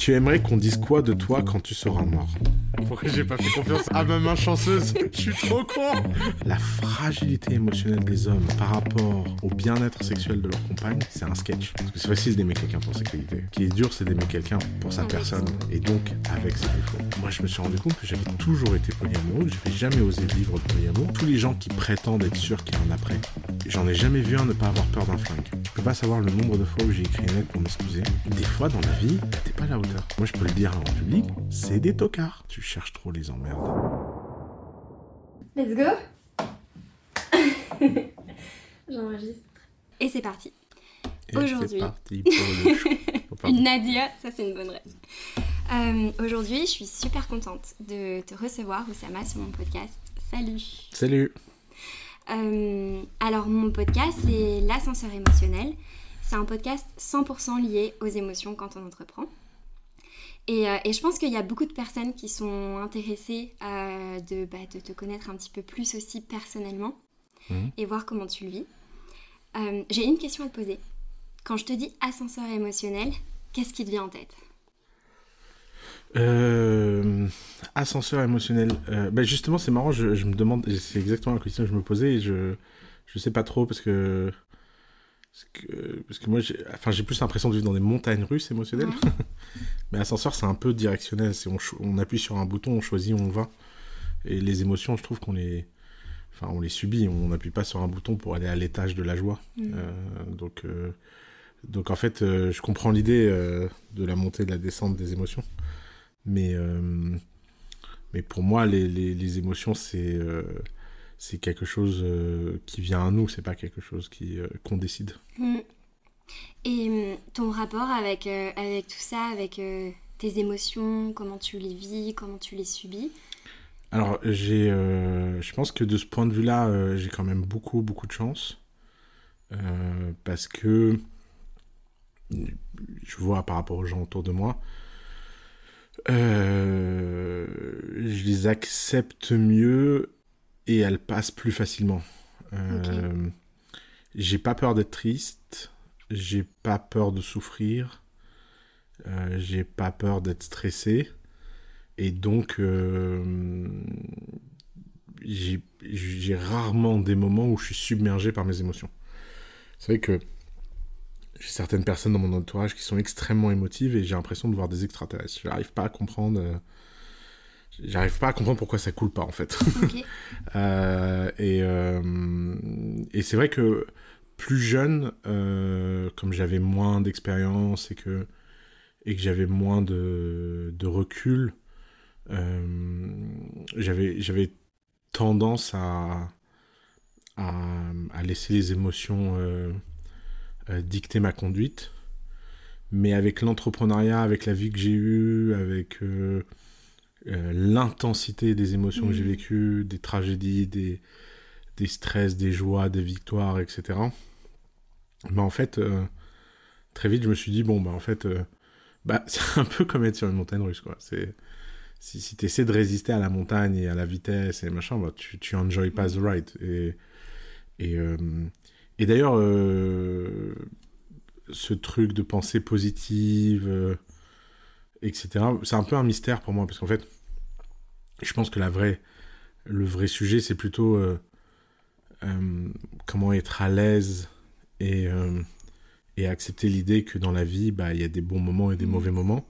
Tu aimerais qu'on dise quoi de toi quand tu seras mort Pourquoi j'ai pas fait confiance à ma main chanceuse Je suis trop con La fragilité émotionnelle des hommes par rapport au bien-être sexuel de leur compagne, c'est un sketch. Parce que c'est facile d'aimer quelqu'un pour ses qualités. Ce qui est dur, c'est d'aimer quelqu'un pour sa personne et donc avec ses défauts. Moi, je me suis rendu compte que j'avais toujours été polyamoureux, que j'avais jamais osé vivre le polyamour. Tous les gens qui prétendent être sûrs qu'il y a un après, j'en ai jamais vu un ne pas avoir peur d'un flingue. Tu peux pas savoir le nombre de fois où j'ai écrit une lettre pour m'excuser. Des fois, dans la vie, t'es pas à la Moi, je peux le dire en public, c'est des tocards. Tu cherches trop les emmerdes. Let's go J'enregistre. Et c'est parti. Aujourd'hui. Une Nadia, ça c'est une bonne rêve. Euh, Aujourd'hui, je suis super contente de te recevoir, Oussama, sur mon podcast. Salut Salut euh, Alors, mon podcast, c'est L'ascenseur émotionnel. C'est un podcast 100% lié aux émotions quand on entreprend. Euh, et, je pense qu'il y a beaucoup de personnes qui sont intéressées euh, de, bah, de, te connaître un petit peu plus aussi personnellement mhm. et voir comment tu le vis. Euh, j'ai une question à te poser. Quand je te dis ascenseur émotionnel, qu'est-ce qui te vient en tête? Ascenseur émotionnel. Bah, justement, c'est marrant, je, je, me demande, c'est exactement la question que je me posais et je ne sais pas trop parce que parce que, parce que moi, j'ai enfin, plus l'impression de vivre dans des montagnes russes émotionnelles. Mais ascenseur, c'est un peu directionnel. On, on, appuie sur un bouton, on choisit où on va. Et les émotions, je trouve qu'on les, enfin, on les subit. On n'appuie pas sur un bouton pour aller à l'étage de la joie. Mm. Euh, donc, euh, donc, en fait, euh, je comprends l'idée de la montée et de la descente des émotions. Mais, mais pour moi, les, les, les émotions, c'est c'est quelque chose qui vient à nous, c'est pas quelque chose qui qu'on décide. Mm. Et mm, ton rapport avec, euh, avec tout ça, avec tes émotions, comment tu les vis, comment tu les subis? Alors, j'ai, je pense que de ce point de vue-là, j'ai quand même beaucoup, beaucoup de chance. parce que je vois par rapport aux gens autour de moi, je les accepte mieux et elle passe plus facilement. Euh, j'ai pas peur d'être triste, j'ai pas peur de souffrir, euh, j'ai pas peur d'être stressé, et donc euh, j'ai rarement des moments où je suis submergé par mes émotions. C'est vrai que j'ai certaines personnes dans mon entourage qui sont extrêmement émotives et j'ai l'impression de voir des extraterrestres. Je n'arrive pas à comprendre j'arrive pas à comprendre pourquoi ça coule pas en fait. euh, et, euh, et c'est vrai que plus jeune, euh, comme j'avais moins d'expérience et que, et que j'avais moins de, de recul, euh, j'avais, j'avais tendance à, à, à, laisser les émotions euh, dicter ma conduite. Mais avec l'entrepreneuriat, avec la vie que j'ai eue, avec l'intensité des émotions que j'ai mm. vécues, des tragédies, des, des stress, des joies, des victoires, etc. Bah en fait, euh, très vite, je me suis dit, bon, bah en fait, euh, bah, c'est un peu comme être sur une montagne russe, quoi. C'est, si, tu essaies de résister à la montagne et à la vitesse et machin, bah, tu, tu enjoy pas the ride. Et, et, et d'ailleurs, ce truc de pensée positive etc. C'est un peu un mystère pour moi, parce qu'en fait, je pense que la vraie, le vrai sujet, c'est plutôt euh, euh, comment être à l'aise et, euh, et accepter l'idée que dans la vie, bah, il y a des bons moments et des mauvais moments.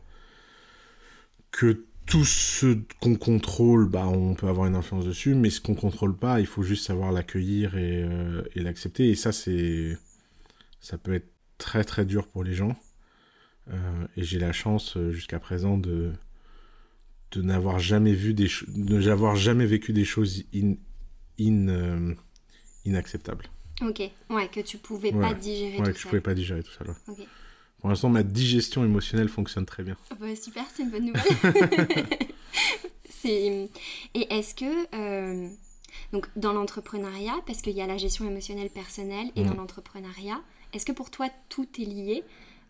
Que tout ce qu'on contrôle, bah, on peut avoir une influence dessus, mais ce qu'on contrôle pas, il faut juste savoir l'accueillir et, et l'accepter. Et ça, c'est, ça peut être très très dur pour les gens. Euh, et j'ai la chance euh, jusqu'à présent de, de n'avoir jamais vu des de n'avoir jamais vécu des choses in, in, euh, inacceptables. Ok, ouais, que tu pouvais pas digérer ouais, que je pouvais pas digérer tout ça. Pour l'instant, ma digestion émotionnelle fonctionne très bien. Ouais, super, c'est une bonne nouvelle. c'est... Et est-ce que, donc dans l'entrepreneuriat, parce qu'il y a la gestion émotionnelle personnelle et dans mm. l'entrepreneuriat, est-ce que pour toi tout est lié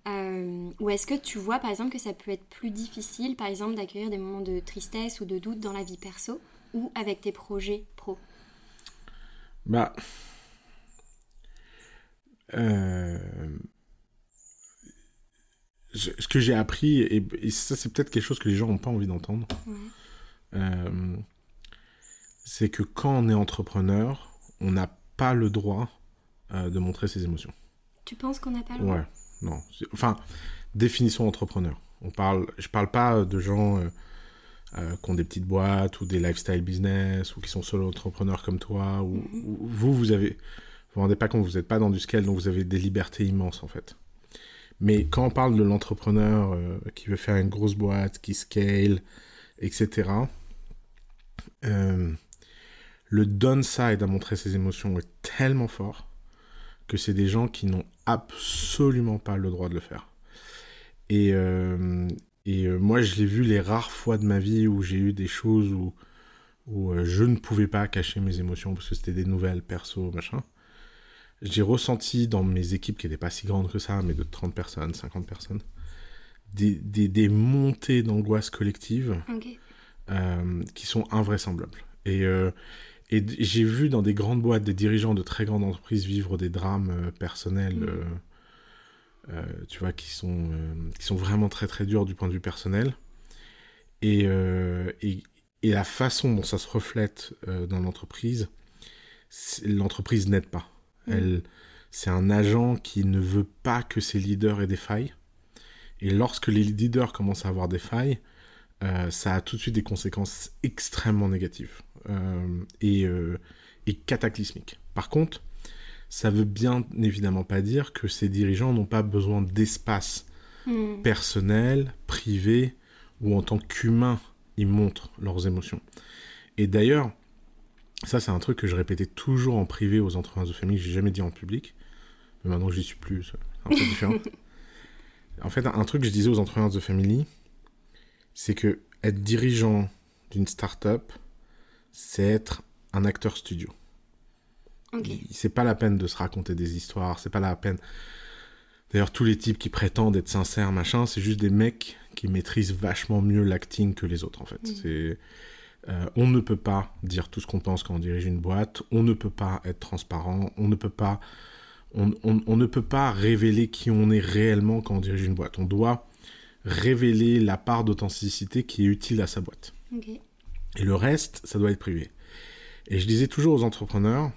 euh, ou est-ce que tu vois par exemple que ça peut être plus difficile par exemple d'accueillir des moments de tristesse ou de doute dans la vie perso ou avec tes projets pro? Bah. Euh, ce que j'ai appris, et, ça c'est peut-être quelque chose que les gens n'ont pas envie d'entendre, euh, c'est que quand on est entrepreneur, on n'a pas le droit euh, de montrer ses émotions. Tu penses qu'on n'a pas le droit? Ouais, non. Enfin, définition entrepreneur. On parle, je parle pas de gens qui ont des petites boîtes ou des lifestyle business ou qui sont solo entrepreneurs comme toi. Ou, mm-hmm. vous, vous avez, vous vous rendez pas compte, vous n'êtes pas dans du scale, donc vous avez des libertés immenses en fait. Mais quand on parle de l'entrepreneur euh, qui veut faire une grosse boîte, qui scale, etc., euh, le downside à montrer ses émotions est tellement fort que c'est des gens qui n'ont absolument pas le droit de le faire. Et, euh, et moi, je l'ai vu les rares fois de ma vie où j'ai eu des choses où, où je ne pouvais pas cacher mes émotions parce que c'était des nouvelles perso, machin j'ai ressenti dans mes équipes qui n'étaient pas si grandes que ça, mais de 30 personnes, 50 personnes, des, des, des montées d'angoisse collective euh, qui sont invraisemblables. Et, euh, et j'ai vu dans des grandes boîtes des dirigeants de très grandes entreprises vivre des drames euh, personnels, mm. tu vois, qui sont, qui sont vraiment très très durs du point de vue personnel. Et, et, et la façon dont ça se reflète dans l'entreprise, l'entreprise n'aide pas. Mm. Elle, c'est un agent qui ne veut pas que ses leaders aient des failles. Et lorsque les leaders commencent à avoir des failles, euh, ça a tout de suite des conséquences extrêmement négatives euh, et, euh, et, cataclysmiques. Par contre, ça veut bien évidemment pas dire que ces dirigeants n'ont pas besoin d'espace mm. personnel, privé, ou en tant qu'humain, ils montrent leurs émotions. Et d'ailleurs, ça, c'est un truc que je répétais toujours en privé aux entrepreneurs de famille, que j'ai jamais dit en public. Mais maintenant, j'y suis plus. C'est un peu différent. en fait, un truc que je disais aux entrepreneurs de famille, c'est que être dirigeant d'une start-up, c'est être un acteur studio. Okay. C'est pas la peine de se raconter des histoires, c'est pas la peine. D'ailleurs, tous les types qui prétendent être sincères, machin, c'est juste des mecs qui maîtrisent vachement mieux l'acting que les autres, en fait. Mm. C'est euh, on ne peut pas dire tout ce qu'on pense quand on dirige une boîte, on ne peut pas être transparent, on ne peut pas, on, ne peut pas révéler qui on est réellement quand on dirige une boîte. On doit révéler la part d'authenticité qui est utile à sa boîte. Et le reste, ça doit être privé. Et je disais toujours aux entrepreneurs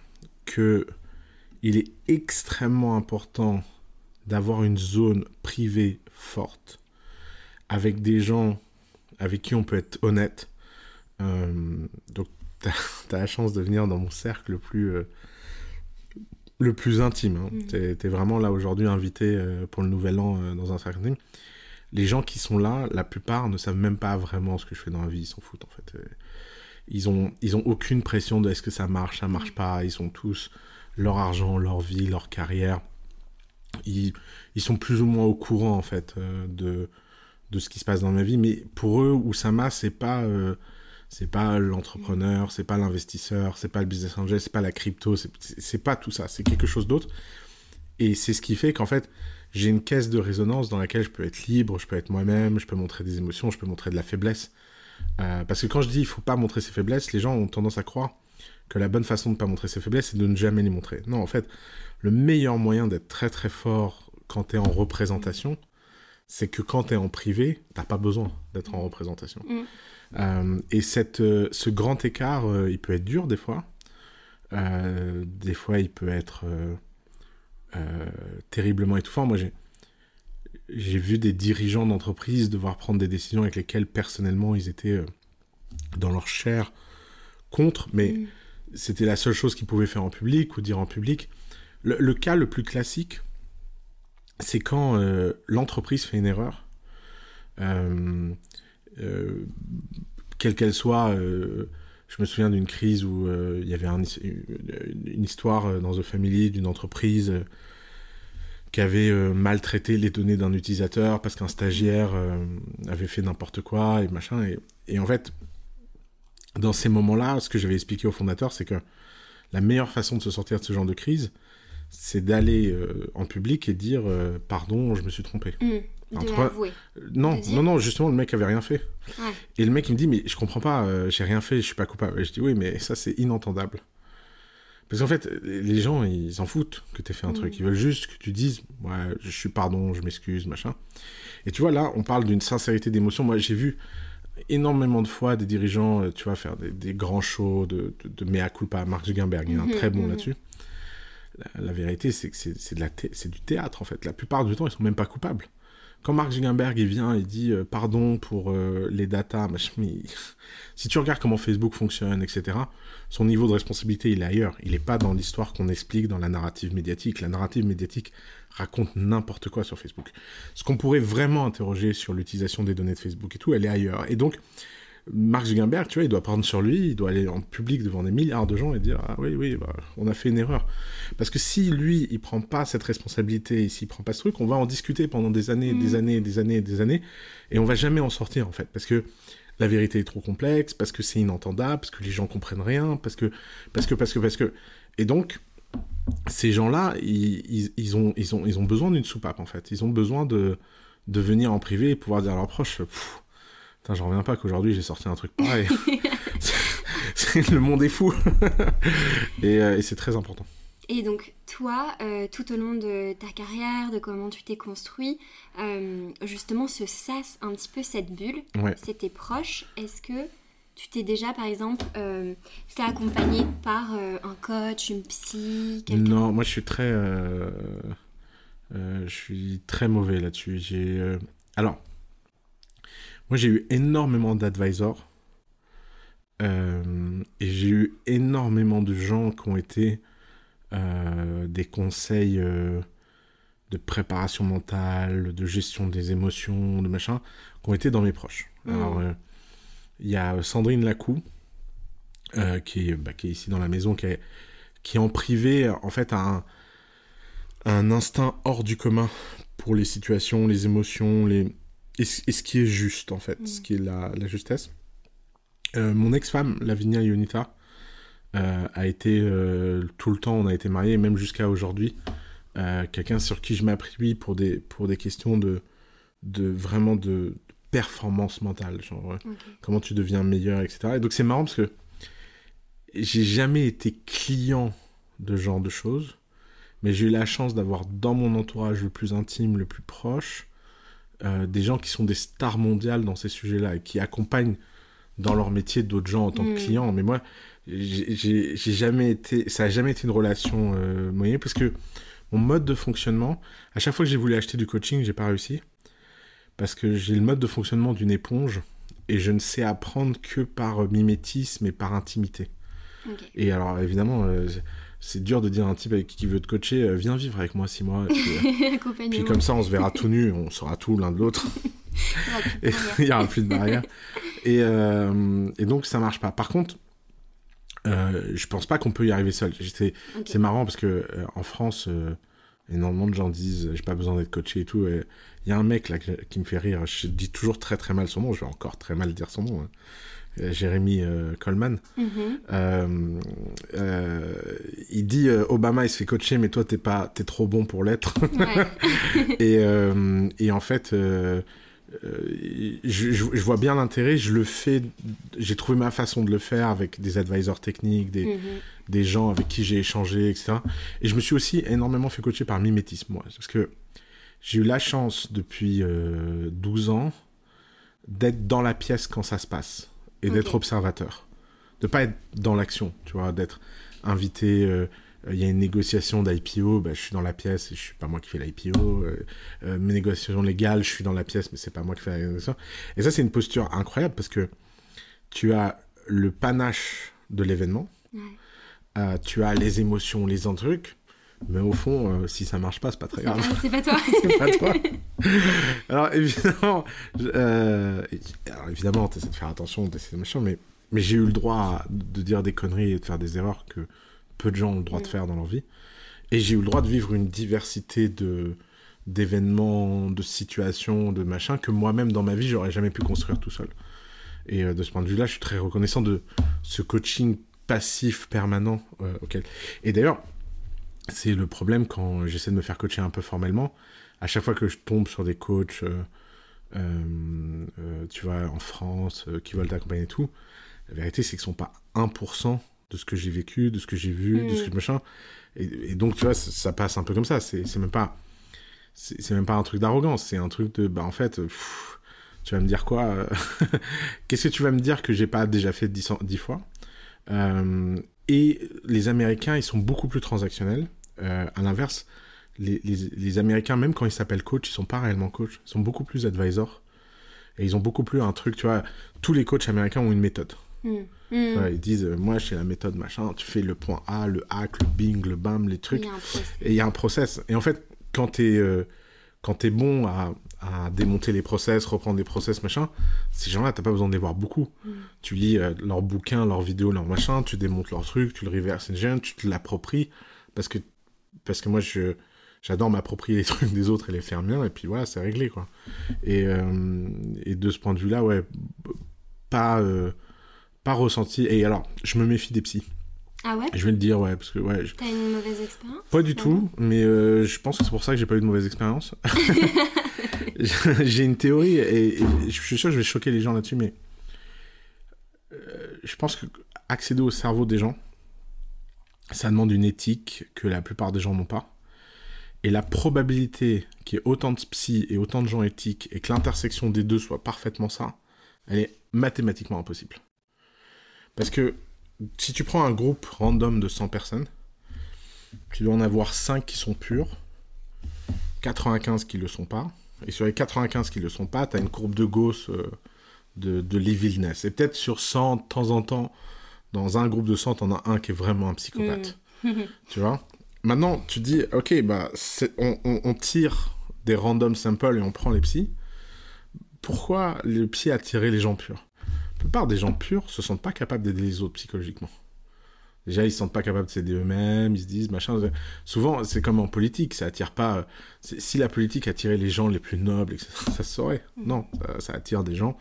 que il est extrêmement important d'avoir une zone privée forte avec des gens avec qui on peut être honnête, euh, donc, tu as, la chance de venir dans mon cercle le plus, euh, le plus intime. Hein. Mm. Tu es, vraiment là aujourd'hui invité euh, pour le nouvel an dans un cercle intime. Les gens qui sont là, la plupart ne savent même pas vraiment ce que je fais dans la vie, ils s'en foutent en fait. Ils ont, ils ont aucune pression de est-ce que ça marche, ça marche mm. pas. Ils sont tous leur argent, leur vie, leur carrière. Ils, ils sont plus ou moins au courant en fait de, de ce qui se passe dans ma vie. Mais pour eux, Oussama, c'est pas c'est pas l'entrepreneur, c'est pas l'investisseur, c'est pas le business angel, c'est pas la crypto, c'est pas tout ça, c'est quelque chose d'autre. Et c'est ce qui fait qu'en fait, j'ai une caisse de résonance dans laquelle je peux être libre, je peux être moi-même, je peux montrer des émotions, je peux montrer de la faiblesse. Euh, parce que quand je dis il faut pas montrer ses faiblesses, les gens ont tendance à croire que la bonne façon de pas montrer ses faiblesses, c'est de ne jamais les montrer. Non, en fait, le meilleur moyen d'être très très fort quand tu es en représentation, c'est que quand tu es en privé, t'as pas besoin d'être en représentation. Mm. Euh, et cette, euh, ce grand écart, euh, il peut être dur des fois. des fois, il peut être terriblement étouffant. Moi, j'ai vu des dirigeants d'entreprise devoir prendre des décisions avec lesquelles personnellement ils étaient dans leur chair contre, mais mm. c'était la seule chose qu'ils pouvaient faire en public ou dire en public. Le, cas le plus classique, c'est quand l'entreprise fait une erreur. Euh, quelle qu'elle soit, euh, je me souviens d'une crise où euh, il y avait une histoire dans The Family d'une entreprise qui avait maltraité les données d'un utilisateur parce qu'un stagiaire avait fait n'importe quoi et machin. Et, et, en fait, dans ces moments-là, ce que j'avais expliqué au fondateur, c'est que la meilleure façon de se sortir de ce genre de crise, c'est d'aller en public et dire pardon, je me suis trompé. Mm. Non, non, non, justement, le mec avait rien fait. Et le mec, il me dit, mais je comprends pas, euh, j'ai rien fait, je suis pas coupable. Et je dis, oui, mais ça, c'est inentendable. Parce qu'en fait, les gens, ils s'en foutent que tu aies fait un Mm. truc. Ils veulent juste que tu dises, ouais, je suis pardon, je m'excuse, machin. Et tu vois, là, on parle d'une sincérité d'émotion. Moi, j'ai vu énormément de fois des dirigeants, euh, tu vois, faire des, des grands shows de, de, de mea culpa. Mark Zuckerberg, il est un Mhm, très bon là-dessus. La, vérité, c'est que c'est du théâtre, en fait. La plupart du temps, ils sont même pas coupables. Quand Mark Zuckerberg, il vient, il dit euh, pardon pour euh, les datas, si tu regardes comment Facebook fonctionne, etc., son niveau de responsabilité, il est ailleurs. Il n'est pas dans l'histoire qu'on explique dans la narrative médiatique. La narrative médiatique raconte n'importe quoi sur Facebook. Ce qu'on pourrait vraiment interroger sur l'utilisation des données de Facebook et tout, elle est ailleurs. Et donc, Mark Zuckerberg, tu vois, il doit prendre sur lui, il doit aller en public devant des milliards de gens et dire Ah oui, oui, bah, on a fait une erreur. Parce que si lui, il prend pas cette responsabilité s'il prend pas ce truc, on va en discuter pendant des années, des Mhm. années, des années, des années, et on va jamais en sortir en fait. Parce que la vérité est trop complexe, parce que c'est inentendable, parce que les gens comprennent rien, parce que, parce que, parce que, parce que. Et donc, ces gens-là, ils, ils, ils ont, ils, ont, ils ont besoin d'une soupape en fait. Ils ont besoin de, de venir en privé et pouvoir dire à leurs proches Pff, Putain, j'en reviens pas qu'aujourd'hui j'ai sorti un truc pareil. Le monde est fou. et euh, et c'est très important. Et donc, toi, euh, tout au long de ta carrière, de comment tu t'es construit, euh, justement, ce sas, un petit peu cette bulle, Ouais. c'était proche. Est-ce que tu t'es déjà, par exemple, euh, fait accompagner par un coach, une psy, quelqu'un? Non, moi je suis très, je suis très mauvais là-dessus. J'ai, alors, moi j'ai eu énormément d'advisors euh, et j'ai eu énormément de gens qui ont été euh, des conseils euh, de préparation mentale, de gestion des émotions, de machin, qui ont été dans mes proches. Mhm. Alors, il y a Sandrine Lacou, qui, est, bah, qui est ici dans la maison, qui est, qui en privé, en fait, a un, un instinct hors du commun pour les situations, les émotions, les... Et, ce- et ce qui est juste, en fait, Mm. ce qui est la, la justesse. Euh, mon ex-femme, Lavinia Ionita, euh, a été euh, tout le temps, on a été mariés, même jusqu'à aujourd'hui, quelqu'un sur qui je m'appuie pour des, pour des questions de, de vraiment de performance mentale, genre comment tu deviens meilleur, etc. Et donc c'est marrant parce que j'ai jamais été client de ce genre de choses, mais j'ai eu la chance d'avoir dans mon entourage le plus intime, le plus proche, euh, des gens qui sont des stars mondiales dans ces sujets-là et qui accompagnent dans leur métier d'autres gens en tant Mm. que clients. Mais moi, j'ai jamais été, ça a jamais été une relation euh, moyenne parce que mon mode de fonctionnement, à chaque fois que j'ai voulu acheter du coaching, j'ai pas réussi parce que j'ai le mode de fonctionnement d'une éponge et je ne sais apprendre que par mimétisme et par intimité. Et alors évidemment, euh, c'est dur de dire à un type avec qui veut te coacher, euh, viens vivre avec moi six mois. Puis, euh, puis comme ça, on se verra tout nu, on saura tout l'un de l'autre. Il y aura plus de barrière. Et, euh, et donc ça marche pas. Par contre, euh, je pense pas qu'on peut y arriver seul. C'est marrant parce que euh, en France, énormément de gens disent j'ai pas besoin d'être coaché et tout. Il y a un mec là qui me fait rire. Je dis toujours très très mal son nom. Je vais encore très mal dire son nom. hein. Euh, Jérémy euh, Coleman. Mhm. Euh, euh, il dit Obama il se fait coacher mais toi t'es pas t'es trop bon pour l'être. Ouais. et, et en fait, je, je- je vois bien l'intérêt. Je le fais. J'ai trouvé ma façon de le faire avec des advisors techniques, des, Mhm. des gens avec qui j'ai échangé, etc. Et je me suis aussi énormément fait coacher par mimétisme, moi. Parce que j'ai eu la chance depuis euh, 12 ans d'être dans la pièce quand ça se passe et d'être observateur. De pas être dans l'action, tu vois, d'être invité. euh, il y a une négociation d'IPO, bah, je suis dans la pièce et je suis pas moi qui fais l'IPO. Euh, euh, mes négociations légales, je suis dans la pièce, mais c'est pas moi qui fais la négociation. Et ça, c'est une posture incroyable parce que tu as le panache de l'événement, Ouais. tu as les émotions, les trucs, mais au fond, euh, si ça marche pas, c'est pas très grave. C'est pas toi. c'est pas toi. alors évidemment, je- euh, alors évidemment, t'essaies de faire attention, t'essaies de machin, mais, mais j'ai eu le droit de dire des conneries et de faire des erreurs que peu de gens ont le droit de faire dans leur vie. Et j'ai eu le droit de vivre une diversité de d'événements, de situations, de machins que moi-même dans ma vie, j'aurais jamais pu construire tout seul. Et euh, de ce point de vue-là, je suis très reconnaissant de ce coaching passif permanent euh, auquel. Et d'ailleurs, c'est le problème quand j'essaie de me faire coacher un peu formellement. À chaque fois que je tombe sur des coachs, euh, euh, euh, tu vois, en France, euh, qui veulent t'accompagner et tout, la vérité, c'est qu'ils sont pas 1% de ce que j'ai vécu, de ce que j'ai vu, de ce que Mm. machin. Et, et donc, tu vois, ça, ça passe un peu comme ça. C'est même pas. C'est même pas un truc d'arrogance. C'est un truc de. Bah, en fait, pff, tu vas me dire quoi Qu'est-ce que tu vas me dire que j'ai pas déjà fait dix, dix fois Euh, Et les Américains, ils sont beaucoup plus transactionnels. Euh, à l'inverse, les, les, les Américains, même quand ils s'appellent coach, ils sont pas réellement coach. Ils sont beaucoup plus advisors. Et ils ont beaucoup plus un truc, tu vois. Tous les coachs américains ont une méthode. Mm. Mm. Ouais, ils disent, euh, moi, j'ai la méthode, machin. Tu fais le point A, le hack, le bing, le bam, les trucs. Et il y a un process. Et en fait, quand t'es euh, quand t'es bon à, à démonter les process, reprendre les process, machin, ces gens-là, t'as pas besoin de les voir beaucoup. Mm. Tu lis euh, leurs bouquins, leurs vidéos, leurs machins, tu démontes leurs trucs, tu le reverse engine, tu te l'appropries. Parce que, parce que moi, je j'adore m'approprier les trucs des autres et les faire bien. Et puis voilà, c'est réglé, quoi. Et, euh, et de ce point de vue-là, ouais, pas, euh, pas ressenti. Et alors, je me méfie des psys. Ah ouais? Je vais le dire, ouais, parce que ouais, je- T'as une mauvaise expérience? Pas du tout, mais euh, je pense que c'est pour ça que j'ai pas eu de mauvaise expérience. j'ai une théorie et, je suis sûr que je vais choquer les gens là-dessus, mais euh, je pense que accéder au cerveau des gens, ça demande une éthique que la plupart des gens n'ont pas. Et la probabilité qu'il y ait autant de psy et autant de gens éthiques et que l'intersection des deux soit parfaitement ça, elle est mathématiquement impossible. Parce que si tu prends un groupe random de 100 personnes, tu dois en avoir 5 qui sont purs, 95 qui le sont pas, et sur les 95 qui le sont pas, tu as une courbe de Gauss euh, de, de l'evilness. Et peut-être sur 100, de temps en temps, dans un groupe de 100, t'en as un qui est vraiment un psychopathe. Tu vois? Maintenant, tu dis, ok, bah, on, on- on tire des random samples et on prend les psys. Pourquoi le psy a tiré les gens purs? La plupart des gens purs se sentent pas capables d'aider les autres psychologiquement. Déjà, ils se sentent pas capables de s'aider eux-mêmes, ils se disent, machin. Souvent, c'est comme en politique, ça attire pas. Si la politique attirait les gens les plus nobles, etc., ça se saurait. Non, ça, ça attire des gens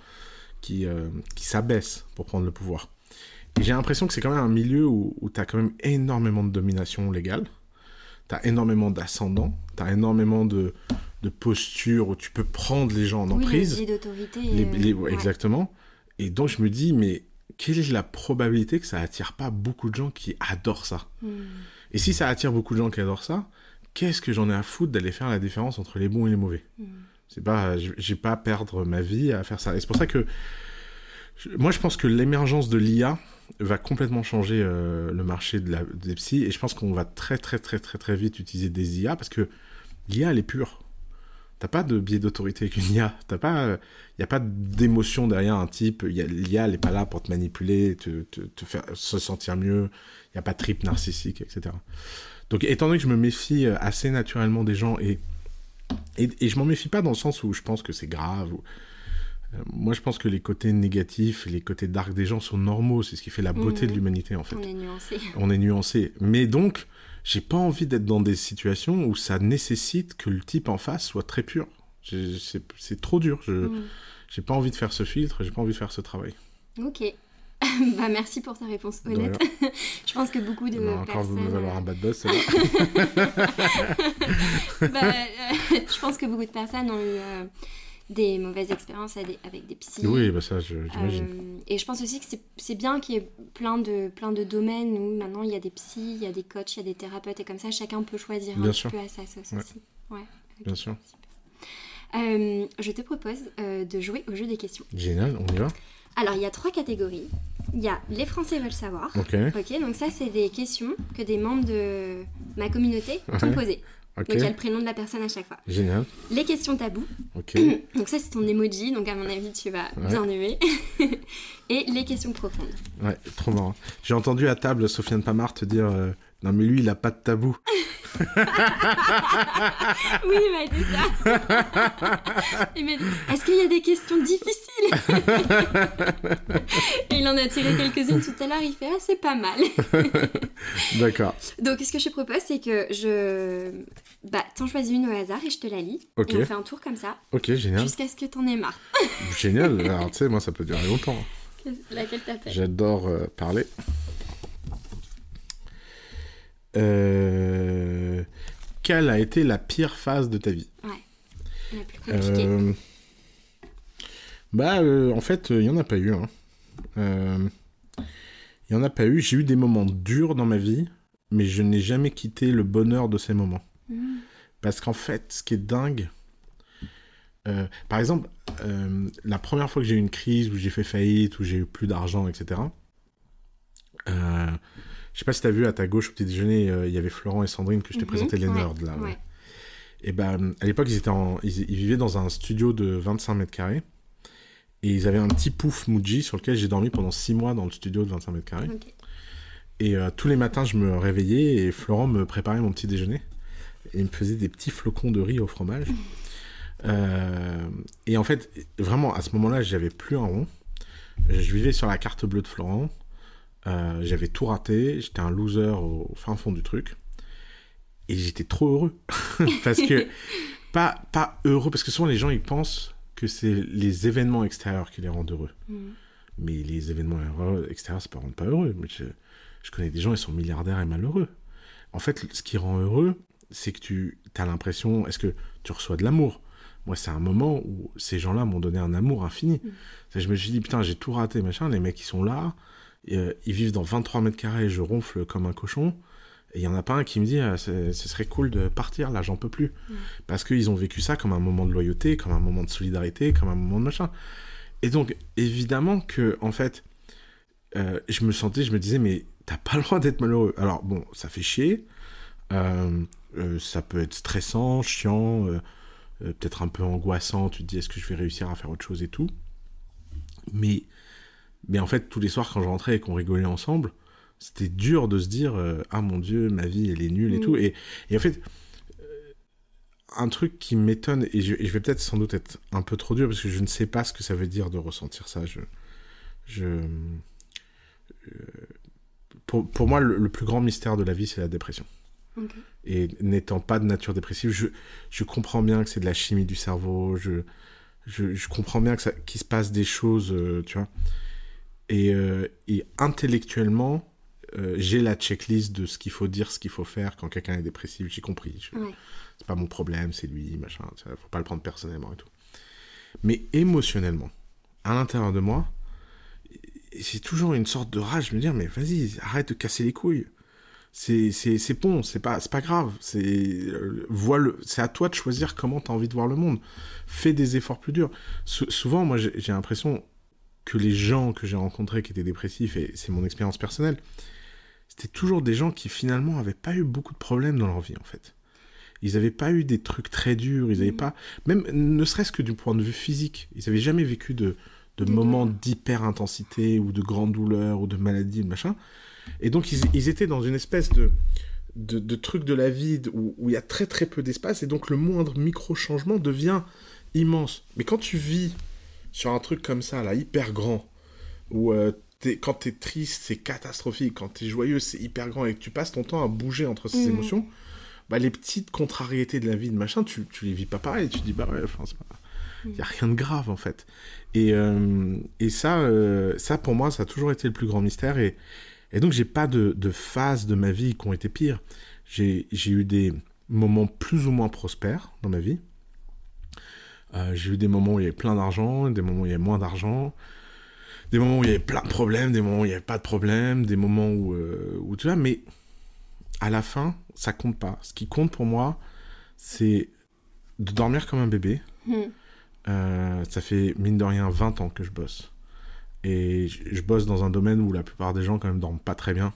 qui, euh, qui s'abaissent pour prendre le pouvoir. Et j'ai l'impression que c'est quand même un milieu où, où tu as quand même énormément de domination légale, tu as énormément d'ascendant, tu as énormément de, de postures où tu peux prendre les gens en Oui, emprise. les d'autorité. Les- euh, les- ouais. Exactement. Et donc je me dis, mais quelle est la probabilité que ça attire pas beaucoup de gens qui adorent ça? Mm. Et si ça attire beaucoup de gens qui adorent ça, qu'est-ce que j'en ai à foutre d'aller faire la différence entre les bons et les mauvais? Mm. C'est pas, j'ai pas à perdre ma vie à faire ça. Et c'est pour ça que moi je pense que l'émergence de l'IA va complètement changer euh, le marché de la, des psys et je pense qu'on va très très très très très vite utiliser des IA parce que l'IA elle est pure. T'as pas de biais d'autorité avec une IA. T'as pas, il y a pas d'émotion derrière un type. Y a- L'IA elle est pas là pour te manipuler, te, te, te faire se sentir mieux. Il y a pas de trip narcissique, etc. Donc étant donné que je me méfie euh, assez naturellement des gens et et, et je m'en méfie pas dans le sens où je pense que c'est grave. Ou... euh, moi, je pense que les côtés négatifs les côtés dark des gens sont normaux. C'est ce qui fait la beauté de l'humanité, en fait. On est nuancé. On est nuancé. Mais donc, j'ai pas envie d'être dans des situations où ça nécessite que le type en face soit très pur. C'est trop dur. Je Mm. j'ai pas envie de faire ce filtre. J'ai pas envie de faire ce travail. Ok. bah, merci pour ta réponse honnête. Je pense que beaucoup de Elle va encore personnes. me valoir un euh, bad buzz. celle-là. bah, euh, je pense que beaucoup de personnes ont eu euh, des mauvaises expériences avec des, psys. oui, bah ça, je- j'imagine. Euh, et je pense aussi que c'est- bien qu'il y ait plein de, plein de domaines où maintenant il y a des psys, il y a des coachs, il y a des thérapeutes et comme ça chacun peut choisir Bien un sûr. petit peu à sa sauce Ouais. aussi. Ouais. Bien sûr. Euh, je te propose euh, de jouer au jeu des questions. Génial, on y va. Alors il y a trois catégories. Il y a les Français veulent savoir. Ok, Ok, donc ça c'est des questions que des membres de ma communauté t'ont Ouais. posées. Donc il y a le prénom de la personne à chaque fois. Génial. Les questions tabous. Ok. Donc ça c'est ton emoji, donc à mon avis tu vas Ouais. bien aimer. Et les questions profondes. Ouais, trop marrant. J'ai entendu à table Sofiane Pamar te dire euh, Non, mais lui, il a pas de tabou. Oui, il m'a dit ça. il m'a dit Est-ce qu'il y a des questions difficiles? Et il en a tiré quelques-unes tout à l'heure. Il fait Ah, c'est pas mal. D'accord. Donc, ce que je te propose, c'est que je. Bah, t'en choisis une au hasard et je te la lis. Ok. Et on fait un tour comme ça Ok, génial. jusqu'à ce que t'en aies marre. Génial. Alors, tu sais, moi, ça peut durer longtemps. Laquelle t'appelles? J'adore euh, parler. Euh, Quelle a été la pire phase de ta vie Ouais. La plus compliquée. Euh, Bah, euh, en fait, il n'y en a pas eu. hein. Il Il n'y en a pas eu. J'ai eu des moments durs dans ma vie, mais je n'ai jamais quitté le bonheur de ces moments. Mhm. Parce qu'en fait, ce qui est dingue, euh, par exemple, euh, la première fois que j'ai eu une crise, où j'ai fait faillite, où j'ai eu plus d'argent, etc. Euh, je sais pas si tu as vu à ta gauche au petit déjeuner, euh, il y avait Florent et Sandrine que je t'ai Mhm. présenté les Ouais, nerds là. ouais. ouais. Et ben, à l'époque, ils, étaient en- ils, ils vivaient dans un studio de 25 mètres carrés. Et ils avaient un petit pouf Muji sur lequel j'ai dormi pendant 6 mois dans le studio de 25 mètres carrés. Et euh, tous les matins, je me réveillais et Florent me préparait mon petit déjeuner. Et il me faisait des petits flocons de riz au fromage. Euh, et en fait, vraiment, à ce moment-là, j'avais plus un rond. Je vivais sur la carte bleue de Florent. Euh, j'avais tout raté. J'étais un loser au, au fin fond du truc. Et j'étais trop heureux. parce que, pas, pas heureux, parce que souvent les gens, ils pensent que c'est les événements extérieurs qui les rendent heureux. Mhm. Mais les événements extérieurs, ça ne rend pas heureux. Mais je, je connais des gens, ils sont milliardaires et malheureux. En fait, ce qui rend heureux, c'est que tu as l'impression, est-ce que tu reçois de l'amour? Moi, c'est un moment où ces gens-là m'ont donné un amour infini. C'est- Je me suis dit, putain, j'ai tout raté, machin. Les mecs, ils sont là, euh, ils vivent dans 23 mètres carrés, je ronfle comme un cochon. Et il n'y en a pas un qui me dit, ah, c'est- ce serait cool de partir, là, j'en peux plus. Parce qu'ils ont vécu ça comme un moment de loyauté, comme un moment de solidarité, comme un moment de machin. Et donc, évidemment que, en fait, euh, je me sentais, je me disais, mais t'as pas le droit d'être malheureux. Alors, bon, ça fait chier. Euh, euh, ça peut être stressant, chiant, euh, euh, peut-être un peu angoissant. Tu te dis, est-ce que je vais réussir à faire autre chose et tout? Mais, mais en fait, tous les soirs, quand je rentrais et qu'on rigolait ensemble, c'était dur de se dire, euh, ah mon Dieu, ma vie, elle est nulle et Mm. tout. Et, et en fait, euh, un truc qui m'étonne, et je, et je vais peut-être sans doute être un peu trop dur, parce que je ne sais pas ce que ça veut dire de ressentir ça. Je, je, euh, pour, pour moi, le, le plus grand mystère de la vie, c'est la dépression. Et n'étant pas de nature dépressive, je, je comprends bien que c'est de la chimie du cerveau, je, je, je comprends bien qu'il se passe des choses, tu vois. Et, euh, et intellectuellement, euh, j'ai la checklist de ce qu'il faut dire, ce qu'il faut faire quand quelqu'un est dépressif, j'ai compris. Je- Ouais. c'est pas mon problème, c'est lui, machin, faut pas le prendre personnellement et tout. Mais émotionnellement, à l'intérieur de moi, c'est toujours une sorte de rage, je me dire, mais vas-y, arrête de casser les couilles. C'est, bon, c'est pas, pas grave. C'est, euh, c'est à toi de choisir comment tu as envie de voir le monde. Fais des efforts plus durs. Sou- souvent, moi, j'ai l'impression que les gens que j'ai rencontrés qui étaient dépressifs, et c'est mon expérience personnelle, c'était toujours des gens qui finalement avaient pas eu beaucoup de problèmes dans leur vie, en fait. Ils n'avaient pas eu des trucs très durs, ils n'avaient Mhm. pas, même ne serait-ce que du point de vue physique, ils n'avaient jamais vécu de, de moments d'hyper-intensité ou de grande douleur ou de maladie, de machin. Et donc ils, ils étaient dans une espèce de, de, de truc de la vie où, où il y a très très peu d'espace et donc le moindre micro-changement devient immense. Mais quand tu vis sur un truc comme ça, là, hyper grand, où euh, t'es- quand t'es triste, c'est catastrophique, quand t'es joyeux, c'est hyper grand, et que tu passes ton temps à bouger entre ces Mhm. émotions, bah, les petites contrariétés de la vie, de machin, tu, tu les vis pas pareil. Tu te dis, bah ouais, enfin, c'est pas... Il a rien de grave, en fait. Et, euh, et ça, euh, ça, pour moi, ça a toujours été le plus grand mystère. Et, et donc, j'ai pas de, de phases de ma vie qui ont été pires. J'ai j'ai eu des moments plus ou moins prospères dans ma vie. Euh, j'ai eu des moments où il y avait plein d'argent, des moments où il y avait moins d'argent, des moments où il y avait plein de problèmes, des moments où il n'y avait pas de problèmes, des moments où, euh, où tu vois, mais à la fin, ça compte pas. Ce qui compte pour moi, c'est de dormir comme un bébé. Hmm. Euh, ça fait mine de rien 20 ans que je bosse. Et je, je bosse dans un domaine où la plupart des gens quand même dorment pas très bien.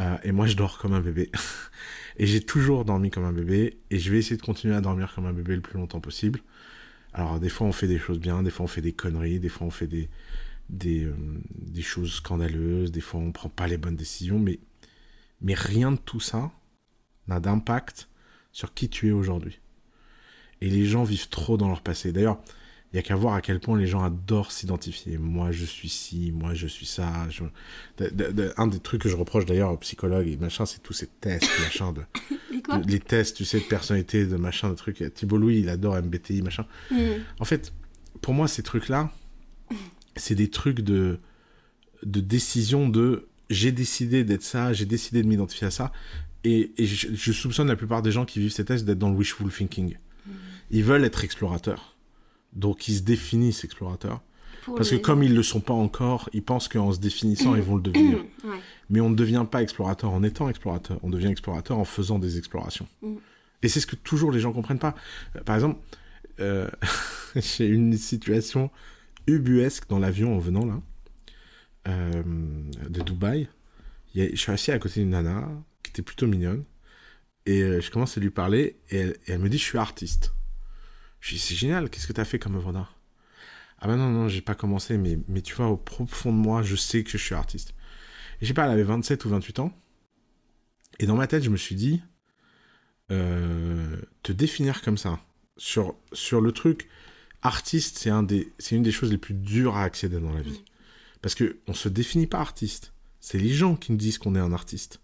Euh, et moi je dors comme un bébé. et j'ai toujours dormi comme un bébé. Et je vais essayer de continuer à dormir comme un bébé le plus longtemps possible. Alors des fois on fait des choses bien, des fois on fait des conneries, des fois on fait des, des, euh, des choses scandaleuses, des fois on prend pas les bonnes décisions. Mais, mais rien de tout ça n'a d'impact sur qui tu es aujourd'hui. Et les gens vivent trop dans leur passé. D'ailleurs, il y a qu'à voir à quel point les gens adorent s'identifier. Moi, je suis ci, moi, je suis ça. je- de- de- de- un des trucs que je reproche d'ailleurs aux psychologues et machin, c'est tous ces tests, machin, de, les tests, tu sais, de personnalité, de machin, de trucs. Thibault Louis, il adore MBTI, machin. Hmm. En fait, pour moi, ces trucs-là, c'est des trucs de, de décision de j'ai décidé d'être ça, j'ai décidé de m'identifier à ça. Et, et je, je soupçonne la plupart des gens qui vivent ces tests d'être dans le wishful thinking. Ils veulent être explorateurs. Donc ils se définissent explorateurs. pour Parce que comme ils le sont pas encore, ils pensent qu'en se définissant, ils vont le devenir. Ouais. Mais on ne devient pas explorateur en étant explorateur. On devient explorateur en faisant des explorations. Mm. Et c'est ce que toujours les gens comprennent pas. Euh, Par exemple, euh, j'ai une situation ubuesque dans l'avion en venant là, euh, de Dubaï. Il y a- je suis assis à côté d'une nana qui était plutôt mignonne. Et je commence à lui parler et elle, et elle me dit Je suis artiste. Je lui dis C'est génial, qu'est-ce que tu as fait comme œuvre d'art? Ah ben non, non, j'ai pas commencé, mais, mais tu vois, au profond de moi, je sais que je suis artiste. Et je sais pas, elle avait 27 ou 28 ans. Et dans ma tête, je me suis dit, euh, te définir comme ça, sur, sur le truc, artiste, c'est un des, une des choses les plus dures à accéder dans la vie. Parce que on se définit pas artiste. C'est les gens qui nous disent qu'on est un artiste.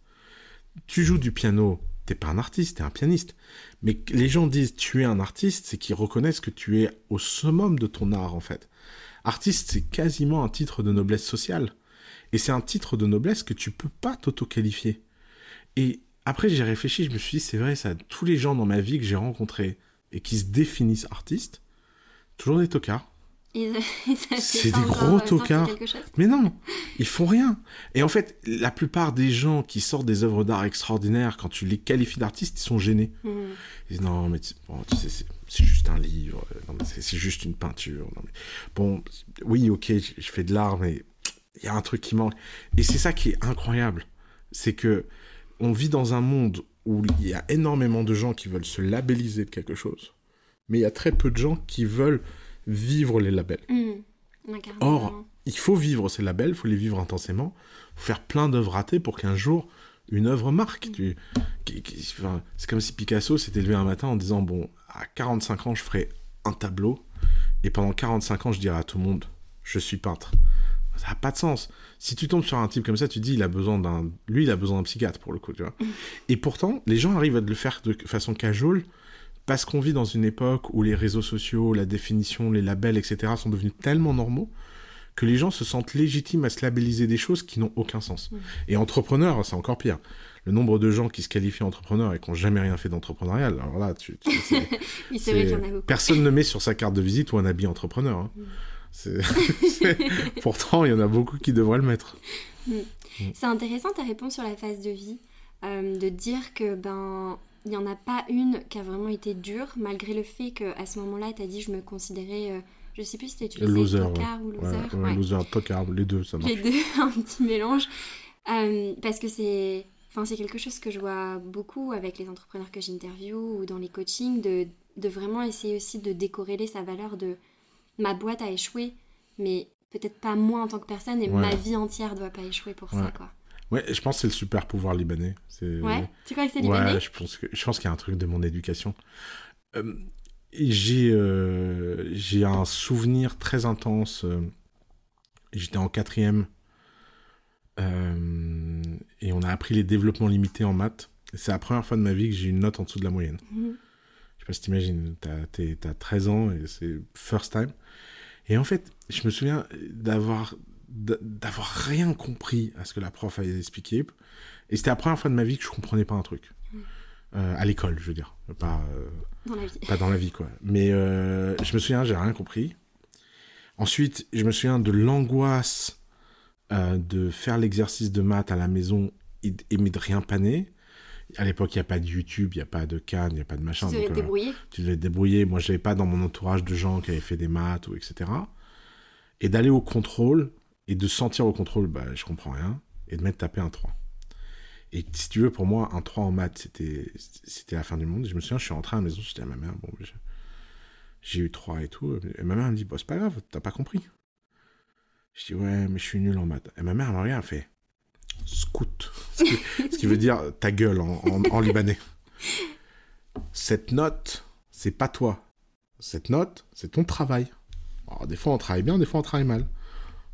Tu joues du piano, pas un artiste, t'es un pianiste. Mais les gens disent tu es un artiste, c'est qu'ils reconnaissent que tu es au summum de ton art, en fait. Artiste, c'est quasiment un titre de noblesse sociale. Et c'est un titre de noblesse que tu peux pas t'auto-qualifier. Et après, j'ai réfléchi, je me suis dit, c'est vrai, ça, tous les gens dans ma vie que j'ai rencontrés et qui se définissent artistes, toujours des tocards. C'est des gros euh, tocards. Mais non, ils font rien. Et en fait, la plupart des gens qui sortent des œuvres d'art extraordinaires, quand tu les qualifies d'artistes, ils sont gênés. Mhm. Ils disent non, mais tu, bon, tu sais, c'est, juste un livre, euh, non, mais c'est, juste une peinture. Non, mais, bon, oui, ok, je, je fais de l'art, mais il y a un truc qui manque. Et c'est ça qui est incroyable. C'est que on vit dans un monde où il y a énormément de gens qui veulent se labelliser de quelque chose, mais il y a très peu de gens qui veulent vivre les labels. Incarné, Or, il faut vivre ces labels, il faut les vivre intensément, faut faire plein d'œuvres ratées pour qu'un jour une œuvre marque. Tu- enfin, c'est comme si Picasso s'était levé un matin en disant bon, à 45 ans, je ferai un tableau, et pendant 45 ans, je dirai à tout le monde, je suis peintre. Ça n'a pas de sens. Si tu tombes sur un type comme ça, tu te dis, il a besoin d'un. Lui, il a besoin d'un psychiatre, pour le coup, tu vois. Et pourtant, les gens arrivent à le faire de façon casual parce qu'on vit dans une époque où les réseaux sociaux, la définition, les labels, etc. sont devenus tellement normaux que les gens se sentent légitimes à se labelliser des choses qui n'ont aucun sens. Et entrepreneur, c'est encore pire. Le nombre de gens qui se qualifient entrepreneurs et qui n'ont jamais rien fait d'entrepreneurial, alors là, tu, tu- a beaucoup. personne ne met sur sa carte de visite ou un habit entrepreneur. hein. C'est- Pourtant, il y en a beaucoup qui devraient le mettre. C'est intéressant ta réponse sur la phase de vie, euh, de dire que ben il n'y en a pas une qui a vraiment été dure, malgré le fait qu'à ce moment-là, tu as dit je me considérais, euh, je sais plus si tu utilisé Loser, tocard ou loser. ouais, ouais. loser, tocard, les deux, ça marche. Les deux, un petit mélange. Euh, parce que c'est enfin, c'est quelque chose que je vois beaucoup avec les entrepreneurs que j'interviewe ou dans les coachings, de, de vraiment essayer aussi de décorréler sa valeur de ma boîte a échoué, mais peut-être pas moi en tant que personne, et ma vie entière doit pas échouer pour ça. Quoi. Ouais, je pense que c'est le super pouvoir libanais. Ouais, tu crois que c'est libanais? Ouais, je pense, que, je pense qu'il y a un truc de mon éducation. Euh, j'ai, euh, j'ai un souvenir très intense. euh, j'étais en quatrième euh, et on a appris les développements limités en maths. C'est la première fois de ma vie que j'ai une note en dessous de la moyenne. Mhm. Je sais pas si t'imagines, t'as, t'es- t'as 13 ans et c'est first time. Et en fait, je me souviens d'avoir, d'avoir rien compris à ce que la prof avait expliqué. Et c'était la première fois de ma vie que je comprenais pas un truc. Euh, à l'école, je veux dire. Pas, euh, dans la vie. pas dans la vie, quoi. Mais euh, je me souviens, j'ai rien compris. Ensuite, je me souviens de l'angoisse de faire l'exercice de maths à la maison et, et de rien paner. À l'époque, il n'y a pas de YouTube, il n'y a pas de Cannes, il n'y a pas de machin. Tu devais donc, te débrouiller. tu devais te débrouiller. Moi, je n'avais pas dans mon entourage de gens qui avaient fait des maths ou etc. Et d'aller au contrôle et de sentir au contrôle, bah, je comprends rien, et de m'être tapé un 3. Et si tu veux, pour moi, un 3 en maths, c'était, la fin du monde. Je me souviens, je suis rentré à la maison, j'étais à ma mère, bon, j'ai eu 3 et tout. Et ma mère me dit, bah, c'est pas grave, t'as pas compris. Je dis, ouais, mais je suis nul en maths. Et ma mère regarde, elle fait, scout. Ce qui, veut dire ta gueule en, en- en libanais. Cette note, c'est pas toi. Cette note, c'est ton travail. Alors, des fois, on travaille bien, des fois, on travaille mal.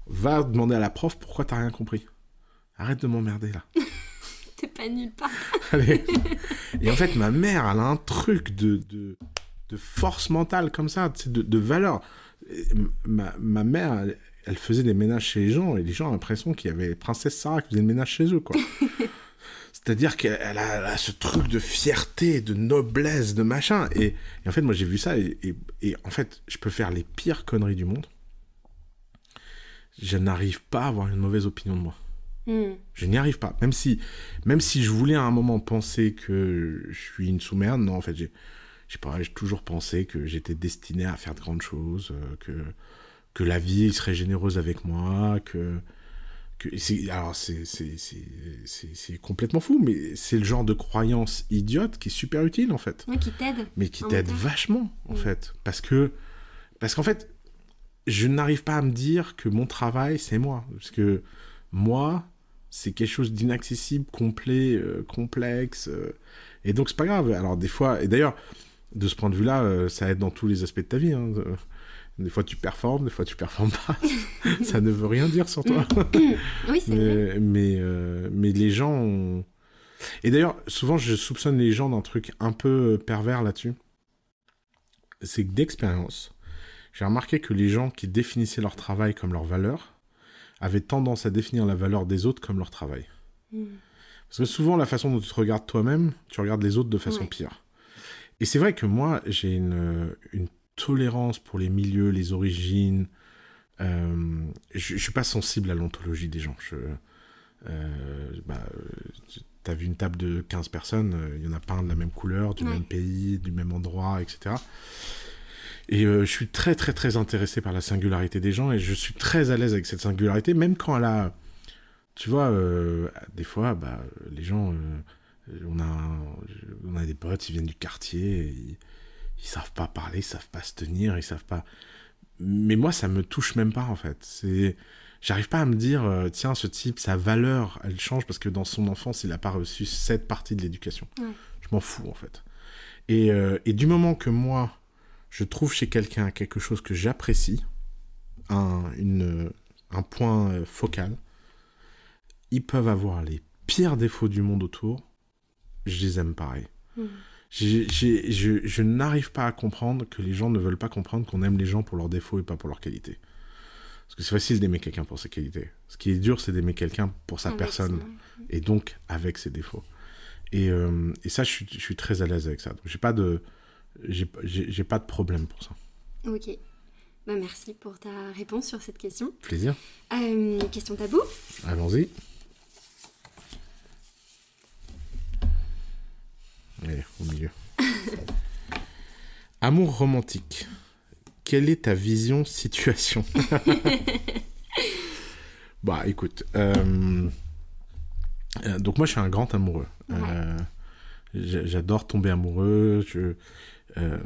Va demander à la prof pourquoi t'as rien compris. Arrête de m'emmerder là. T'es pas nulle part. Allez. Et en fait, ma mère, elle a un truc de, de, de force mentale comme ça, de, de valeur. Ma, ma mère, elle, elle faisait des ménages chez les gens et les gens ont l'impression qu'il y avait Princesse Sarah qui faisait le ménage chez eux, quoi. C'est-à-dire qu'elle elle a, elle a ce truc de fierté, de noblesse, de machin. Et, et en fait, moi, j'ai vu ça et, et- et en fait, je peux faire les pires conneries du monde. Je n'arrive pas à avoir une mauvaise opinion de moi. Hmm. Je n'y arrive pas. Même si, même si je voulais à un moment penser que je suis une sous-merde, non, en fait, j'ai, j'ai, pas, j'ai toujours pensé que j'étais destiné à faire de grandes choses, euh, que, que la vie serait généreuse avec moi, que. que alors, c'est, complètement fou, mais c'est le genre de croyance idiote qui est super utile, en fait. Ouais, qui t'aide. Mais qui t'aide vachement, en Mm. fait. Parce que. Parce qu'en fait, je n'arrive pas à me dire que mon travail, c'est moi. Parce que moi, c'est quelque chose d'inaccessible, complet, euh, complexe. euh, et donc, c'est pas grave. Alors, des fois, et d'ailleurs, de ce point de vue-là, euh, ça aide dans tous les aspects de ta vie. hein. Euh, Des fois, tu performes, des fois, tu performes pas. ça ne veut rien dire sur toi. Oui, c'est vrai. mais, mais, euh, mais les gens ont... Et d'ailleurs, souvent, je soupçonne les gens d'un truc un peu pervers là-dessus. C'est que d'expérience, j'ai remarqué que les gens qui définissaient leur travail comme leur valeur avaient tendance à définir la valeur des autres comme leur travail. Hmm. Parce que souvent, la façon dont tu te regardes toi-même, tu regardes les autres de façon Ouais. pire. Et c'est vrai que moi, j'ai une, une tolérance pour les milieux, les origines. Euh, je, je suis pas sensible à l'ontologie des gens. Je, euh, bah, tu as vu une table de 15 personnes, euh, il y en a pas un de la même couleur, du Ouais. même pays, du même endroit, etc. Et euh, je suis très très très intéressé par la singularité des gens et je suis très à l'aise avec cette singularité, même quand elle a... Tu vois, euh, des fois, bah, les gens... euh, on, a on a des potes, ils viennent du quartier, ils, ils savent pas parler, ils savent pas se tenir, ils savent pas... Mais moi, ça me touche même pas, en fait. C'est... J'arrive pas à me dire, tiens, ce type, sa valeur, elle change parce que dans son enfance, il a pas reçu cette partie de l'éducation. Je m'en fous, en fait. Et, et du moment que moi, je trouve chez quelqu'un quelque chose que j'apprécie, un, une, un point euh, focal, ils peuvent avoir les pires défauts du monde autour, je les aime pareil. J'ai- je je n'arrive pas à comprendre que les gens ne veulent pas comprendre qu'on aime les gens pour leurs défauts et pas pour leurs qualités. Parce que c'est facile d'aimer quelqu'un pour ses qualités. Ce qui est dur, c'est d'aimer quelqu'un pour sa Avec personne son- et donc avec ses défauts. Et, euh, et ça, je suis, je suis très à l'aise avec ça. Donc, j'ai pas de, j'ai, j'ai j'ai pas de problème pour ça. Ok. Bah, merci pour ta réponse sur cette question. Plaisir. Euh, question tabou. Allons-y. Allez, au milieu. Amour romantique. Quelle est ta vision situation? Bah écoute, euh, euh, donc moi je suis un grand amoureux. Euh, j'a- J'adore tomber amoureux. Je, euh,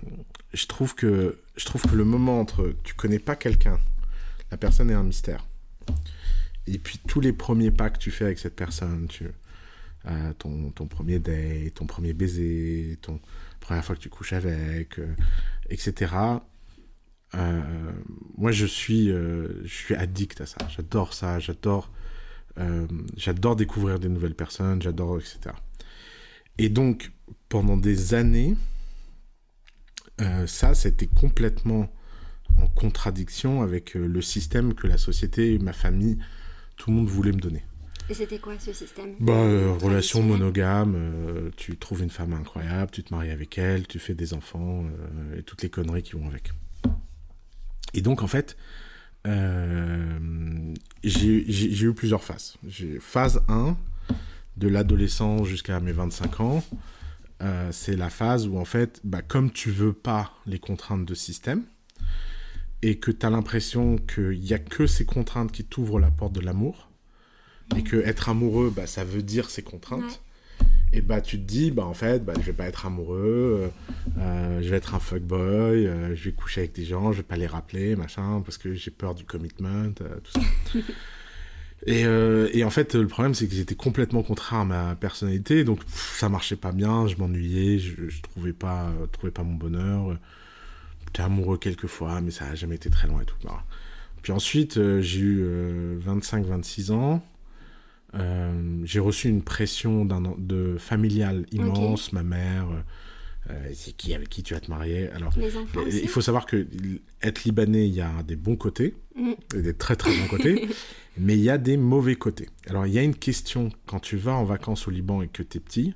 je trouve que je trouve que le moment entre tu connais pas quelqu'un, la personne est un mystère. Et puis tous les premiers pas que tu fais avec cette personne, euh, ton, ton premier date, ton premier baiser, ton première fois que tu couches avec, euh, etc. Moi, je suis, je suis addict à ça. J'adore ça. J'adore, j'adore découvrir des nouvelles personnes. J'adore, etc. Et donc, pendant des années, euh, ça, c'était complètement en contradiction avec euh, le système que la société, ma famille, tout le monde voulait me donner. Et c'était quoi ce système Bah, euh, relation monogame, euh, tu trouves une femme incroyable, tu te maries avec elle, tu fais des enfants, euh, et toutes les conneries qui vont avec. Et donc, en fait, j'ai eu plusieurs phases. J'ai phase 1, de l'adolescent jusqu'à mes 25 ans, euh, c'est la phase où, en fait, bah, comme tu veux pas les contraintes de système, et que tu as l'impression qu'il n'y a que ces contraintes qui t'ouvrent la porte de l'amour, et que être amoureux, bah, ça veut dire ces contraintes, et bah tu te dis, bah en fait, bah, je vais pas être amoureux, euh, euh, je vais être un fuckboy, euh, je vais coucher avec des gens, je vais pas les rappeler, machin, parce que j'ai peur du commitment, tout ça. et, euh, et en fait, le problème, c'est que j'étais complètement contraire à ma personnalité, donc pff, ça marchait pas bien, je m'ennuyais, je, je trouvais pas, euh, trouvais pas mon bonheur. J'étais amoureux quelques fois, mais ça a jamais été très loin et tout. Voilà. Puis ensuite, euh, j'ai eu 25-26 ans. J'ai reçu une pression d'un de familiale immense, ma mère, c'est qui avec qui tu vas te marier. Alors, euh, il faut savoir que être libanais, il y a des bons côtés, Mm. et des très très bons côtés, mais il y a des mauvais côtés. Alors, il y a une question quand tu vas en vacances au Liban et que tu es petit,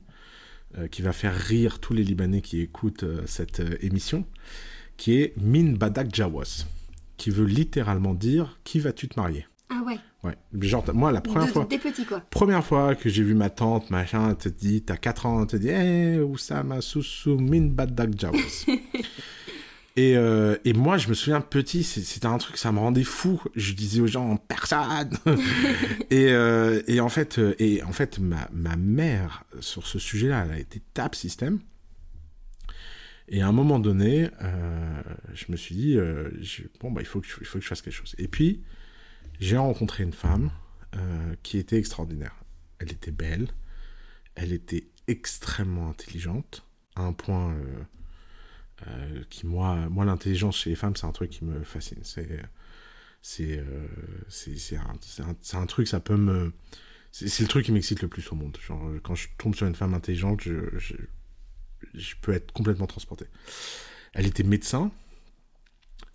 euh, qui va faire rire tous les Libanais qui écoutent euh, cette euh, émission, qui est Min Badak Jawas, qui veut littéralement dire qui vas-tu te marier? Ouais. Genre, moi, la première De- fois. Des petits, quoi. Première fois que j'ai vu ma tante, machin, elle te dit, t'as 4 ans, elle te dit, hey, Oussama Soussou min badak jawas. et, euh, et moi, je me souviens petit, c'était un truc, ça me rendait fou. Je disais aux gens, personne. et, euh, et en fait, euh, et en fait ma, ma mère, sur ce sujet-là, elle a été tap système. Et à un moment donné, euh, je me suis dit, je- bon, bah, il faut, que il faut que je fasse quelque chose. Et puis, j'ai rencontré une femme euh, qui était extraordinaire. Elle était belle, elle était extrêmement intelligente, à un point euh, euh, qui, moi, moi l'intelligence chez les femmes, c'est un truc qui me fascine. C'est euh, un, un, un truc, ça peut me... C'est le truc qui m'excite le plus au monde. Genre, quand je tombe sur une femme intelligente, je, je, je peux être complètement transporté. Elle était médecin.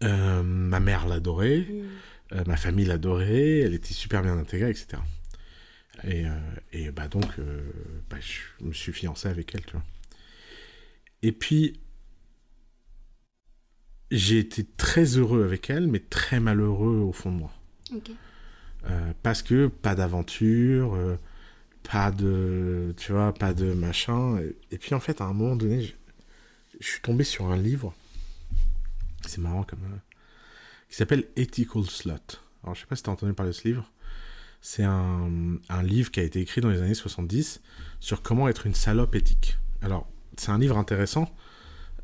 Ma mère l'adorait. Mm. Euh, ma famille l'adorait, elle était super bien intégrée, etc. Et, euh, et bah donc, euh, bah, je me suis fiancé avec elle, tu vois. Et puis, j'ai été très heureux avec elle, mais très malheureux au fond de moi. Parce que pas d'aventure, pas de, tu vois, pas de machin. Et, et puis en fait, à un moment donné, je, je suis tombé sur un livre. C'est marrant comme qui s'appelle Ethical Slut. Alors je sais pas si tu as entendu parler de ce livre. C'est un, un livre qui a été écrit dans les années 70 sur comment être une salope éthique. Alors c'est un livre intéressant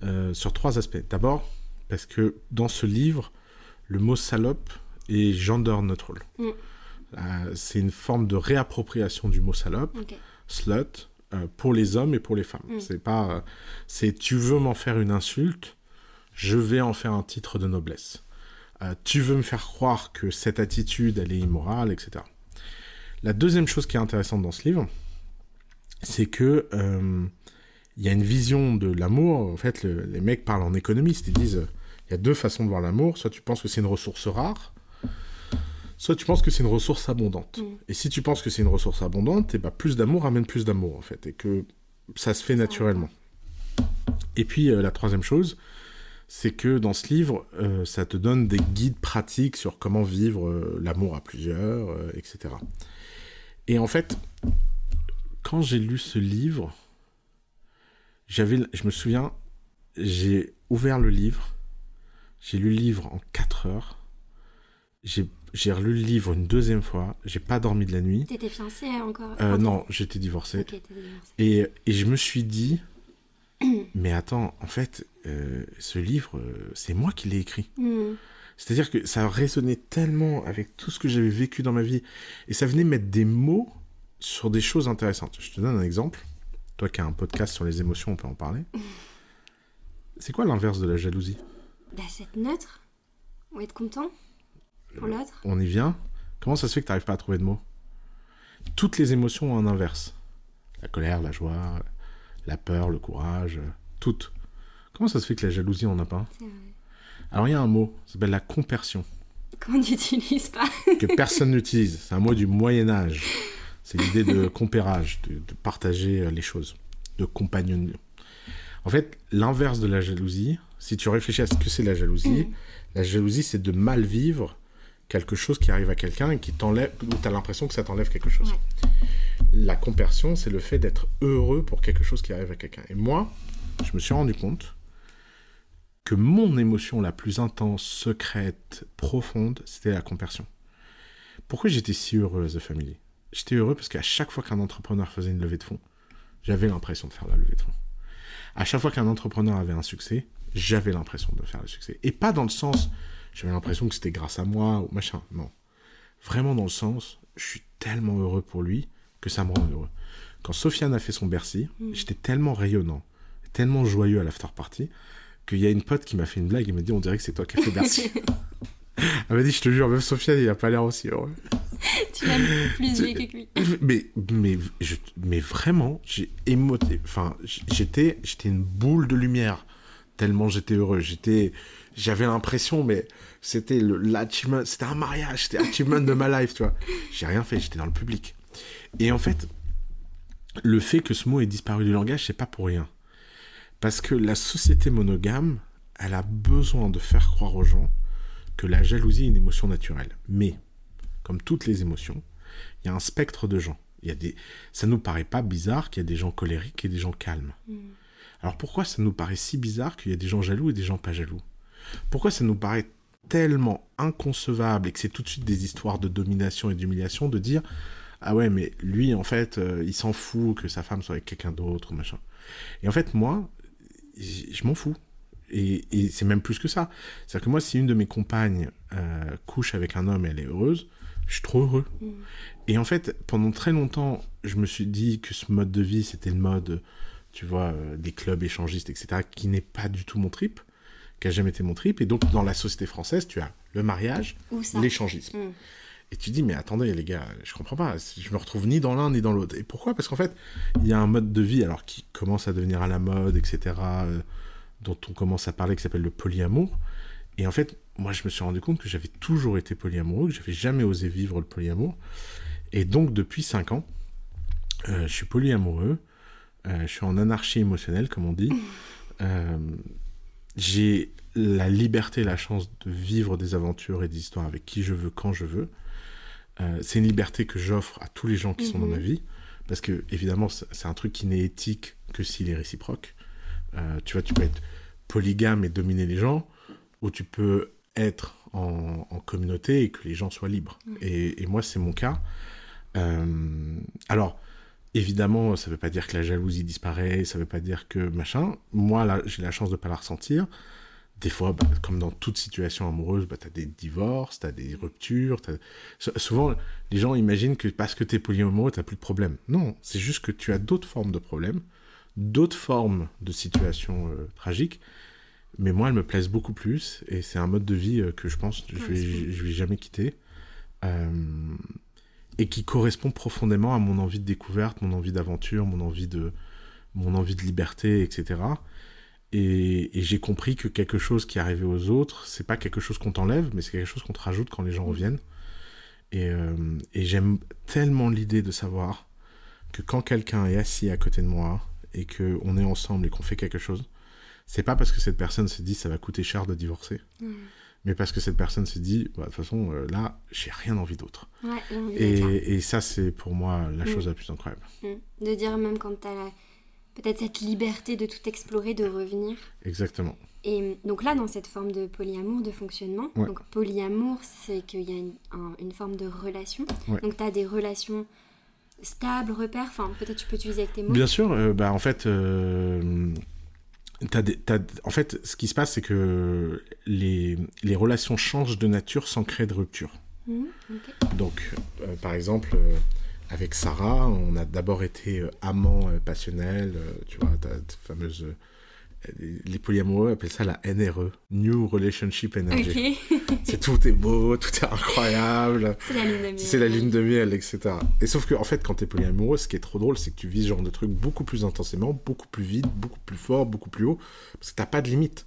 euh, sur trois aspects. D'abord parce que dans ce livre, le mot salope est gender neutral. Mm. Euh, c'est une forme de réappropriation du mot salope, slut, euh, pour les hommes et pour les femmes. Mm. C'est pas, c'est tu veux m'en faire une insulte, je vais en faire un titre de noblesse. Euh, tu veux me faire croire que cette attitude, elle est immorale, etc. La deuxième chose qui est intéressante dans ce livre, c'est que euh, il y a une vision de l'amour. En fait, le- les mecs parlent en économiste. Ils disent euh, il y a deux façons de voir l'amour. Soit tu penses que c'est une ressource rare, soit tu penses que c'est une ressource abondante. Mm. Et si tu penses que c'est une ressource abondante, et bah, plus d'amour amène plus d'amour, en fait. Et que ça se fait naturellement. Et puis, euh, la troisième chose, c'est que dans ce livre, euh, ça te donne des guides pratiques sur comment vivre euh, l'amour à plusieurs, euh, etc. Et en fait, quand j'ai lu ce livre, j'avais, je me souviens, j'ai ouvert le livre, j'ai lu le livre en 4 heures, j'ai, j'ai relu le livre une deuxième fois, j'ai pas dormi de la nuit. T'étais fiancé encore Euh, non, j'étais divorcé. Ok, t'étais divorcé. Et, et je me suis dit, mais attends, en fait, euh, ce livre, euh, c'est moi qui l'ai écrit. Mm. C'est-à-dire que ça résonnait tellement avec tout ce que j'avais vécu dans ma vie. Et ça venait mettre des mots sur des choses intéressantes. Je te donne un exemple. Toi qui as un podcast sur les émotions, on peut en parler. C'est quoi l'inverse de la jalousie? D'être neutre Ou être content pour l'autre On y vient. Comment ça se fait que tu n'arrives pas à trouver de mots? Toutes les émotions ont un inverse. La colère, la joie, la peur, le courage, euh, toutes. Comment ça se fait que la jalousie, on n'a pas vrai. Alors il y a un mot, ça s'appelle la compersion. Qu'on n'utilise pas. que personne n'utilise. C'est un mot du Moyen Âge. C'est l'idée de compérage, de, de partager euh, les choses, de compagnon. En fait, l'inverse de la jalousie, si tu réfléchis à ce que c'est la jalousie, Mm. la jalousie, c'est de mal vivre quelque chose qui arrive à quelqu'un et qui t'enlève, où tu as l'impression que ça t'enlève quelque chose. Ouais. La compersion, c'est le fait d'être heureux pour quelque chose qui arrive à quelqu'un. Et moi, je me suis rendu compte que mon émotion la plus intense, secrète, profonde, c'était la compersion. Pourquoi j'étais si heureux as a family? J'étais heureux parce qu'à chaque fois qu'un entrepreneur faisait une levée de fonds, j'avais l'impression de faire la levée de fonds. À chaque fois qu'un entrepreneur avait un succès, j'avais l'impression de faire le succès. Et pas dans le sens, j'avais l'impression que c'était grâce à moi ou machin. Non. Vraiment dans le sens, je suis tellement heureux pour lui que ça me rend heureux. Quand Sofiane a fait son Bercy, j'étais tellement rayonnant, tellement joyeux à l'after party, qu'il y a une pote qui m'a fait une blague et m'a dit on dirait que c'est toi qui as fait Bercy. Elle m'a dit je te jure, même Sofiane il a pas l'air aussi heureux. tu l'aimes plus vieux que lui. Mais, mais, je- mais vraiment, j'ai émoté. Enfin, j'étais, j'étais une boule de lumière tellement j'étais heureux. J'étais, j'avais l'impression, mais c'était le l'achievement, c'était un mariage, c'était l'achievement de ma life, tu vois. J'ai rien fait, j'étais dans le public. Et en fait, le fait que ce mot ait disparu du langage, c'est pas pour rien. Parce que la société monogame, elle a besoin de faire croire aux gens que la jalousie est une émotion naturelle. Mais comme toutes les émotions, il y a un spectre de gens. Il y a des... Ça nous paraît pas bizarre qu'il y a des gens colériques et des gens calmes. Mm. Alors pourquoi ça nous paraît si bizarre qu'il y a des gens jaloux et des gens pas jaloux? Pourquoi ça nous paraît tellement inconcevable et que c'est tout de suite des histoires de domination et d'humiliation de dire ah ouais mais lui en fait euh, il s'en fout que sa femme soit avec quelqu'un d'autre machin et en fait moi je m'en fous et, et c'est même plus que ça c'est à dire que moi si une de mes compagnes euh, couche avec un homme et elle est heureuse je suis trop heureux Mm. et en fait pendant très longtemps je me suis dit que ce mode de vie c'était le mode tu vois euh, des clubs échangistes etc qui n'est pas du tout mon trip qui a jamais été mon trip et donc dans la société française tu as le mariage l'échangisme. Mm. Et tu dis, mais attendez, les gars, je comprends pas. Je me retrouve ni dans l'un ni dans l'autre. Et pourquoi? Parce qu'en fait, il y a un mode de vie, alors qui commence à devenir à la mode, etc., euh, dont on commence à parler, qui s'appelle le polyamour. Et en fait, moi, je me suis rendu compte que j'avais toujours été polyamoureux, que j'avais jamais osé vivre le polyamour. Et donc, depuis 5 ans, euh, je suis polyamoureux. Euh, je suis en anarchie émotionnelle, comme on dit. J'ai la liberté, la chance de vivre des aventures et des histoires avec qui je veux, quand je veux. Euh, c'est une liberté que j'offre à tous les gens qui sont dans Mhm. ma vie, parce que évidemment c'est un truc qui n'est éthique que s'il est réciproque. Euh, tu vois, tu peux être polygame et dominer les gens, ou tu peux être en, en communauté et que les gens soient libres. Et, et moi, c'est mon cas. Euh, alors, évidemment, ça ne veut pas dire que la jalousie disparaît, ça ne veut pas dire que machin. Moi, là, j'ai la chance de ne pas la ressentir. Des fois, bah, comme dans toute situation amoureuse, bah, tu as des divorces, tu as des ruptures. Souvent, les gens imaginent que parce que tu es polyamoureux, tu plus de problèmes. Non, c'est juste que tu as d'autres formes de problèmes, d'autres formes de situations euh, tragiques. Mais moi, elles me plaisent beaucoup plus. Et c'est un mode de vie euh, que je pense que je vais, je vais jamais quitter. Euh, et qui correspond profondément à mon envie de découverte, mon envie d'aventure, mon envie de, mon envie de liberté, etc. Et, et j'ai compris que quelque chose qui arrivait aux autres, c'est pas quelque chose qu'on t'enlève, mais c'est quelque chose qu'on te rajoute quand les gens reviennent. Et, euh, et j'aime tellement l'idée de savoir que quand quelqu'un est assis à côté de moi et que on est ensemble et qu'on fait quelque chose, c'est pas parce que cette personne se dit ça va coûter cher de divorcer, Ouais. mais parce que cette personne se dit bah, de toute façon euh, là j'ai rien envie d'autre. Ouais, et ça c'est pour moi la Mm. chose la plus incroyable. Mm. De dire même quand t'as la... peut-être cette liberté de tout explorer, de revenir. Exactement. Et donc là, dans cette forme de polyamour, de fonctionnement, Ouais. donc polyamour, c'est qu'il y a une, un- une forme de relation. Ouais. Donc tu as des relations stables, repères, enfin peut-être tu peux utiliser avec tes mots. Bien sûr, euh, bah, en fait, euh, t'as des- t'as- en fait, ce qui se passe, c'est que les, les relations changent de nature sans créer de rupture. Ok. Donc, euh, par exemple, euh, avec Sarah, on a d'abord été euh, amants euh, passionnels, euh, tu vois, ta fameuse... les- polyamoureux appellent ça la NRE, New Relationship Energy. Ok, C'est tout est beau, tout est incroyable. c'est la lune de miel. C'est la lune de miel, etc. Et sauf que, en fait, quand t'es polyamoureux, ce qui est trop drôle, c'est que tu vis ce genre de truc beaucoup plus intensément, beaucoup plus vite, beaucoup plus fort, beaucoup plus haut, parce que t'as pas de limite.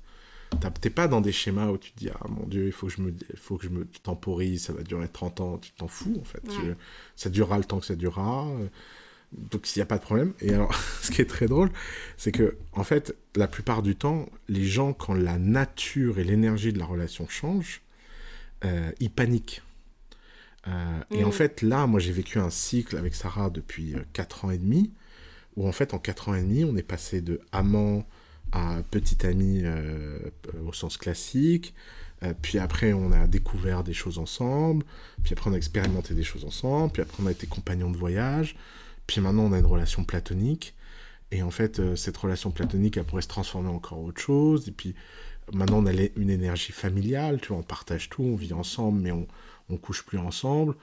T'es pas dans des schémas où tu te dis, ah mon dieu, il faut que je me, faut que je me temporise, ça va durer 30 ans, tu t'en fous, en fait. Ouais. Tu- ça durera le temps que ça durera. euh, Donc, il n'y a pas de problème. Et alors, ce qui est très drôle, c'est que, en fait, la plupart du temps, les gens, quand la nature et l'énergie de la relation changent, euh, ils paniquent. Euh, Et en Mm. fait, là, moi, j'ai vécu un cycle avec Sarah depuis 4 ans et demi, où en fait, en 4 ans et demi, on est passé de amant à petit ami euh, au sens classique. Euh, puis après, on a découvert des choses ensemble. Puis après, on a expérimenté des choses ensemble. Puis après, on a été compagnons de voyage. Puis maintenant, on a une relation platonique. Et en fait, euh, cette relation platonique, elle pourrait se transformer en encore autre chose. Et puis maintenant, on a une énergie familiale. Tu vois, on partage tout, on vit ensemble, mais on, couche plus ensemble.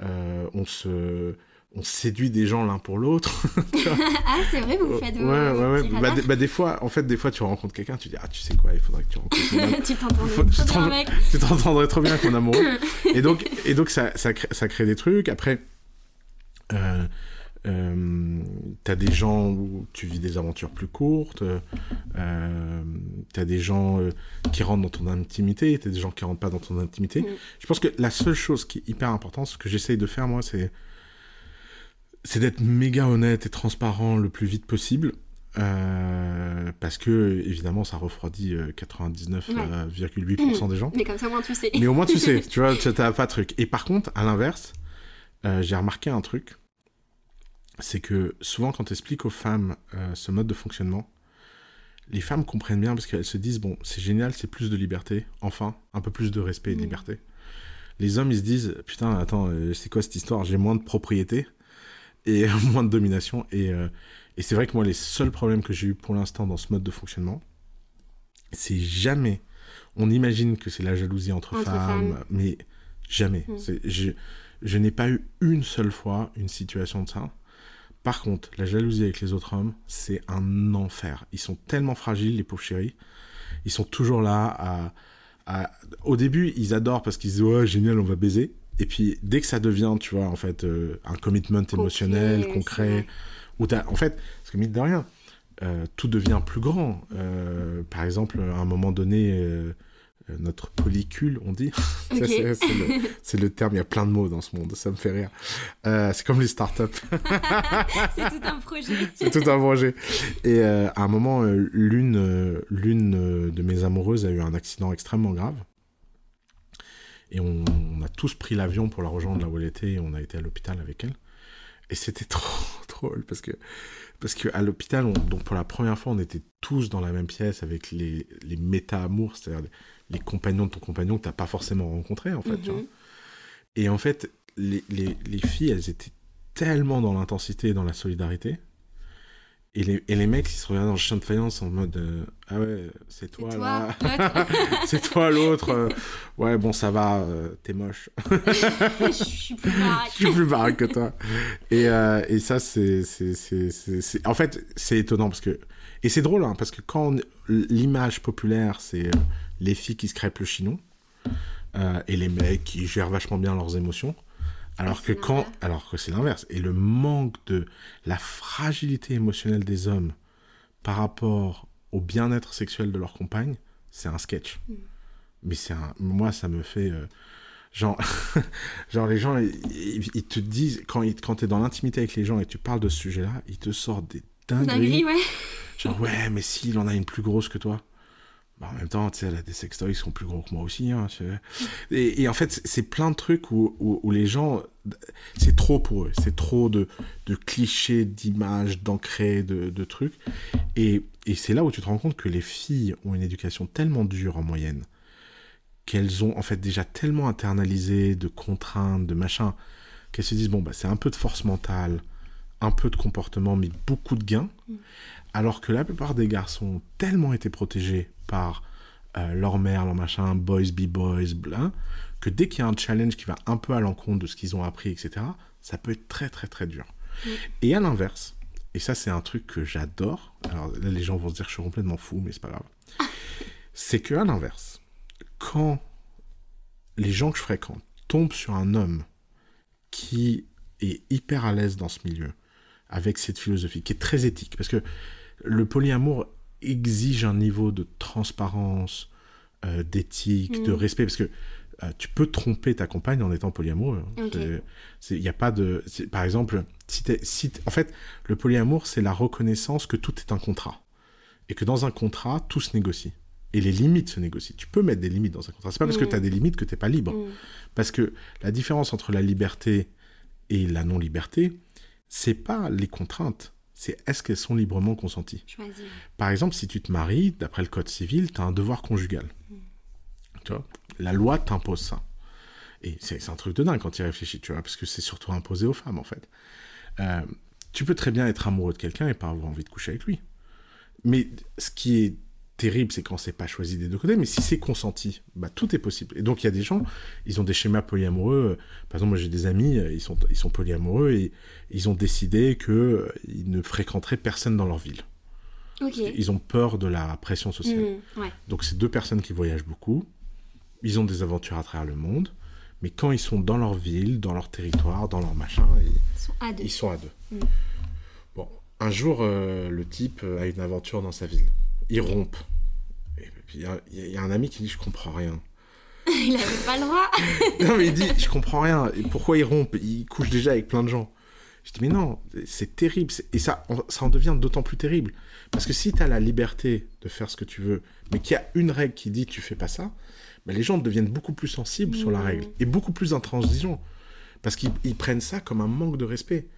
On se, on séduit des gens l'un pour l'autre. ah, c'est vrai, vous faites vos, ouais, vos ouais, ouais. petits Bah, bah, des fois, en fait, des fois, tu rencontres quelqu'un, tu dis, ah, tu sais quoi, il faudrait que tu rencontres tu tu t'entendrais trop bien mon amoureux. et donc, et donc ça, ça, crée, ça crée des trucs. Après, euh, euh, t'as des gens où tu vis des aventures plus courtes. Euh, t'as des gens euh, qui rentrent dans ton intimité. T'as des gens qui rentrent pas dans ton intimité. Mm. Je pense que la seule chose qui est hyper importante, ce que j'essaye de faire moi, c'est c'est d'être méga honnête et transparent le plus vite possible. euh, parce que, évidemment, ça refroidit 99,8% des gens. Mais comme ça, au moins, tu sais. Mais au moins, tu sais, tu vois, tu n'as pas de truc. Et par contre, à l'inverse, j'ai remarqué un truc, c'est que souvent, quand tu expliques aux femmes ce mode de fonctionnement, les femmes comprennent bien parce qu'elles se disent, bon, c'est génial, c'est plus de liberté, enfin, un peu plus de respect et de mm. liberté. Les hommes, ils se disent, putain, attends, c'est quoi cette histoire? J'ai moins de propriété et moins de domination. Et, euh, et c'est vrai que moi, les seuls problèmes que j'ai eu pour l'instant dans ce mode de fonctionnement, c'est jamais. On imagine que c'est la jalousie entre, femmes, mais jamais. Hmm. Je, je n'ai pas eu une seule fois une situation de ça. Par contre, la jalousie avec les autres hommes, c'est un enfer. Ils sont tellement fragiles, les pauvres chéris. Ils sont toujours là à. Au début, ils adorent parce qu'ils disent Ouais, génial, on va baiser. Et puis, dès que ça devient, tu vois, en fait, euh, un commitment émotionnel, concret, où t'as, en fait, parce que, mine de rien, euh, tout devient plus grand. Euh, par exemple, à un moment donné, notre polycule, on dit. c'est le, terme, il y a plein de mots dans ce monde, ça me fait rire. c'est comme les startups. c'est tout un projet. c'est tout un projet. Et à un moment, l'une, l'une de mes amoureuses a eu un accident extrêmement grave. Et on, a tous pris l'avion pour la rejoindre là où elle était et on a été à l'hôpital avec elle. Et c'était trop drôle parce que parce qu'à l'hôpital, donc pour la première fois, on était tous dans la même pièce avec les, les méta-amours, c'est-à-dire les compagnons de ton compagnon que tu n'as pas forcément rencontré, en fait. Mhm. Et en fait, les, les, les, filles, elles étaient tellement dans l'intensité et dans la solidarité et les, et les mecs, ils se regardent dans le chien de faïence en mode euh, Ah ouais, c'est toi, là. c'est toi l'autre. Euh, ouais, bon, ça va, euh, t'es moche. Je suis plus baraque. Je suis plus baraque que toi. Et, et ça, c'est. En fait, c'est étonnant parce que. Et c'est drôle, hein, parce que quand l'image populaire, c'est les filles qui se crêpent le chinon et les mecs qui gèrent vachement bien leurs émotions. Alors que quand, alors que c'est l'inverse, et le manque de la fragilité émotionnelle des hommes par rapport au bien-être sexuel de leur compagne, c'est un sketch. Mm. Mais c'est un, moi ça me fait, euh, genre, genre les gens, ils, te disent quand, quand tu es dans l'intimité avec les gens et tu parles de ce sujet-là, ils te sortent des dingueries. Dinguerie, ouais. genre ouais, mais s'il en a une plus grosse que toi. Bah, en même temps, tu sais, elle a des sextoys qui sont plus gros que moi aussi. Hein, et, en fait, c'est plein de trucs où, où, les gens. C'est trop pour eux. C'est trop de, de clichés, d'images, d'ancrés, de, de, trucs. Et, et c'est là où tu te rends compte que les filles ont une éducation tellement dure en moyenne qu'elles ont en fait déjà tellement internalisé de contraintes, de machin, qu'elles se disent bon, bah, c'est un peu de force mentale, un peu de comportement, mais beaucoup de gains. Mm. Alors que la plupart des garçons ont tellement été protégés par euh, leur mère, leur machin, boys be boys, bla, que dès qu'il y a un challenge qui va un peu à l'encontre de ce qu'ils ont appris, etc., ça peut être très très très dur. Mm. Et à l'inverse, et ça c'est un truc que j'adore, alors là les gens vont se dire que je suis complètement fou, mais c'est pas grave, c'est que à l'inverse, quand les gens que je fréquente tombent sur un homme qui est hyper à l'aise dans ce milieu, avec cette philosophie, qui est très éthique, parce que le polyamour exige un niveau de transparence, euh, d'éthique, de mm. respect, parce que euh, tu peux tromper ta compagne en étant polyamoureux. Il n'y a pas de... Par exemple, si, en fait, le polyamour, c'est la reconnaissance que tout est un contrat. Et que dans un contrat, tout se négocie. Et les limites se négocient. Tu peux mettre des limites dans un contrat. C'est pas parce que mm. tu as des limites que tu n'es pas libre. Mm. Parce que la différence entre la liberté et la non-liberté, c'est pas les contraintes c'est est-ce qu'elles sont librement consenties? Par exemple, si tu te maries, d'après le code civil, tu as un devoir conjugal. Hmm. Tu vois? La loi t'impose ça. Et c'est un truc de dingue quand tu y réfléchis, tu vois, parce que c'est surtout imposé aux femmes, en fait. Euh, tu peux très bien être amoureux de quelqu'un et pas avoir envie de coucher avec lui. Mais ce qui est terrible, c'est quand c'est pas choisi des deux côtés, mais si c'est consenti, bah, tout est possible. Et donc il y a des gens, ils ont des schémas polyamoureux. Par exemple, moi j'ai des amis, ils sont, ils sont polyamoureux et ils ont décidé qu'ils euh, ne fréquenteraient personne dans leur ville. Ils ont peur de la pression sociale. Mmh, donc c'est deux personnes qui voyagent beaucoup, ils ont des aventures à travers le monde, mais quand ils sont dans leur ville, dans leur territoire, dans leur machin, ils, sont à deux. Ils sont à deux. Mmh. Bon, un jour, euh, le type a une aventure dans sa ville ils rompent. Et puis il y, a un ami qui dit Je comprends rien. il avait pas le droit. non, mais il dit Je comprends rien. Et pourquoi ils rompent Ils couchent déjà avec plein de gens. Je dis, mais non, c'est terrible. Et ça, ça en devient d'autant plus terrible. Parce que si tu as la liberté de faire ce que tu veux, mais qu'il y a une règle qui dit tu fais pas ça, ben les gens deviennent beaucoup plus sensibles sur la mmh. règle et beaucoup plus intransigeants. Parce qu'ils prennent ça comme un manque de respect.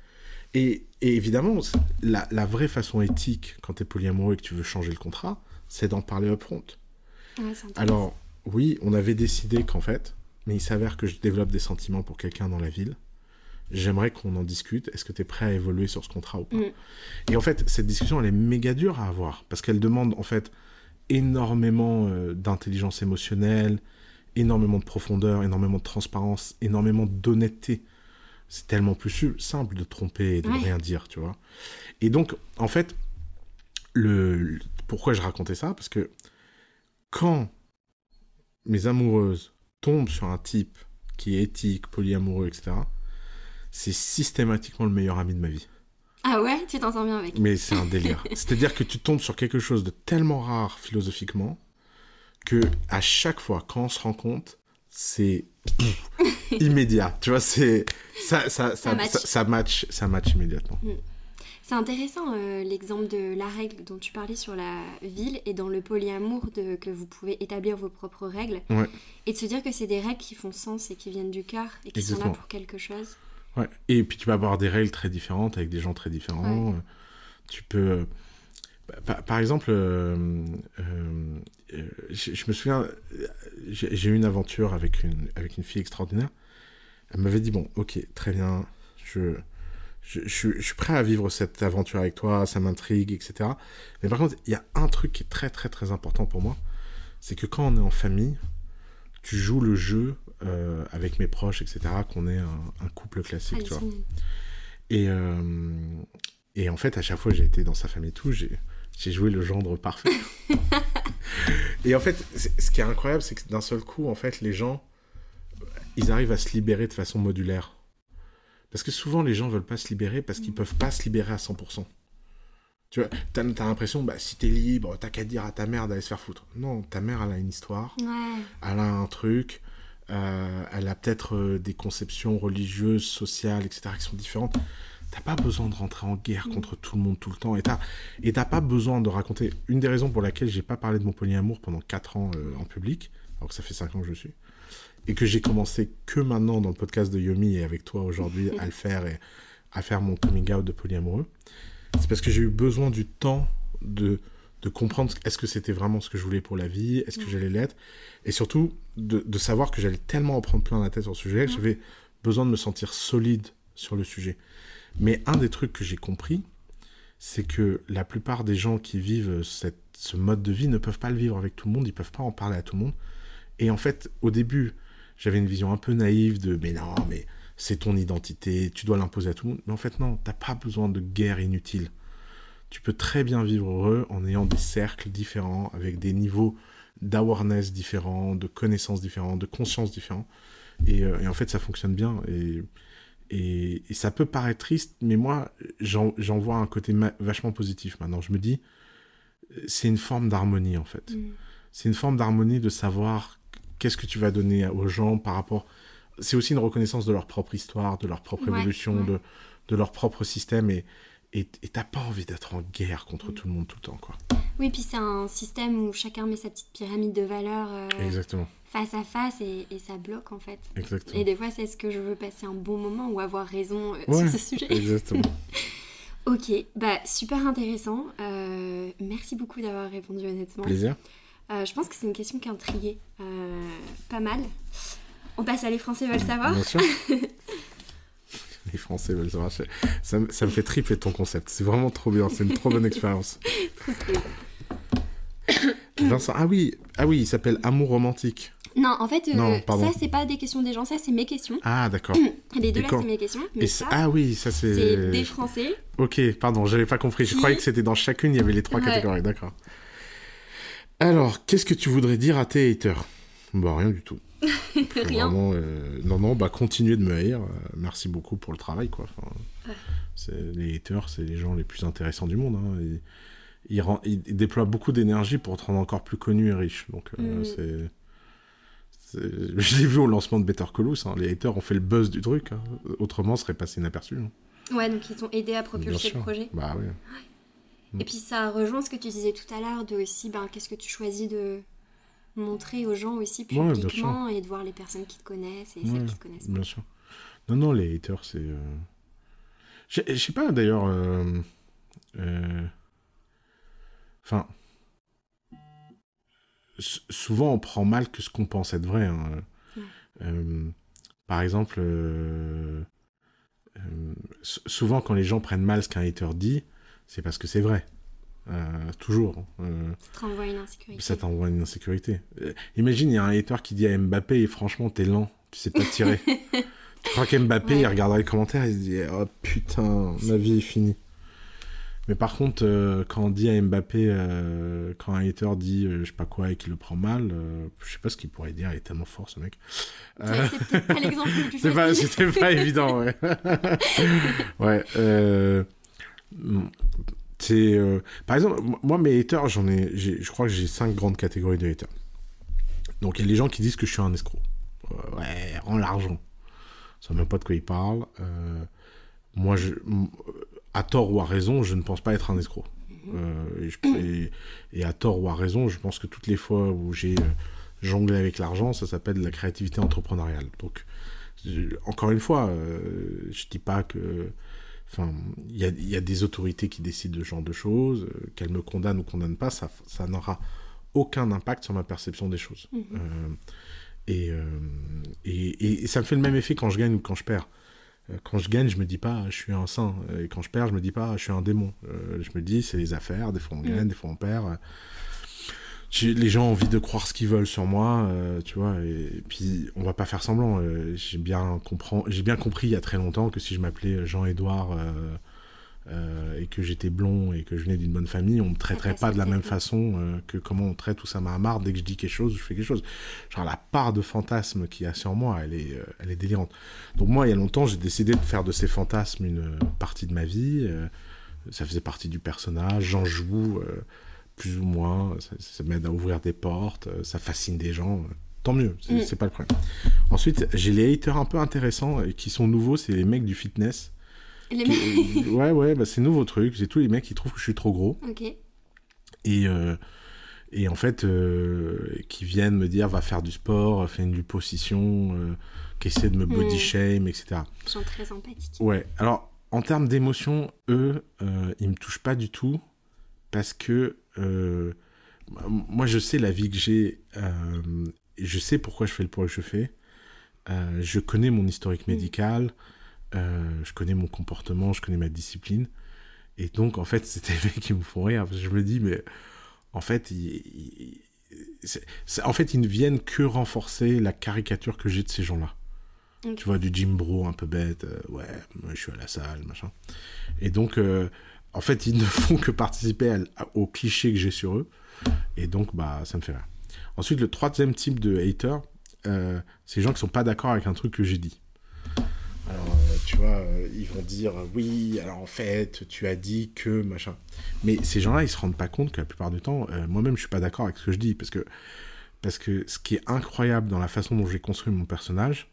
Et, évidemment, la, la, vraie façon éthique, quand tu es polyamoureux et que tu veux changer le contrat, c'est d'en parler up front. Alors, oui, on avait décidé qu'en fait, mais il s'avère que je développe des sentiments pour quelqu'un dans la ville. J'aimerais qu'on en discute. Est-ce que tu es prêt à évoluer sur ce contrat ou pas mm. Et en fait, cette discussion, elle est méga dure à avoir parce qu'elle demande en fait énormément euh, d'intelligence émotionnelle, énormément de profondeur, énormément de transparence, énormément d'honnêteté. C'est tellement plus simple de tromper et de rien dire, tu vois. Et donc, en fait, le, pourquoi je racontais ça? Parce que quand mes amoureuses tombent sur un type qui est éthique, polyamoureux, etc., c'est systématiquement le meilleur ami de ma vie. Ah ouais, tu t'en sens bien avec. Mais c'est un délire. C'est-à-dire que tu tombes sur quelque chose de tellement rare philosophiquement que à chaque fois quand on se rend compte, c'est immédiat. Tu vois, c'est ça ça ça, ça, match. ça, match immédiatement. Mm. C'est intéressant euh, l'exemple de la règle dont tu parlais sur la ville et dans le polyamour de, que vous pouvez établir vos propres règles et de se dire que c'est des règles qui font sens et qui viennent du cœur et qui sont là pour quelque chose. Ouais. Et puis tu vas avoir des règles très différentes avec des gens très différents. Tu peux. Par, exemple, euh, euh, je, me souviens, j'ai eu une aventure avec une, avec une fille extraordinaire. Elle m'avait dit Bon, ok, très bien, je je, suis prêt à vivre cette aventure avec toi, ça m'intrigue, etc. Mais par contre, il y a un truc qui est très très très important pour moi, c'est que quand on est en famille, tu joues le jeu euh, avec mes proches, etc., qu'on est un, couple classique, tu vois. Et, euh, et en fait, à chaque fois que j'ai été dans sa famille tout, j'ai joué le gendre parfait. et en fait, ce qui est incroyable, c'est que d'un seul coup, en fait, les gens, ils arrivent à se libérer de façon modulaire. Parce que souvent, les gens veulent pas se libérer parce qu'ils peuvent pas se libérer à 100%. Tu vois, t'as as, l'impression, bah, si t'es libre, t'as qu'à dire à ta mère d'aller se faire foutre. Non, ta mère, elle a une histoire, elle a un truc, euh, elle a peut-être euh, des conceptions religieuses, sociales, etc., qui sont différentes. T'as pas besoin de rentrer en guerre contre tout le monde tout le temps. Et t'as pas besoin de raconter. Une des raisons pour laquelle j'ai pas parlé de mon polyamour pendant 4 ans euh, en public, alors que ça fait 5 ans que je suis, et que j'ai commencé que maintenant dans le podcast de Yomi et avec toi aujourd'hui à le faire et à faire mon coming out de polyamoureux, c'est parce que j'ai eu besoin du temps de, de comprendre est-ce que c'était vraiment ce que je voulais pour la vie, est-ce que j'allais l'être, et surtout de, de savoir que j'allais tellement en prendre plein la tête sur le sujet que j'avais besoin de me sentir solide sur le sujet. Mais un des trucs que j'ai compris, c'est que la plupart des gens qui vivent ce mode de vie ne peuvent pas le vivre avec tout le monde, ils peuvent pas en parler à tout le monde. Et en fait, au début, j'avais une vision un peu naïve de mais non, mais c'est ton identité, tu dois l'imposer à tout le monde. Mais en fait, non, t'as pas besoin de guerre inutile. Tu peux très bien vivre heureux en ayant des cercles différents, avec des niveaux d'awareness différents, de connaissances différentes, de conscience différents. Et, euh, en fait, ça fonctionne bien. Et, et, ça peut paraître triste, mais moi, j'en vois un côté vachement positif maintenant. Je me dis, c'est une forme d'harmonie, en fait. Mm. C'est une forme d'harmonie de savoir qu'est-ce que tu vas donner aux gens par rapport. C'est aussi une reconnaissance de leur propre histoire, de leur propre évolution, De, de leur propre système. Et t'as pas envie d'être en guerre contre tout le monde tout le temps, quoi. Oui, puis c'est un système où chacun met sa petite pyramide de valeurs euh, Exactement. Face à face et, et, ça bloque en fait. Exactement. Et des fois, c'est est-ce que je veux passer un bon moment ou avoir raison euh, sur ce sujet Exactement. ok, bah super intéressant. Euh, merci beaucoup d'avoir répondu honnêtement. Plaisir. Euh, je pense que c'est une question qui a intrigué pas mal. On passe à les Français veulent savoir. Bien sûr. les Français veulent savoir. Ça, ça, me fait triper ton concept. C'est vraiment trop bien. C'est une trop bonne expérience. Vincent, ah oui, ah oui, il s'appelle Amour romantique. Non, en fait, euh, ça, c'est pas des questions des gens, ça, c'est mes questions. Ah, d'accord. Les deux là, c'est mes questions. Mais ça, ah oui, ça, c'est. C'est des Français. Ok, pardon, j'avais pas compris. Je croyais que c'était dans chacune, il y avait les trois catégories, d'accord. Alors, qu'est-ce que tu voudrais dire à tes haters? Bah, rien du tout. rien. Euh, non, non, bah, continuez de me haïr. Euh, merci beaucoup pour le travail, quoi. Les haters, c'est les gens les plus intéressants du monde. Hein. Ils, déploient beaucoup d'énergie pour te rendre encore plus connu et riche. Donc, euh, mm. c'est. Je l'ai vu au lancement de Better Colous, hein. les haters ont fait le buzz du truc, hein. autrement, ce serait passé inaperçu. Hein. Ouais, donc ils t'ont aidé à propulser le projet. Bah oui. Et puis ça rejoint ce que tu disais tout à l'heure de aussi, ben, qu'est-ce que tu choisis de montrer aux gens aussi Ouais, publiquement et de voir les personnes qui te connaissent et Ouais, celles qui te connaissent. Bien sûr. Non, non, les haters, c'est. euh, Je je sais pas d'ailleurs. euh, euh, Enfin. Souvent, on prend mal que ce qu'on pense être vrai. hein. Ouais. Euh, par exemple, euh, euh, souvent quand les gens prennent mal ce qu'un hater dit, c'est parce que c'est vrai. Toujours. Euh, Ça te renvoie une insécurité. ça t'envoie une insécurité. Imagine, il y a un hater qui dit à Mbappé, et franchement, t'es lent, tu sais pas tirer. tu crois qu'Mbappé, Ouais. il regardera les commentaires, il se dit, oh putain, ma vie est finie. Mais par contre, euh, quand on dit à Mbappé, euh, quand un hater dit euh, je sais pas quoi et qu'il le prend mal, euh, je sais pas ce qu'il pourrait dire, il est tellement fort ce mec. Peut-être pas l'exemple le plus pas, c'était pas évident, ouais. ouais. C'est, par exemple, moi, mes haters, j'en ai, je crois que j'ai cinq grandes catégories de haters. Donc, il y a les gens qui disent que je suis un escroc. Ouais, rends l'argent. Ça ne même pas de quoi ils parlent. Moi, je, à tort ou à raison, je ne pense pas être un escroc. Euh, et, je- et- et à tort ou à raison, je pense que toutes les fois où j'ai euh, jonglé avec l'argent, ça s'appelle la créativité entrepreneuriale. Donc, je- encore une fois, euh, je dis pas que. Enfin, il y a, il y a des autorités qui décident de ce genre de choses, euh, qu'elles me condamnent ou condamnent pas, ça, ça n'aura aucun impact sur ma perception des choses. Mhm. Euh, euh, et- et ça me fait le même effet quand je gagne ou quand je perds. Euh, Quand je gagne, je me dis pas je suis un saint. Et quand je perds, je me dis pas je suis un démon. Euh, je me dis c'est les affaires. Des fois on gagne, Mm. des fois on perd. Euh, Les gens ont envie de croire ce qu'ils veulent sur moi, euh, tu vois. Et, puis on va pas faire semblant. Euh, j'ai bien j'ai bien compris il y a très longtemps que si je m'appelais Jean-Édouard euh, et que j'étais blond et que je venais d'une bonne famille, on me traiterait pas de la même façon euh, que comment on traite Oussama Hamar dès que je dis quelque chose, je fais quelque chose. Genre la part de fantasme qu'il y a sur moi, elle est, euh, elle est délirante. Donc moi, il y a longtemps, j'ai décidé de faire de ces fantasmes une partie de ma vie. ça faisait partie du personnage, j'en joue plus ou moins, ça, ça m'aide à ouvrir des portes, ça fascine des gens. Tant mieux, c'est Mm. pas le problème. Ensuite, j'ai les haters un peu intéressants et qui sont nouveaux, c'est les mecs du fitness. Les Qui- mecs- ouais, ouais, bah, c'est nouveau truc. C'est tous les mecs qui trouvent que je suis trop gros Ok. et, euh, et en fait euh, qui viennent me dire va faire du sport, fais une liposuction, euh, qui essaient de me body Mm. shame, etc. Gens très empathiques. Ouais, alors en termes d'émotion, eux, euh, ils me touchent pas du tout parce que euh, moi je sais la vie que j'ai, euh, je sais pourquoi je fais le poids que je fais, Euh, je connais mon historique Mm. médical, médical, euh, je connais mon comportement, je connais ma discipline, et donc en fait c'est des mecs qui me font rire je me dis mais en fait ils, en fait ils ne viennent que renforcer la caricature que j'ai de ces gens-là. Tu vois, du gym bro un peu bête, euh, ouais, moi je suis à la salle, machin. Et donc, euh, en fait, ils ne font que participer à- à- au cliché que j'ai sur eux. Et donc, bah, ça me fait rire. Ensuite, le troisième type de hater, euh, c'est les gens qui sont pas d'accord avec un truc que j'ai dit. Alors, euh, tu vois, euh, ils vont dire oui, alors en fait, tu as dit que machin. Mais ces gens-là, ils se rendent pas compte que la plupart du temps, euh, moi-même, je suis pas d'accord avec ce que je dis. Parce que, parce que ce qui est incroyable dans la façon dont j'ai construit mon personnage,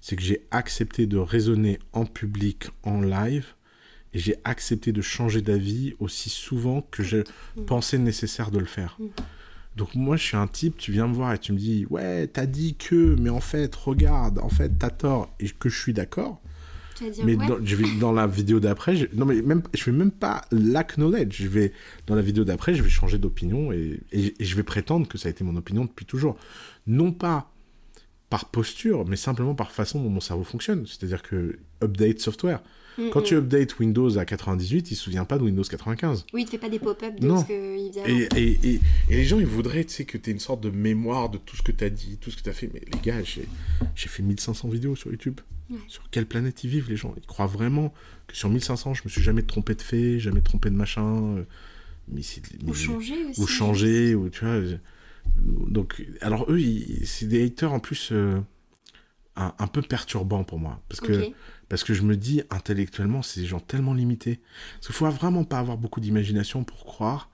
c'est que j'ai accepté de raisonner en public, en live, et j'ai accepté de changer d'avis aussi souvent que je Mm. pensais nécessaire de le faire. Mm. Donc moi, je suis un type, tu viens me voir et tu me dis, ouais, t'as dit que, mais en fait, regarde, en fait, t'as tort, et que je suis d'accord. Mais ouais. dans, je vais, dans la vidéo d'après, je, non mais même, je vais même pas l'acknowledge. Je vais dans la vidéo d'après, je vais changer d'opinion et, et- et je vais prétendre que ça a été mon opinion depuis toujours. Non pas par posture, mais simplement par façon dont mon cerveau fonctionne. C'est-à-dire que update software. Mm, Quand mm. tu updates Windows à 98, il se souvient pas de Windows 95. Oui, il te fait pas des pop-up de Non. ce qu'il faisait. Et, et, et, et les gens, ils voudraient, tu sais, que tu une sorte de mémoire de tout ce que tu as dit, tout ce que tu as fait. Mais les gars, j'ai fait 1500 vidéos sur YouTube. Ouais. Sur quelle planète ils vivent, les gens? Ils croient vraiment que sur 1500, je me suis jamais trompé de fait, jamais trompé de machin. euh, Mais mais- Ou changer aussi. ou changer, ou tu vois. je- Donc, alors eux, c'est des haters en plus euh, un, un peu perturbants pour moi. Parce que. Parce que je me dis, intellectuellement, c'est des gens tellement limités. Parce qu'il faut vraiment pas avoir beaucoup d'imagination pour croire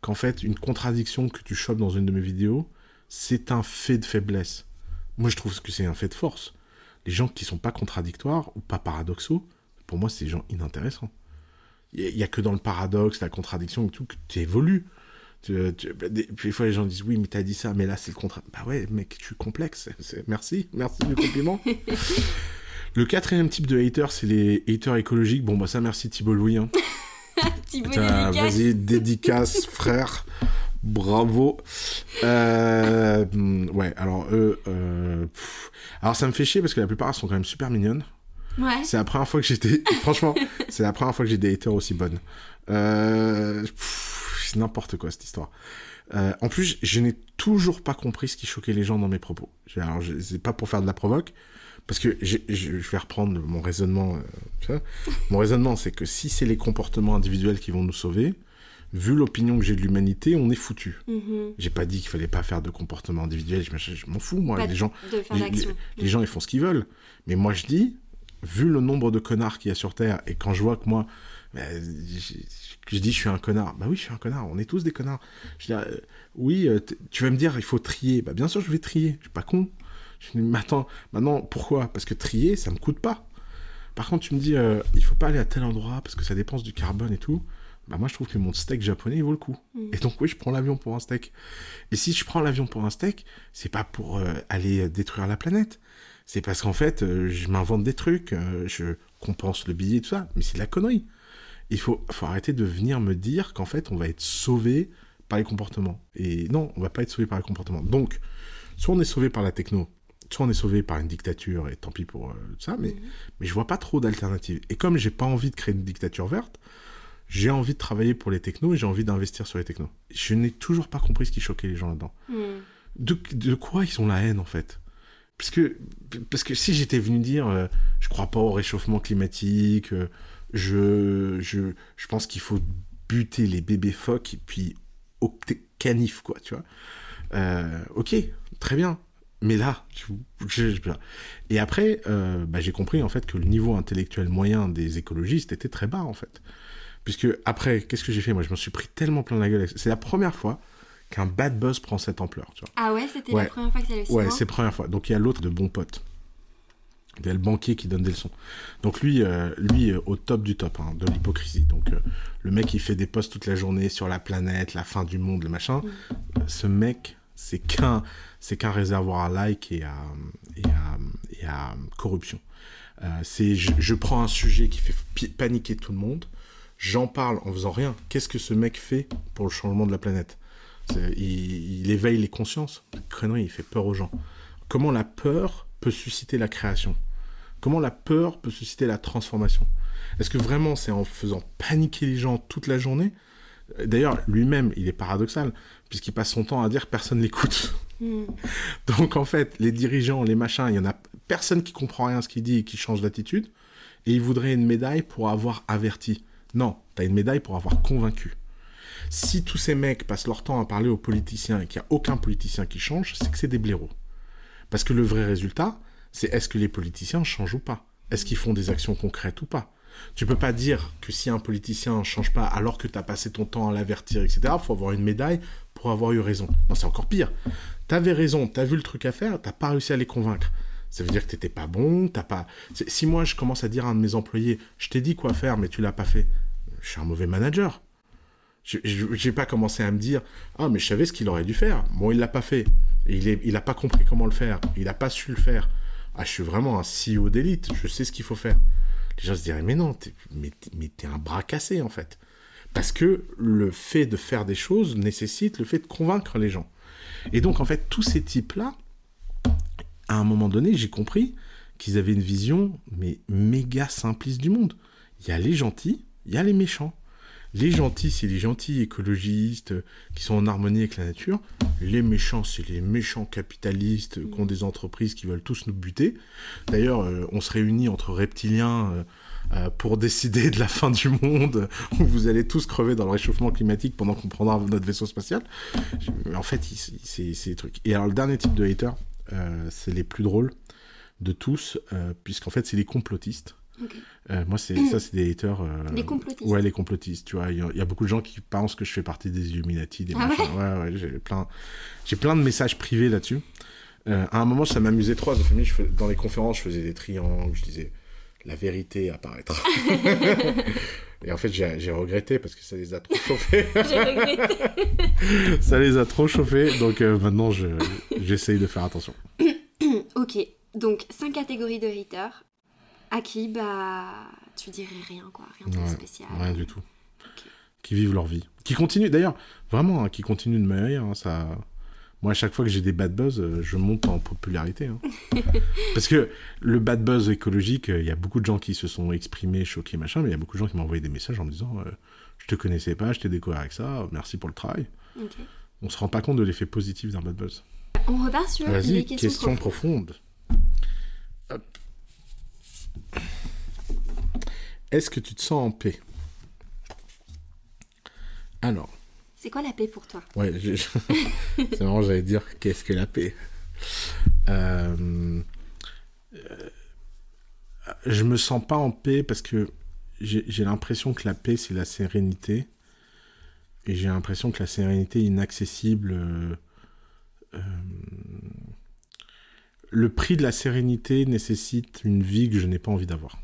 qu'en fait, une contradiction que tu chopes dans une de mes vidéos, c'est un fait de faiblesse. Moi, je trouve que c'est un fait de force. Les gens qui sont pas contradictoires ou pas paradoxaux, pour moi, c'est des gens inintéressants. Il n'y a, que dans le paradoxe, la contradiction et tout, que tu évolues. Tu, des, fois, les gens disent oui, mais t'as dit ça, mais là, c'est le contraire. Bah ouais, mec, tu es complexe. Merci, merci du compliment. le quatrième type de hater, c'est les haters écologiques. Bon, bah ça, merci Thibault Louis. Hein. Thibault dédicace. Vas-y, dédicace, frère. Bravo. Euh, ouais, alors eux. Euh, alors ça me fait chier parce que la plupart sont quand même super mignonnes. Ouais. C'est la première fois que j'étais. Franchement, c'est la première fois que j'ai des haters aussi bonnes. Euh, c'est n'importe quoi cette histoire. Euh, en plus, je n'ai toujours pas compris ce qui choquait les gens dans mes propos. Alors, c'est pas pour faire de la provoque, parce que je, vais reprendre mon raisonnement. Euh, mon raisonnement, c'est que si c'est les comportements individuels qui vont nous sauver, vu l'opinion que j'ai de l'humanité, on est foutu. Mm-hmm. J'ai pas dit qu'il fallait pas faire de comportement individuel. Je, m'en fous, moi. les gens, les, gens, ils font ce qu'ils veulent. Mais moi, je dis, vu le nombre de connards qu'il y a sur Terre, et quand je vois que moi, bah, je, dis je suis un connard. Bah oui, je suis un connard. On est tous des connards. Je dis, euh, oui, euh, tu vas me dire, il faut trier. Bah bien sûr, je vais trier. Je suis pas con. Je dis, mais attends, maintenant, pourquoi? Parce que trier, ça me coûte pas. Par contre, tu me dis, euh, il faut pas aller à tel endroit parce que ça dépense du carbone et tout. Bah moi, je trouve que mon steak japonais, il vaut le coup. Mm. Et donc, oui, je prends l'avion pour un steak. Et si je prends l'avion pour un steak, c'est pas pour aller détruire la planète. C'est parce qu'en fait, je m'invente des trucs, je compense le billet et tout ça. Mais c'est de la connerie il faut, faut arrêter de venir me dire qu'en fait, on va être sauvé par les comportements. Et non, on va pas être sauvé par les comportements. Donc, soit on est sauvé par la techno, soit on est sauvé par une dictature, et tant pis pour euh, ça, mais, mhm. mais je vois pas trop d'alternatives. Et comme j'ai pas envie de créer une dictature verte, j'ai envie de travailler pour les technos et j'ai envie d'investir sur les technos. Je n'ai toujours pas compris ce qui choquait les gens là-dedans. Mhm. De, de, quoi ils ont la haine, en fait? Parce que, parce que si j'étais venu dire, euh, je crois pas au réchauffement climatique, euh, je, je, je pense qu'il faut buter les bébés phoques et puis au canif, quoi, tu vois. Euh, ok, très bien. Mais là, je, et après, euh, bah, j'ai compris en fait que le niveau intellectuel moyen des écologistes était très bas en fait. Puisque après, qu'est-ce que j'ai fait? Moi, je me suis pris tellement plein la gueule. C'est la première fois qu'un bad buzz prend cette ampleur. Tu vois. Ah ouais, c'était la première fois que ça allait Ouais, c'est la première fois. Donc il y a l'autre de bon pote. Il y a le banquier qui donne des leçons. Donc lui, euh, lui au top du top hein, de l'hypocrisie. Donc euh, le mec, il fait des posts toute la journée sur la planète, la fin du monde, le machin. Mm. ce mec, c'est qu'un, c'est qu'un réservoir à like et à, corruption. Euh, c'est, je, prends un sujet qui fait paniquer tout le monde, j'en parle en faisant rien. Qu'est-ce que ce mec fait pour le changement de la planète? Il, il, éveille les consciences. Connerie, il fait peur aux gens. Comment la peur peut susciter la création? Comment la peur peut susciter la transformation? Est-ce que vraiment c'est en faisant paniquer les gens toute la journée? D'ailleurs, lui-même, il est paradoxal, puisqu'il passe son temps à dire personne l'écoute. Hmm. Donc en fait, les dirigeants, les machins, il y en a personne qui comprend rien à ce qu'il dit et qui change d'attitude, et il voudrait une médaille pour avoir averti. Non, tu as une médaille pour avoir convaincu. Si tous ces mecs passent leur temps à parler aux politiciens et qu'il n'y a aucun politicien qui change, c'est que c'est des blaireaux. Parce que le vrai résultat, c'est est-ce que les politiciens changent ou pas? Est-ce qu'ils font des actions concrètes ou pas? Tu peux pas dire que si un politicien ne change pas alors que tu as passé ton temps à l'avertir, etc., il faut avoir une médaille pour avoir eu raison. Non, c'est encore pire. Tu avais raison, tu as vu le truc à faire, t'as pas réussi à les convaincre. Ça veut dire que t'étais pas bon, t'as pas... Si moi je commence à dire à un de mes employés, je t'ai dit quoi faire, mais tu l'as pas fait, je suis un mauvais manager. Je n'ai pas commencé à me dire Ah, mais je savais ce qu'il aurait dû faire. Bon, il l'a pas fait. il n'a il pas compris comment le faire. Il n'a pas su le faire. Ah, je suis vraiment un CEO d'élite, je sais ce qu'il faut faire. Les gens se mais non, mais, t'es un bras cassé en fait. Parce que le fait de faire des choses nécessite le fait de convaincre les gens. Et donc en fait, tous ces types-là, à un moment donné, j'ai compris qu'ils avaient une vision, mais méga simpliste du monde. Il y a les gentils, il y a les méchants. Les gentils, c'est les gentils écologistes euh, qui sont en harmonie avec la nature. Les méchants, c'est les méchants capitalistes euh, qui ont des entreprises qui veulent tous nous buter. D'ailleurs, euh, on se réunit entre reptiliens pour décider de la fin du monde, où vous allez tous crever dans le réchauffement climatique pendant qu'on prendra notre vaisseau spatial. En fait, c'est des trucs. Et alors, le dernier type de hater, c'est les plus drôles de tous, puisqu'en fait, c'est les complotistes. Euh, moi, c'est ça, c'est des haters. Euh, les complotistes. Ouais, les complotistes. Tu vois, il y, a beaucoup de gens qui pensent que je fais partie des Illuminati, des ah machins. Ouais, ouais, j'ai plein, j'ai plein de messages privés là-dessus. Euh, à un moment, ça m'amusait trop. Dans les conférences, je faisais des triangles, je disais, la vérité apparaîtra. Et en fait, j'ai regretté parce que ça les a trop chauffés. j'ai regretté. ça les a trop chauffés, donc maintenant j'essaye de faire attention. ok, donc cinq catégories de haters. À qui, bah, tu dirais rien, quoi, rien de spécial. Rien du tout. Qui vivent leur vie. Qui continuent, d'ailleurs, vraiment, hein, qui continuent de me hein, ça moi, à chaque fois que j'ai des bad buzz, euh, je monte en popularité. Hein. Parce que le bad buzz écologique, euh, il y a beaucoup de gens qui se sont exprimés, choqués, machin, mais il y a beaucoup de gens qui m'ont envoyé des messages en me disant euh, Je te connaissais pas, je t'ai découvert avec ça, merci pour le travail. On se rend pas compte de l'effet positif d'un bad buzz. On repart sur les questions, questions profondes. Est-ce que tu te sens en paix? Alors, c'est quoi la paix pour toi? Ouais, c'est marrant, j'allais dire qu'est-ce que la paix? Euh... Je me sens pas en paix parce que j'ai l'impression que la paix, c'est la sérénité. Et j'ai l'impression que la sérénité est inaccessible. Euh, euh, le prix de la sérénité nécessite une vie que je n'ai pas envie d'avoir.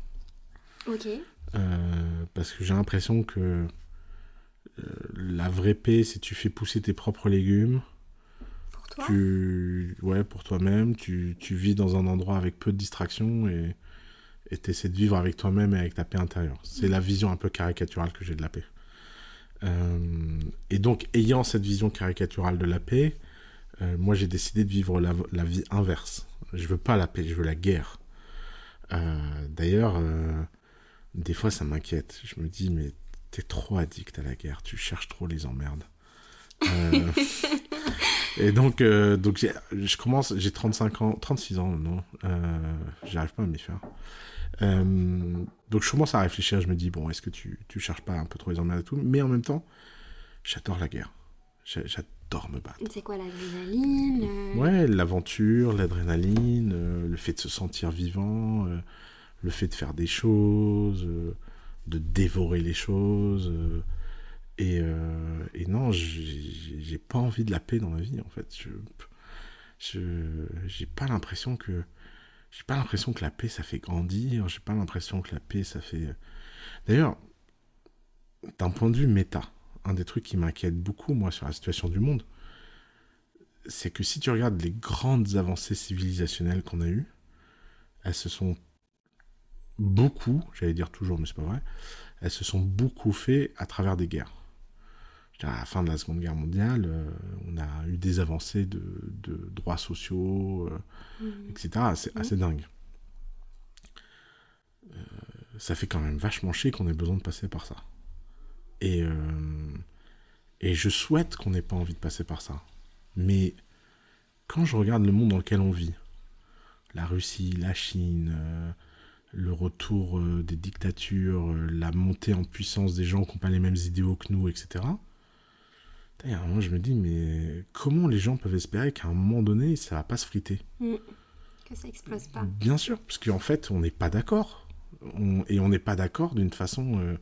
Ok. Euh, parce que j'ai l'impression que euh, la vraie paix, c'est tu fais pousser tes propres légumes. Pour toi? Tu... Ouais, pour toi-même. Tu, tu, vis dans un endroit avec peu de distractions et tu essaies de vivre avec toi-même et avec ta paix intérieure. C'est la vision un peu caricaturale que j'ai de la paix. Euh, et donc, ayant cette vision caricaturale de la paix, euh, moi j'ai décidé de vivre la, la, vie inverse. Je veux pas la paix, je veux la guerre. D'ailleurs, des fois ça m'inquiète. Je me dis, mais t'es trop addict à la guerre, tu cherches trop les emmerdes. Euh, et donc, euh, donc je commence, j'ai 35 ans, 36 ans, non, euh, j'arrive pas à m'y faire. donc je commence à réfléchir, je me dis, bon, est-ce que tu, tu cherches pas un peu trop les emmerdes et tout Mais en même temps, j'adore la guerre. Me battre. C'est quoi l'adrénaline Ouais, l'aventure, l'adrénaline, le fait de se sentir vivant, le fait de faire des choses de dévorer les choses. Euh, et, euh, et, non, j'ai pas envie de la paix dans ma vie, en fait. Je j'ai pas l'impression que j'ai pas l'impression que la paix ça fait grandir. J'ai pas l'impression que la paix ça fait. D'ailleurs, d'un point de vue méta, un des trucs qui m'inquiète beaucoup moi sur la situation du monde, c'est que si tu regardes les grandes avancées civilisationnelles qu'on a eues, elles se sont beaucoup, j'allais dire toujours, mais c'est pas vrai, elles se sont beaucoup faites à travers des guerres. À la fin de la Seconde Guerre mondiale, euh, on a eu des avancées de, droits sociaux, euh, mmh. etc. C'est mmh. assez dingue. Euh, ça fait quand même vachement chier qu'on ait besoin de passer par ça. Et, et je souhaite qu'on n'ait pas envie de passer par ça. Mais quand je regarde le monde dans lequel on vit, la Russie, la Chine, le retour euh, des dictatures, euh, la montée en puissance des gens qui n'ont pas les mêmes idéaux que nous, etc. Moi, je me dis, mais comment les gens peuvent espérer qu'à un moment donné, ça va pas se friter? Mm. Que ça explose pas. Bien sûr, parce qu'en fait, on n'est pas d'accord. Et on n'est pas d'accord d'une façon euh,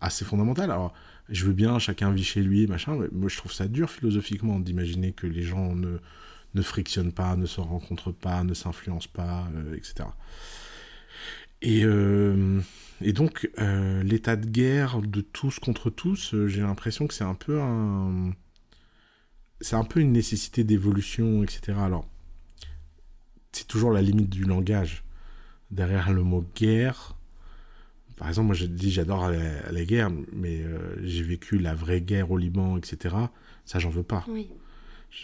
assez fondamentale. Alors, je veux bien, chacun vit chez lui, machin, mais moi, je trouve ça dur philosophiquement d'imaginer que les gens ne, ne frictionnent pas, ne se rencontrent pas, ne s'influencent pas, etc. Et, euh, et donc, euh, l'état de guerre de tous contre tous, euh, j'ai l'impression que c'est un peu. C'est un peu une nécessité d'évolution, etc. Alors, c'est toujours la limite du langage. Derrière le mot guerre, par exemple, moi je dis j'adore la, guerre, mais j'ai vécu la vraie guerre au Liban, etc. Ça, j'en veux pas. Oui.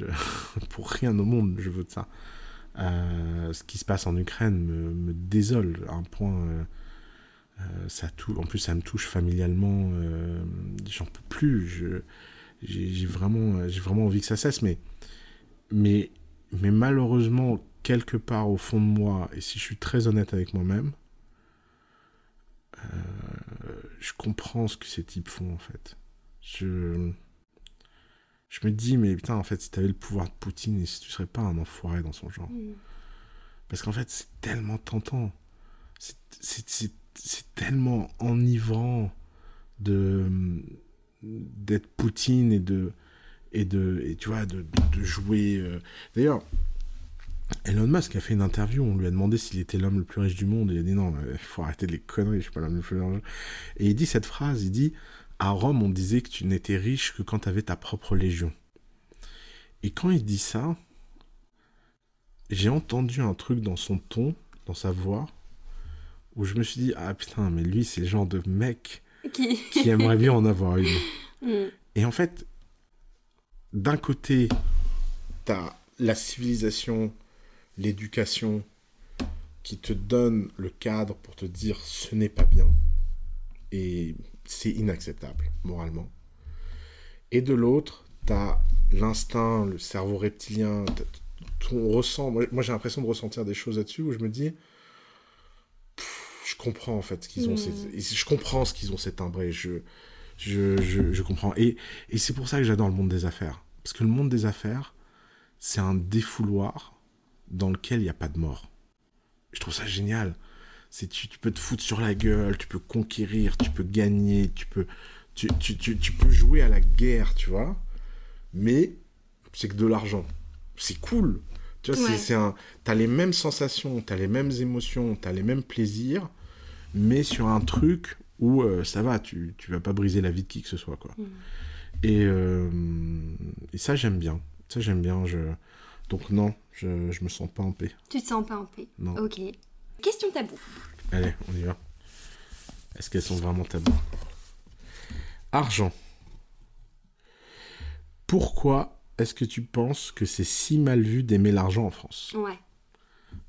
pour rien au monde, je veux de ça. Euh, ce qui se passe en Ukraine me, désole à un point. Euh, euh, ça en plus, ça me touche familialement. J'en peux plus. J'ai vraiment, j'ai vraiment envie que ça cesse, mais, mais, mais malheureusement, quelque part au fond de moi, et si je suis très honnête avec moi-même, je comprends ce que ces types font en fait. Je je me dis, mais putain, en fait, si t'avais le pouvoir de Poutine, et si tu serais pas un enfoiré dans son genre. Mm. Parce qu'en fait, c'est tellement tentant. C'est tellement enivrant de d'être Poutine et de et de et tu vois de, de jouer euh. d'ailleurs Elon Musk a fait une interview, on lui a demandé s'il était l'homme le plus riche du monde, et il a dit non, il faut arrêter de les conneries, je suis pas l'homme le plus riche. Et il dit cette phrase, il dit, à Rome, on disait que tu n'étais riche que quand tu avais ta propre légion. Et quand il dit ça, j'ai entendu un truc dans son ton, dans sa voix, où je me suis dit, ah putain, mais lui, c'est le genre de mec qui, aimerait bien en avoir une. Mm. Et en fait, d'un côté, t'as la civilisation, l'éducation qui te donne le cadre pour te dire ce n'est pas bien. Et c'est inacceptable, moralement. Et de l'autre, t'as l'instinct, le cerveau reptilien, on ressent, moi, j'ai l'impression de ressentir des choses là-dessus où je me dis, je comprends en fait ce qu'ils ont, hmm. je comprends ce qu'ils ont c'est timbré, je, je, je, comprends. Et, et c'est pour ça que j'adore le monde des affaires. Parce que le monde des affaires, c'est un défouloir dans lequel il n'y a pas de mort. Je trouve ça génial. C'est tu, tu, peux te foutre sur la gueule, tu peux conquérir, tu peux gagner, tu peux, tu, tu, tu peux jouer à la guerre, tu vois. Mais c'est que de l'argent. C'est cool. Tu vois, c'est un... T'as les mêmes sensations, t'as les mêmes émotions, t'as les mêmes plaisirs, mais sur un truc où euh, ça va, tu, tu vas pas briser la vie de qui que ce soit, quoi. Mm. Et, euh, et ça, j'aime bien. Ça, j'aime bien. Je... Donc non, je, je me sens pas en paix. Tu te sens pas en paix Non. Ok. Question tabou. Allez, on y va. Est-ce qu'elles sont vraiment tabou? Argent. Pourquoi est-ce que tu penses que c'est si mal vu d'aimer l'argent en France? Ouais.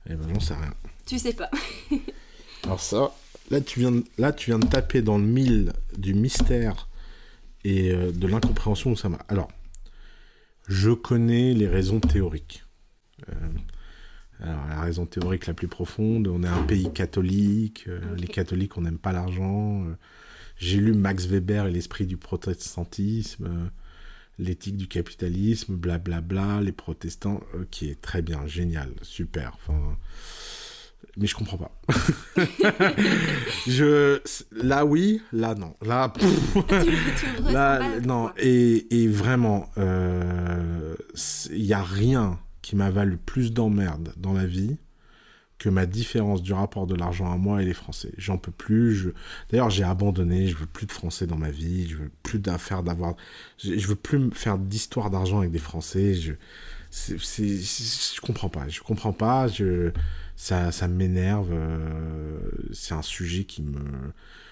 Eh ben, j'en sais rien. Tu sais pas. Alors ça, là tu, viens de, là, tu viens de taper dans le mille du mystère et euh, de l'incompréhension où ça m'a... Alors, je connais les raisons théoriques. Euh, alors, la raison théorique la plus profonde, on est un pays catholique, euh, les catholiques, on n'aime pas l'argent. J'ai lu Max Weber et l'esprit du protestantisme l'éthique du capitalisme, blablabla, bla bla, les protestants, ok, très bien, génial, super. Enfin, mais je comprends pas. je là oui, là non, là là non et, et vraiment il euh, y a rien qui m'a valu plus d'emmerde dans la vie que ma différence du rapport de l'argent à moi et les Français. J'en peux plus. Je... D'ailleurs, j'ai abandonné. Je veux plus de Français dans ma vie. Je veux plus d'affaires d'avoir. Je, veux plus faire d'histoire d'argent avec des Français. Je, c'est, je comprends pas. Je comprends pas. Je, ça, ça m'énerve. Euh, c'est un sujet qui me.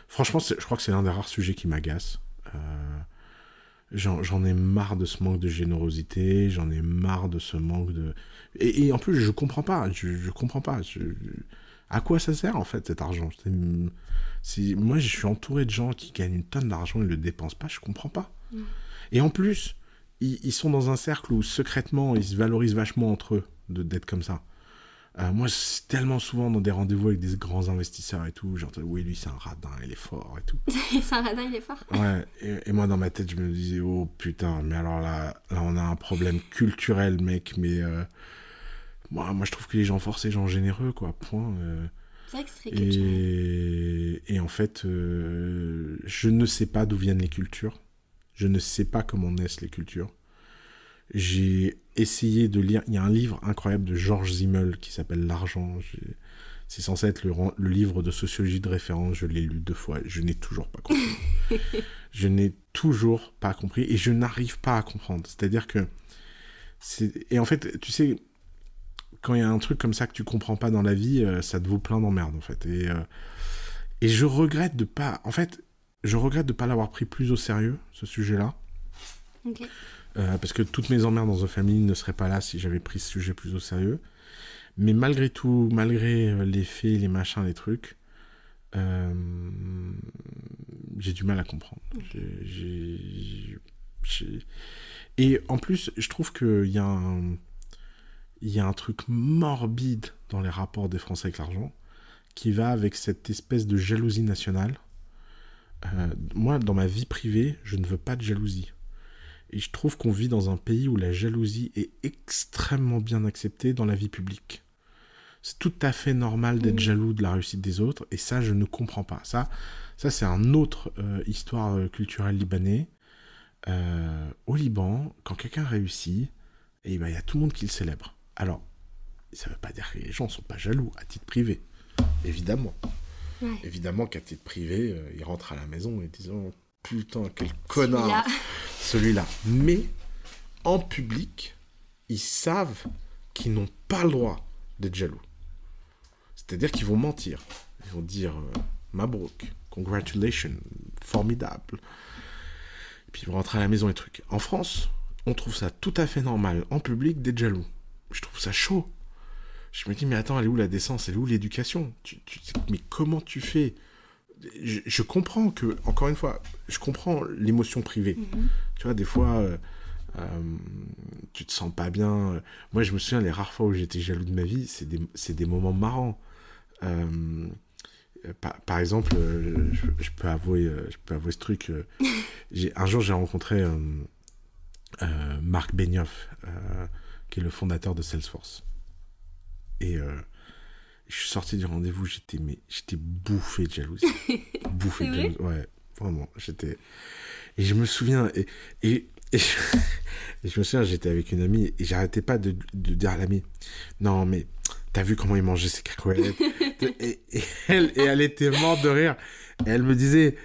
Franchement, je crois que c'est l'un des rares sujets qui m'agace. Euh, j'en ai marre de ce manque de générosité, j'en ai marre de ce manque de... Et, en plus, je comprends pas, je, je comprends pas. À quoi ça sert, en fait, cet argent? Si, Moi, je suis entouré de gens qui gagnent une tonne d'argent et ne le dépensent pas, je comprends pas. Mm. Et en plus, ils, ils, sont dans un cercle où, secrètement, ils se valorisent vachement entre eux d'être comme ça. Euh, moi, tellement souvent dans des rendez-vous avec des grands investisseurs et tout, genre, oui, lui, c'est un radin, il est fort et tout. c'est un radin, il est fort. Ouais, et, moi, dans ma tête, je me disais, oh putain, mais alors là, là on a un problème culturel, mec, mais euh, moi, moi, je trouve que les gens forts, c'est les gens généreux, quoi, point. Euh. c'est vrai que c'est et... et en fait, je ne sais pas d'où viennent les cultures. Je ne sais pas comment naissent les cultures. J'ai essayé de lire. Il y a un livre incroyable de Georges Zimmel qui s'appelle L'argent. C'est censé être le, le, livre de sociologie de référence. Je l'ai lu deux fois. Je n'ai toujours pas compris. je n'ai toujours pas compris et je n'arrive pas à comprendre. C'est-à-dire que. Et en fait, tu sais, quand il y a un truc comme ça que tu comprends pas dans la vie, euh, ça te vaut plein d'emmerdes en fait. Et, euh, et je regrette de pas. En fait, je regrette de pas l'avoir pris plus au sérieux, ce sujet-là. Ok. Euh, parce que toutes mes emmerdes dans une famille ne seraient pas là si j'avais pris ce sujet plus au sérieux. Mais malgré tout, malgré euh, les faits, les machins, les trucs, euh, j'ai du mal à comprendre. Et en plus, je trouve qu'il y, a un... y a un truc morbide dans les rapports des Français avec l'argent qui va avec cette espèce de jalousie nationale. moi, dans ma vie privée, je ne veux pas de jalousie. Et je trouve qu'on vit dans un pays où la jalousie est extrêmement bien acceptée dans la vie publique. C'est tout à fait normal d'être jaloux de la réussite des autres, et ça, je ne comprends pas. Ça, ça c'est un autre euh, histoire euh, culturelle libanais. Euh, au Liban, quand quelqu'un réussit, et eh ben, il y a tout le monde qui le célèbre. Alors, ça veut pas dire que les gens sont pas jaloux à titre privé. Évidemment. Ouais. Évidemment qu'à titre privé, euh, ils rentrent à la maison et disent oh, putain, quel connard celui-là. Mais en public, ils savent qu'ils n'ont pas le droit d'être jaloux. C'est-à-dire qu'ils vont mentir. Ils vont dire euh, Mabrouk, congratulations, formidable. Et puis ils vont rentrer à la maison et trucs. En France, on trouve ça tout à fait normal en public d'être jaloux. Je trouve ça chaud. Je me dis, mais attends, elle est où la décence? Elle est où l'éducation? Tu, tu- Mais comment tu fais? Je, je comprends que, encore une fois, je comprends l'émotion privée. Tu vois, des fois, euh, euh, tu te sens pas bien. Moi, je me souviens, les rares fois où j'étais jaloux de ma vie, c'est des, c'est des moments marrants. Euh, par, par exemple, euh, je, je peux avouer, euh, je peux avouer ce truc. j'ai, un jour, j'ai rencontré Marc Benioff, qui est le fondateur de Salesforce. Et je suis sorti du rendez-vous, j'étais, mais, j'étais bouffé de jalousie. bouffé de jalousie. Ouais, vraiment. J'étais. Et je me souviens. Et, et, et je, et je me souviens, j'étais avec une amie et j'arrêtais pas de, de dire à l'amie Non, mais t'as vu comment il mangeait ses cacahuètes? Et, et elle, et elle était morte de rire. Et elle me disait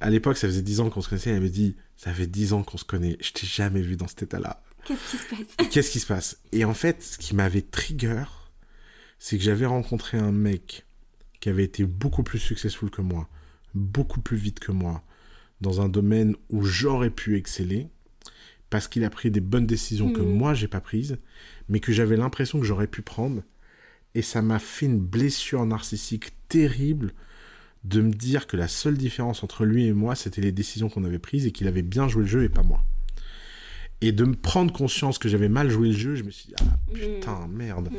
À l'époque, ça faisait 10 ans qu'on se connaissait. Elle me dit Ça fait 10 ans qu'on se connaît. Je t'ai jamais vu dans cet état-là. Qu'est-ce qui se passe? Qu'est-ce qui se passe? Et en fait, ce qui m'avait trigger, c'est que j'avais rencontré un mec qui avait été beaucoup plus successful que moi, beaucoup plus vite que moi, dans un domaine où j'aurais pu exceller, parce qu'il a pris des bonnes décisions que Mhm. moi j'ai pas prises, mais que j'avais l'impression que j'aurais pu prendre. Et ça m'a fait une blessure narcissique terrible de me dire que la seule différence entre lui et moi, c'était les décisions qu'on avait prises et qu'il avait bien joué le jeu et pas moi. Et de me prendre conscience que j'avais mal joué le jeu, je me suis dit, ah putain, merde.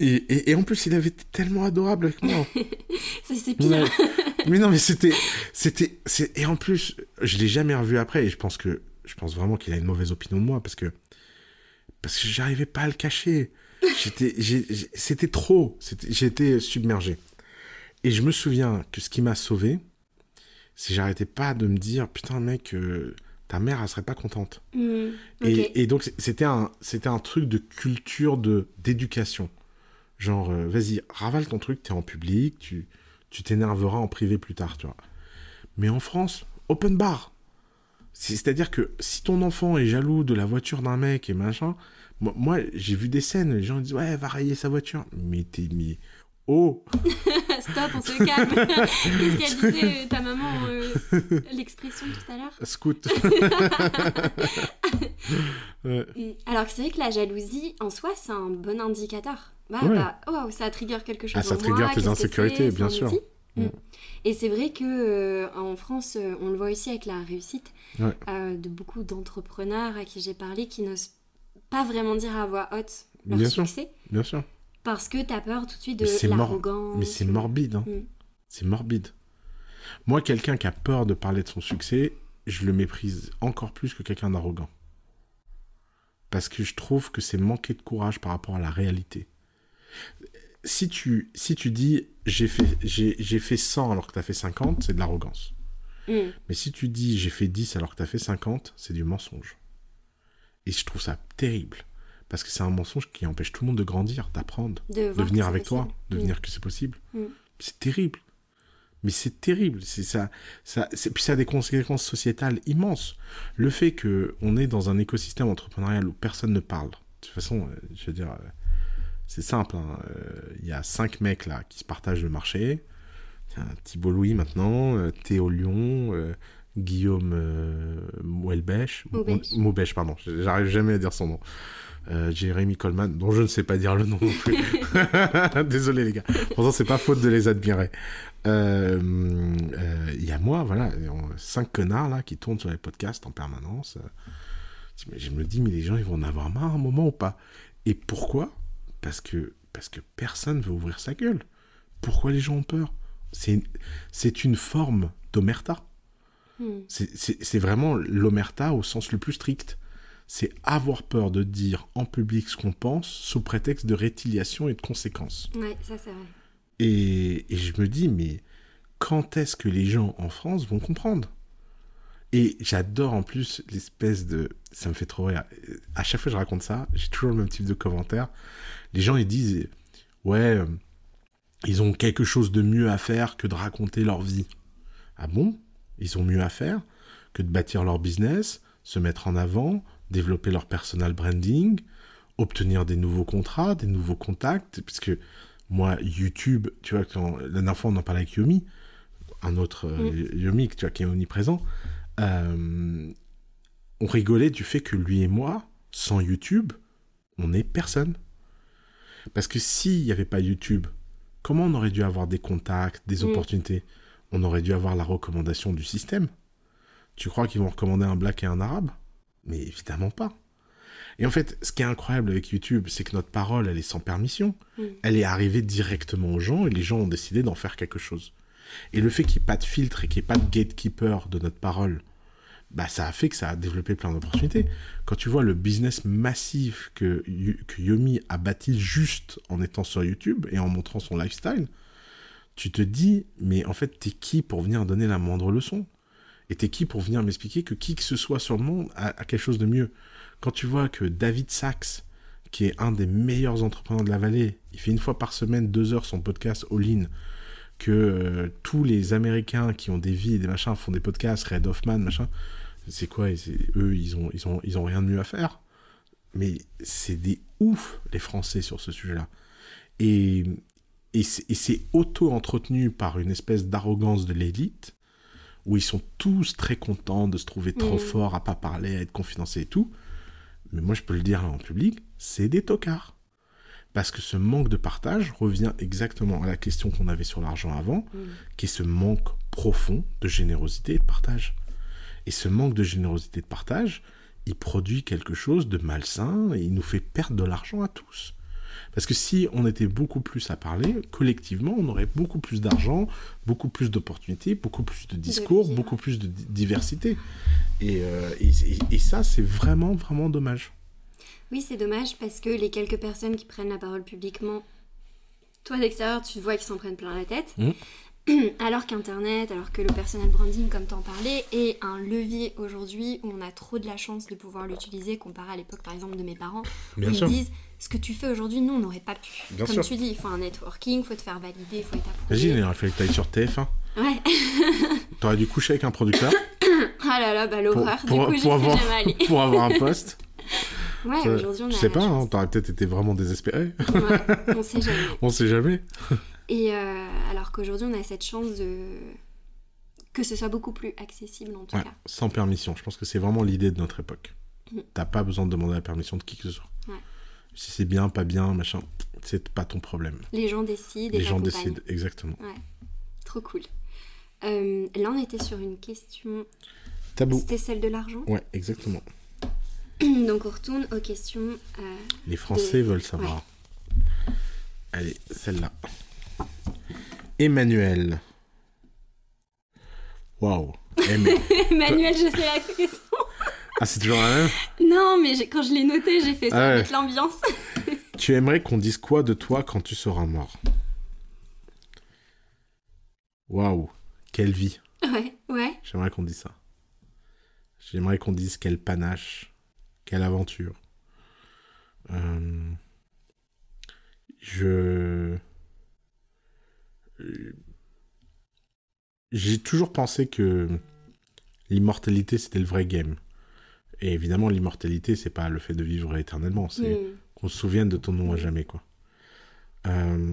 Et, et, et en plus, il avait été tellement adorable avec moi. C'est pire. Mais non, mais c'était, c'était, et en plus, je l'ai jamais revu après. Et je pense que, je pense vraiment qu'il a une mauvaise opinion de moi parce que, parce que j'arrivais pas à le cacher. J'étais, c'était trop. J'étais submergé. Et je me souviens que ce qui m'a sauvé, c'est que j'arrêtais pas de me dire, putain, mec, euh, ta mère, elle serait pas contente. Ok. Et, et donc, c'était un, c'était un truc de culture, de, d'éducation. Genre, euh, vas-y, ravale ton truc, t'es en public, tu, tu t'énerveras en privé plus tard, tu vois. Mais en France, open bar. C'est- C'est-à-dire que si ton enfant est jaloux de la voiture d'un mec et machin, moi, moi, j'ai vu des scènes, les gens disent, ouais, va rayer sa voiture. Mais t'es mis. Oh Stop, on se calme. Qu'est-ce qu'elle disait, euh, ta maman, euh, l'expression tout à l'heure? Scoot Ouais. Alors que c'est vrai que la jalousie, en soi, c'est un bon indicateur. Bah, Ouais. bah, oh, ça trigger quelque chose Ah, ça en trigger moi, tes insécurités, bien sûr. Mm. Mm. Et c'est vrai que euh, en France, euh, on le voit aussi avec la réussite Ouais. euh, de beaucoup d'entrepreneurs à qui j'ai parlé qui n'osent pas vraiment dire à voix haute leur Bien sûr. succès Bien sûr. parce que t'as peur tout de suite de l'arrogance. Mais c'est morbide, hein. Mm. C'est morbide. Moi, quelqu'un qui a peur de parler de son succès, je le méprise encore plus que quelqu'un d'arrogant. Parce que je trouve que c'est manquer de courage par rapport à la réalité. Si tu, si tu dis j'ai fait, j'ai, j'ai fait 100 alors que tu as fait 50, c'est de l'arrogance. Mm. Mais si tu dis j'ai fait 10 alors que tu as fait 50, c'est du mensonge. Et je trouve ça terrible. Parce que c'est un mensonge qui empêche tout le monde de grandir, d'apprendre De, venir avec toi, de Mm. venir que c'est possible. Mm. C'est terrible. Mais c'est terrible. C'est ça, ça, c'est- puis ça a des conséquences sociétales immenses. Le fait que on est dans un écosystème entrepreneurial où personne ne parle. De toute façon, euh, je veux dire, euh, c'est simple. hein. Euh, Il y a cinq mecs là qui se partagent le marché. Thibault Louis maintenant, euh, Théo Lyon, euh, Guillaume euh, Mouelbèche, Maubèche. Mou- Maubèche, pardon. J'arrive jamais à dire son nom. Jérémy Coleman, dont je ne sais pas dire le nom non plus. Désolé les gars. Pourtant, c'est pas faute de les admirer. Il y a moi, voilà, cinq connards là qui tournent sur les podcasts en permanence. Je me dis, mais les gens, ils vont en avoir marre à un moment ou pas? Et pourquoi? Parce que parce que personne veut ouvrir sa gueule. Pourquoi les gens ont peur? C'est une forme d'omerta. Mm. C'est- C'est c'est vraiment l'omerta au sens le plus strict. C'est avoir peur de dire en public ce qu'on pense sous prétexte de rétiliation et de conséquences. Ouais, ça c'est vrai. Et, et je me dis, mais quand est-ce que les gens en France vont comprendre? Et j'adore en plus l'espèce de. Ça me fait trop rire. À chaque fois que je raconte ça, j'ai toujours le même type de commentaire. Les gens, ils disent Ouais, euh, ils ont quelque chose de mieux à faire que de raconter leur vie. Ah bon? Ils ont mieux à faire que de bâtir leur business, se mettre en avant, développer leur personal branding, obtenir des nouveaux contrats, des nouveaux contacts. Puisque moi, YouTube, tu vois, quand, la dernière fois, on en parlait avec Yomi, un autre euh, Mm. Yomi tu vois, qui est omniprésent. euh, on rigolait du fait que lui et moi, sans YouTube, on n'est personne. Parce que s'il n'y avait pas YouTube, comment on aurait dû avoir des contacts, des Mm. opportunités? On aurait dû avoir la recommandation du système. Tu crois qu'ils vont recommander un black et un arabe? Mais évidemment pas. Et en fait, ce qui est incroyable avec YouTube, c'est que notre parole, elle est sans permission. Mm. Elle est arrivée directement aux gens et les gens ont décidé d'en faire quelque chose. Et le fait qu'il n'y ait pas de filtre et qu'il n'y ait pas de gatekeeper de notre parole, bah ça a fait que ça a développé plein d'opportunités. Quand tu vois le business massif que, que Yomi a bâti juste en étant sur YouTube et en montrant son lifestyle, tu te dis, mais en fait, t'es qui pour venir donner la moindre leçon? Et t'es qui pour venir m'expliquer que qui que ce soit sur le monde a, a quelque chose de mieux? Quand tu vois que David Sachs, qui est un des meilleurs entrepreneurs de la vallée, il fait une fois par semaine deux heures son podcast All In, que euh, tous les Américains qui ont des vies et des machins font des podcasts, Red Hoffman, machin, c'est quoi Eux, ils ont, ils, ont, ils ont rien de mieux à faire. Mais c'est des ouf, les Français, sur ce sujet-là. Et, et c'est et c'est auto-entretenu par une espèce d'arrogance de l'élite, où ils sont tous très contents de se trouver trop Mm. forts à pas parler, à être confidentiels et tout. Mais moi, je peux le dire là en public, c'est des tocards. Parce que ce manque de partage revient exactement à la question qu'on avait sur l'argent avant, Mm. qui est ce manque profond de générosité et de partage. Et ce manque de générosité de partage, il produit quelque chose de malsain et il nous fait perdre de l'argent à tous. Parce que si on était beaucoup plus à parler, collectivement, on aurait beaucoup plus d'argent, beaucoup plus d'opportunités, beaucoup plus de discours, beaucoup plus de di- diversité. Et, euh, et, ça, c'est vraiment, vraiment dommage. Oui, c'est dommage parce que les quelques personnes qui prennent la parole publiquement, toi d'extérieur, tu vois qu'ils s'en prennent plein la tête. Mm. Alors qu'Internet, alors que le personal branding, comme t'en parlais, est un levier aujourd'hui où on a trop de la chance de pouvoir l'utiliser comparé à l'époque, par exemple, de mes parents, Bien où sûr. ils disent ce que tu fais aujourd'hui, nous, on n'aurait pas pu. Bien comme sûr. tu dis, il faut un networking, il faut te faire valider, il faut être Imagine, approuvé. il aurait fallu que tu ailles sur TF1. Ouais. T'aurais dû coucher avec un producteur Ah là là, bah l'horreur. pour, j'y suis avoir, pour avoir un poste. Ouais, aujourd'hui, on je a sais la pas, hein, t'aurais peut-être été vraiment désespéré. Ouais, on sait jamais. On sait jamais. Et euh, alors qu'aujourd'hui, on a cette chance de que ce soit beaucoup plus accessible en tout Ouais, cas. sans permission. Je pense que c'est vraiment l'idée de notre époque. Mm. T'as pas besoin de demander la permission de qui que ce soit. Ouais. Si c'est bien, pas bien, machin, c'est pas ton problème. Les gens décident et Les gens décident, exactement. Trop cool. Euh, là, on était sur une question. Tabou. C'était celle de l'argent. Ouais, exactement. Donc, on retourne aux questions. euh, Les Français De- veulent savoir. Allez, celle-là. Emmanuel. Waouh. Em- Emmanuel, je sais la question. ah, c'est toujours la même? Non, mais quand je l'ai noté, j'ai fait ça Ah ouais. avec l'ambiance. Tu aimerais qu'on dise quoi de toi quand tu seras mort? Waouh. Quelle vie. ouais, ouais. J'aimerais qu'on dise ça. J'aimerais qu'on dise quel panache, quelle aventure. Euh, Je. Euh, J'ai toujours pensé que l'immortalité c'était le vrai game. Et évidemment, l'immortalité c'est pas le fait de vivre éternellement, c'est Hmm. qu'on se souvienne de ton nom à jamais, quoi. Euh,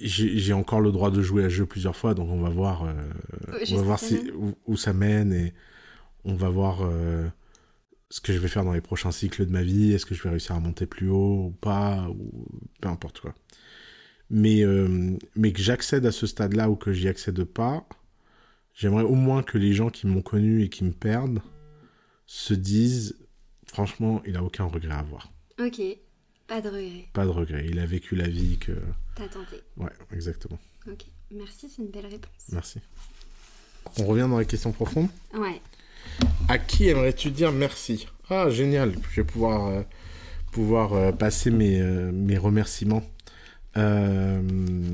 J'ai encore le droit de jouer à ce jeu plusieurs fois, donc on va voir, euh, on va voir si- où, où ça mène et on va voir euh, ce que je vais faire dans les prochains cycles de ma vie. Est-ce que je vais réussir à monter plus haut ou pas, ou peu importe quoi. Mais, euh, mais que j'accède à ce stade-là ou que j'y accède pas, j'aimerais au moins que les gens qui m'ont connu et qui me perdent se disent franchement, il a aucun regret à avoir. Ok, pas de regret. Pas de regret. Il a vécu la vie que. T'as tenté. Ouais, exactement. Ok, merci, c'est une belle réponse. Merci. On revient dans les questions profondes. Ouais. À qui aimerais-tu dire merci? Ah, génial. Je vais pouvoir, euh, pouvoir euh, passer mes, mes remerciements. Euh,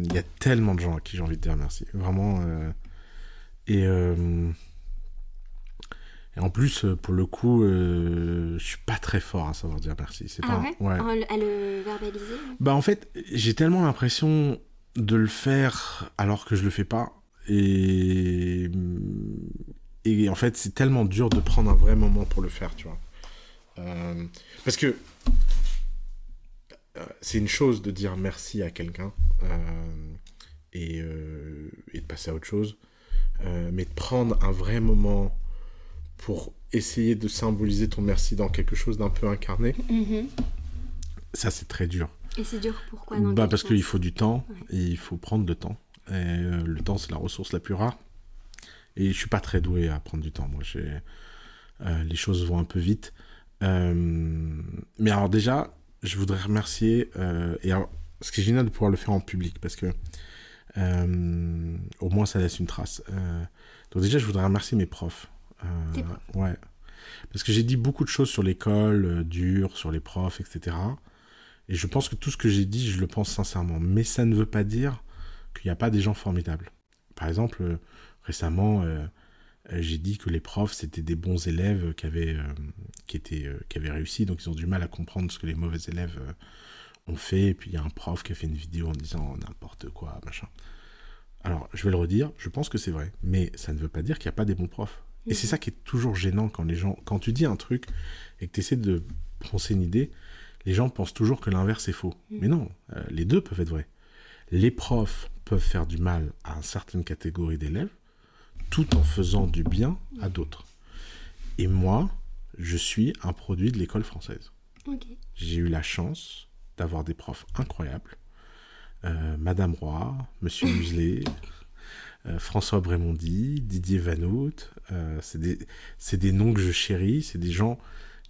Il y a tellement de gens à qui j'ai envie de dire merci. Vraiment. euh, Et, euh, et en plus, euh, pour le coup, euh, je suis pas très fort à savoir dire merci. C'est Ah pas, ouais, En- À le verbaliser. Bah en fait, j'ai tellement l'impression de le faire alors que je le fais pas. Et, et en fait, c'est tellement dur de prendre un vrai moment pour le faire, tu vois. Euh, parce que euh, c'est une chose de dire merci à quelqu'un euh, et, euh, et de passer à autre chose. Euh, mais de prendre un vrai moment pour essayer de symboliser ton merci dans quelque chose d'un peu incarné, Mhm. ça c'est très dur. Et c'est dur pourquoi dans Bah parce qu'il faut du temps Ouais. et il faut prendre le temps. Et euh, le temps c'est la ressource la plus rare. Et je suis pas très doué à prendre du temps. Moi, j'ai euh, les choses vont un peu vite. Euh, mais alors déjà, je voudrais remercier euh, et alors, ce qui est génial de pouvoir le faire en public parce que euh, au moins ça laisse une trace. Euh, donc déjà, je voudrais remercier mes profs. Ouais. Parce que j'ai dit beaucoup de choses sur l'école, dure, sur les profs, etc. Et je pense que tout ce que j'ai dit, je le pense sincèrement. Mais ça ne veut pas dire qu'il n'y a pas des gens formidables. Par exemple, récemment, j'ai dit que les profs, c'était des bons élèves qui avaient, euh, qui, étaient, euh, qui avaient réussi, donc ils ont du mal à comprendre ce que les mauvais élèves euh, ont fait. Et puis il y a un prof qui a fait une vidéo en disant n'importe quoi, machin. Alors, je vais le redire, je pense que c'est vrai, mais ça ne veut pas dire qu'il n'y a pas des bons profs. Et c'est ça qui est toujours gênant quand les gens, quand tu dis un truc et que tu essaies de penser une idée, les gens pensent toujours que l'inverse est faux. Mais non, euh, les deux peuvent être vrais. Les profs peuvent faire du mal à une certaine catégorie d'élèves, tout en faisant du bien à d'autres. Et moi, je suis un produit de l'école française. J'ai eu la chance d'avoir des profs incroyables. Euh, Madame Roy, Monsieur Muselet, euh, François Brémondy, Didier Vanout. euh, c'est des, des noms que je chéris. C'est des gens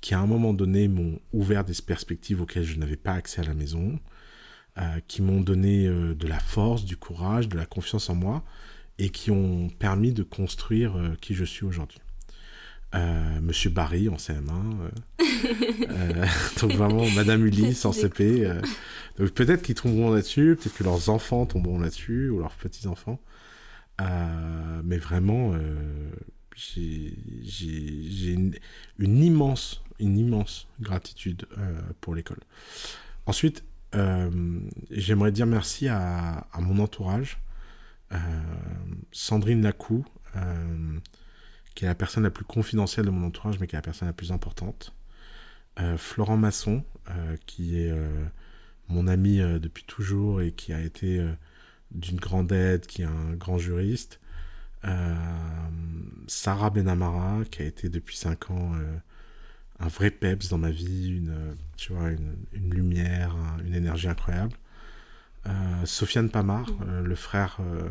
qui, à un moment donné, m'ont ouvert des perspectives auxquelles je n'avais pas accès à la maison, qui m'ont donné de la force, du courage, de la confiance en moi, et qui ont permis de construire euh, qui je suis aujourd'hui. Euh, Monsieur Barry en CM1, euh, donc vraiment Madame Ulysse en CP. donc peut-être qu'ils tomberont là-dessus, peut-être que leurs enfants tomberont là-dessus, ou leurs petits-enfants. Mais vraiment, j'ai une, une immense, une immense gratitude euh, pour l'école. Ensuite, euh, j'aimerais dire merci à, à mon entourage. Euh, Sandrine Lacou, euh, qui est la personne la plus confidentielle de mon entourage, mais qui est la personne la plus importante. Euh, Florent Masson, qui est mon ami depuis toujours et qui a été d'une grande aide, qui est un grand juriste. Sarah Benamara, qui a été depuis 5 ans un vrai peps dans ma vie, une, lumière, un- une énergie incroyable. Euh, Sofiane Pamar, euh, le frère euh,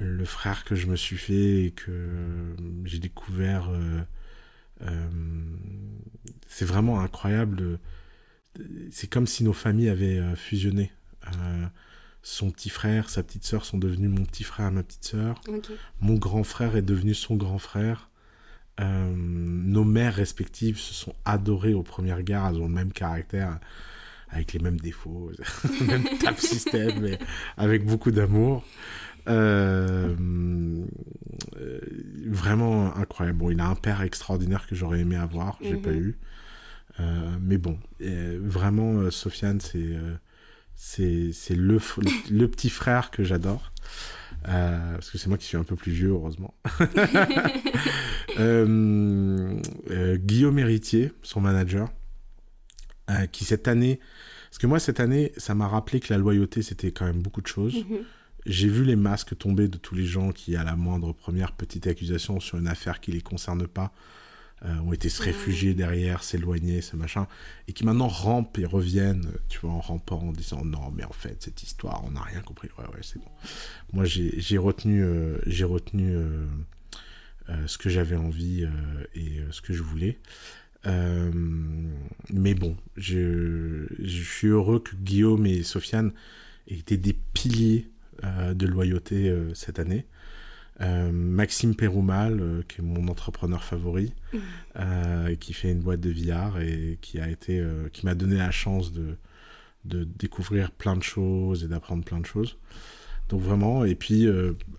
le frère que je me suis fait et que j'ai découvert euh, euh, c'est vraiment incroyable. C'est comme si nos familles avaient fusionné. Euh, son petit frère sa petite sœur sont devenus mon petit frère et ma petite sœur. Mon grand frère est devenu son grand frère. Nos mères respectives se sont adorées aux premières guerres. Elles ont le même caractère, avec les mêmes défauts, même tape système, mais avec beaucoup d'amour. Euh, euh, vraiment incroyable. Bon, il a un père extraordinaire que j'aurais aimé avoir, j'ai Mhm. pas eu. Euh, mais bon, vraiment, euh, Sofiane, c'est c'est le, le, le petit frère que j'adore. Euh, parce que c'est moi qui suis un peu plus vieux, heureusement. Euh, euh, Guillaume Héritier, son manager, euh, qui cette année... Parce que moi, cette année, ça m'a rappelé que la loyauté, c'était quand même beaucoup de choses. Mhm. J'ai vu les masques tomber de tous les gens qui, à la moindre première petite accusation sur une affaire qui les concerne pas, euh, ont été se réfugier derrière, s'éloigner, ce machin, et qui maintenant rampent et reviennent, tu vois, en rampant, en disant non, mais en fait, cette histoire, on n'a rien compris. Ouais, ouais, c'est bon. Moi, j'ai retenu, euh, j'ai retenu euh, ce que j'avais envie et ce que je voulais. Euh, mais bon, je, je suis heureux que Guillaume et Sofiane aient été des piliers euh, de loyauté euh, cette année. Maxime Peroumal, qui est mon entrepreneur favori, euh, qui fait une boîte de VR et qui a été, qui m'a donné la chance de, de découvrir plein de choses et d'apprendre plein de choses. Donc vraiment, et puis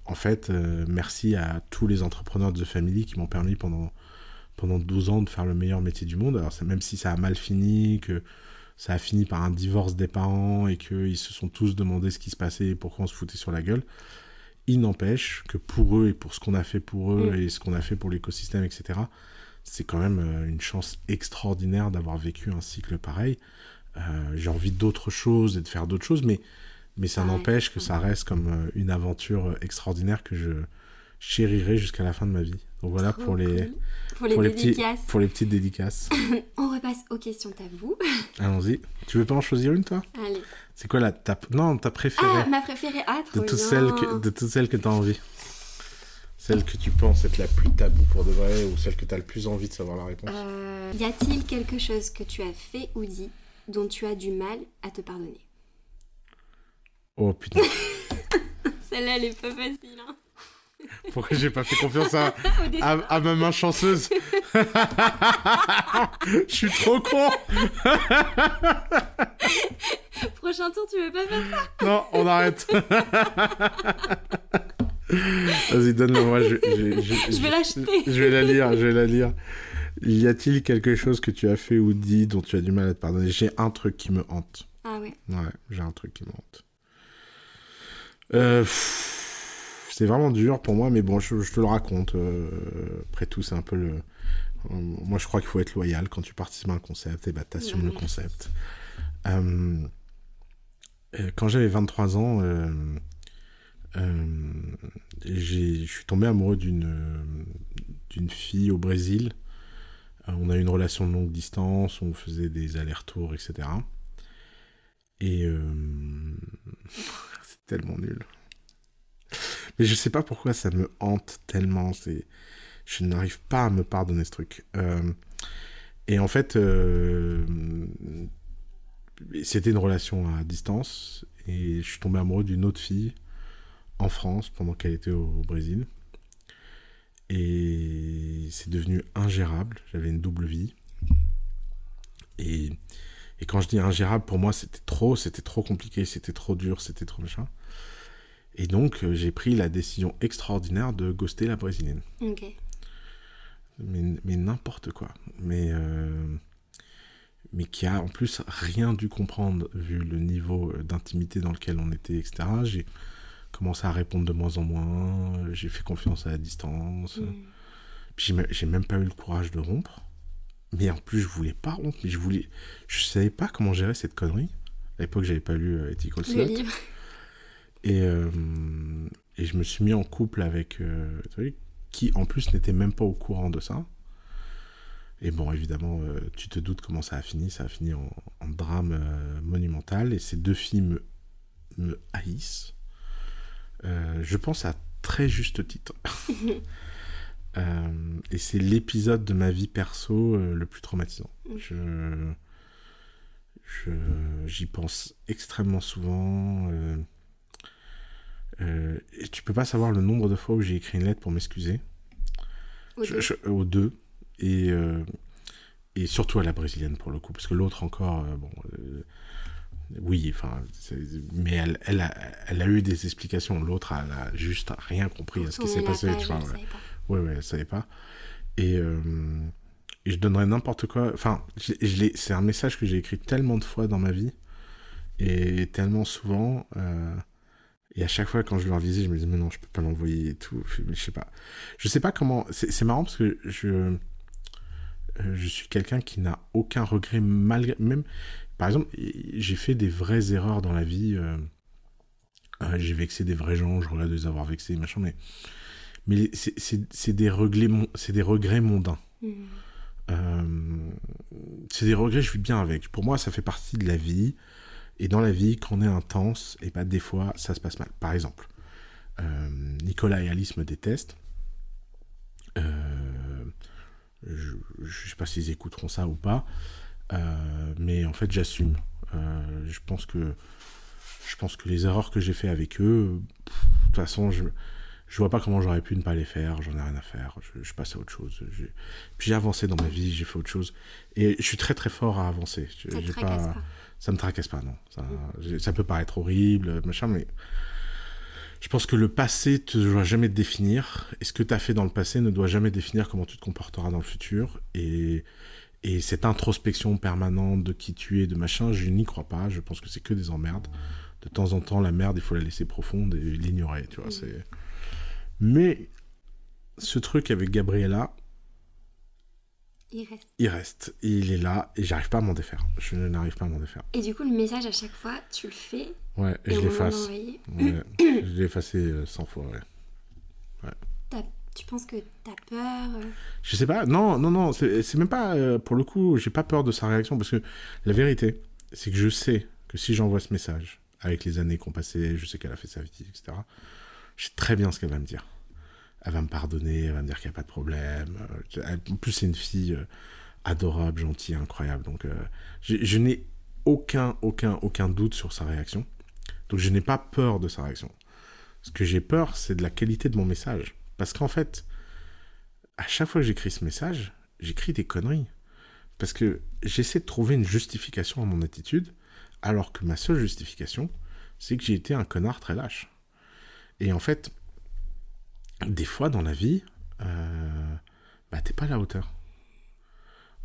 en fait, merci à tous les entrepreneurs de The Family qui m'ont permis pendant, pendant 12 ans de faire le meilleur métier du monde. Alors même si ça a mal fini, que ça a fini par un divorce des parents et qu'ils se sont tous demandé ce qui se passait et pourquoi on se foutait sur la gueule, il n'empêche que pour eux et pour ce qu'on a fait pour eux Mm. et ce qu'on a fait pour l'écosystème, etc., c'est quand même euh, une chance extraordinaire d'avoir vécu un cycle pareil. Euh, J'ai envie d'autres choses et de faire d'autres choses, mais, mais ça Ouais, n'empêche que ça reste comme euh, une aventure extraordinaire que je chérirai jusqu'à la fin de ma vie. Donc voilà Trop pour les, cool. Pour les pour les petits- dédicaces. pour les petites dédicaces. On repasse aux questions tabou. Allons-y. Tu veux pas en choisir une, toi? Allez. C'est quoi la ta... Non, ta préférée? Ah, ma préférée. Ah, trop de, toutes bien. celles que, de toutes celles que tu as envie. Celle que tu penses être la plus taboue pour de vrai ou celle que tu as le plus envie de savoir la réponse? Euh, y a-t-il quelque chose que tu as fait ou dit dont tu as du mal à te pardonner? Oh putain, Celle-là, elle est pas facile. Hein. Pourquoi j'ai pas fait confiance à, à, à ma main chanceuse Je suis trop con Prochain tour, tu veux pas faire ça Non, on arrête Vas-y, donne-le moi. Je, je- je- Je vais l'acheter. Je vais la lire, je vais la lire. Y a-t-il quelque chose que tu as fait ou dit dont tu as du mal à te pardonner? J'ai un truc qui me hante. Ah ouais. Ouais, j'ai un truc qui me hante. Euh, pff, c'est vraiment dur pour moi, mais bon, je, je te le raconte. euh, après tout, c'est un peu le. moi, je crois qu'il faut être loyal quand tu participes à un concept, et bah, t'assumes le concept. Euh, euh, quand j'avais 23 ans, je suis tombé amoureux d'une d'une fille au Brésil. On a eu une relation de longue distance, on faisait des allers-retours, etc. Et euh, c'est tellement nul. Mais je sais pas pourquoi ça me hante tellement. Je n'arrive pas à me pardonner ce truc. Euh, et en fait, euh, c'était une relation à distance et je suis tombé amoureux d'une autre fille en France pendant qu'elle était au Brésil. Et c'est devenu ingérable. J'avais une double vie. Et, et quand je dis ingérable, pour moi, c'était trop, c'était trop compliqué, c'était trop dur, c'était trop machin. Et donc, euh, j'ai pris la décision extraordinaire de ghoster la brésilienne. Ok. Mais, mais n'importe quoi. Mais, euh, mais qui a en plus rien dû comprendre vu le niveau euh, d'intimité dans lequel on était, etc. J'ai commencé à répondre de moins en moins, j'ai fait confiance à la distance. Mm. Puis j'ai me- j'ai même pas eu le courage de rompre. Mais en plus, je voulais pas rompre, mais je voulais. Je savais pas comment gérer cette connerie. À l'époque, j'avais pas lu Ethical livre. Et, euh, et je me suis mis en couple avec euh, qui en plus n'était même pas au courant de ça. Et bon, évidemment, euh, tu te doutes comment ça a fini. Ça a fini en, en drame euh, monumental. Et ces deux filles me, me haïssent. Je pense à très juste titre. Et c'est l'épisode de ma vie perso le plus traumatisant. Je, je, j'y pense extrêmement souvent. euh, euh, et tu peux pas savoir le nombre de fois où j'ai écrit une lettre pour m'excuser. Aux deux. Et, euh, et surtout à la brésilienne pour le coup. Parce que l'autre encore, euh, bon. oui, enfin. Mais elle, elle, a, elle a eu des explications. L'autre, elle a juste rien compris à ce qui s'est passé. page, tu vois, ouais. Ouais, ouais, elle savait pas. Et, et je donnerais n'importe quoi. Enfin, je, je l'ai- c'est un message que j'ai écrit tellement de fois dans ma vie. Et tellement souvent. Et à chaque fois, quand je leur disais, je me disais, mais non, je peux pas l'envoyer et tout. Mais je sais pas. Je sais pas comment. C'est marrant parce que je. euh, je suis quelqu'un qui n'a aucun regret malgré. Même. Par exemple, j'ai fait des vraies erreurs dans la vie. euh, euh, j'ai vexé des vrais gens, je regrette de les avoir vexés, machin, mais. Mais c'est- des, regrets des regrets mondains. Mm. Euh, c'est des regrets, je vis bien avec. Pour moi, ça fait partie de la vie. Et dans la vie, quand on est intense, et bah, des fois, ça se passe mal. Par exemple, euh, Nicolas et Alice me détestent. Euh, je, je sais pas s'ils écouteront ça ou pas. Euh, mais en fait, j'assume. Je pense que je pense que les erreurs que j'ai fait avec eux, de toute façon, je je vois pas comment j'aurais pu ne pas les faire. J'en ai rien à faire. Je, je passe à autre chose. Puis j'ai avancé dans ma vie, j'ai fait autre chose. Et je suis très très fort à avancer. Je- pas. Ça me tracasse pas, non. Ça, peut paraître horrible, machin, mais Je pense que le passé ne doit jamais te définir, et ce que tu as fait dans le passé ne doit jamais définir comment tu te comporteras dans le futur. Et, et cette introspection permanente de qui tu es, de machin, je n'y crois pas. Je pense que c'est que des emmerdes. De temps en temps, la merde, il faut la laisser profonde et l'ignorer, tu vois. Mais ce truc avec Gabriella, Il reste. il reste. Il est là et j'arrive pas à m'en défaire. Je n'arrive pas à m'en défaire. Et du coup, le message à chaque fois, tu le fais Ouais, et, et je l'efface. Ouais, je l'ai effacé euh, 100 fois, ouais. tu penses que t'as peur euh, Je sais pas, non, non, non, c'est c'est même pas, euh, pour le coup, j'ai pas peur de sa réaction, parce que la vérité, c'est que je sais que si j'envoie ce message, avec les années qu'on passait, je sais qu'elle a fait sa vie, etc., je sais très bien ce qu'elle va me dire. Elle va me pardonner, elle va me dire qu'il n'y a pas de problème. euh, En plus, c'est une fille euh, adorable, gentille, incroyable, donc euh, je, je n'ai aucun, aucun, aucun doute sur sa réaction. Donc je n'ai pas peur de sa réaction. Ce que j'ai peur, c'est de la qualité de mon message. Parce qu'en fait, à chaque fois que j'écris ce message, j'écris des conneries. Parce que j'essaie de trouver une justification à mon attitude, alors que ma seule justification, c'est que j'ai été un connard très lâche. Et en fait, des fois dans la vie, euh, bah t'es pas à la hauteur.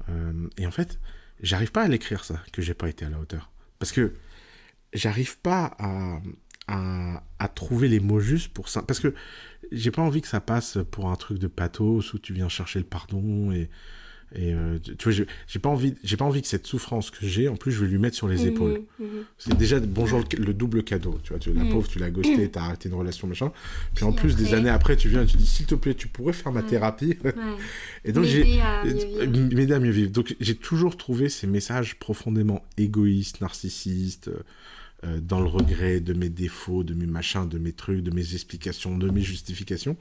Euh, et en fait, j'arrive pas à l'écrire ça, que j'ai pas été à la hauteur. Parce que j'arrive pas à, trouver les mots justes pour ça. Parce que j'ai pas envie que ça passe pour un truc de pathos où tu viens chercher le pardon et, et euh, tu vois, j'ai pas envie, j'ai pas envie que cette souffrance que j'ai, en plus, je vais lui mettre sur les épaules. Mhm, mhm. C'est déjà bonjour le, le double cadeau, tu vois, tu, la Mm. pauvre, tu l'as ghosté, t'as arrêté une relation, machin. Puis en plus, des années après, tu viens et tu dis, s'il te plaît, tu pourrais faire ma thérapie. Ouais. et donc, j'ai, M'aider à mieux vivre. m'aider à mieux vivre. Donc j'ai toujours trouvé ces messages profondément égoïstes, narcissistes, euh, euh, dans le regret de mes défauts, de mes machins, de mes trucs, de mes explications, de mes justifications.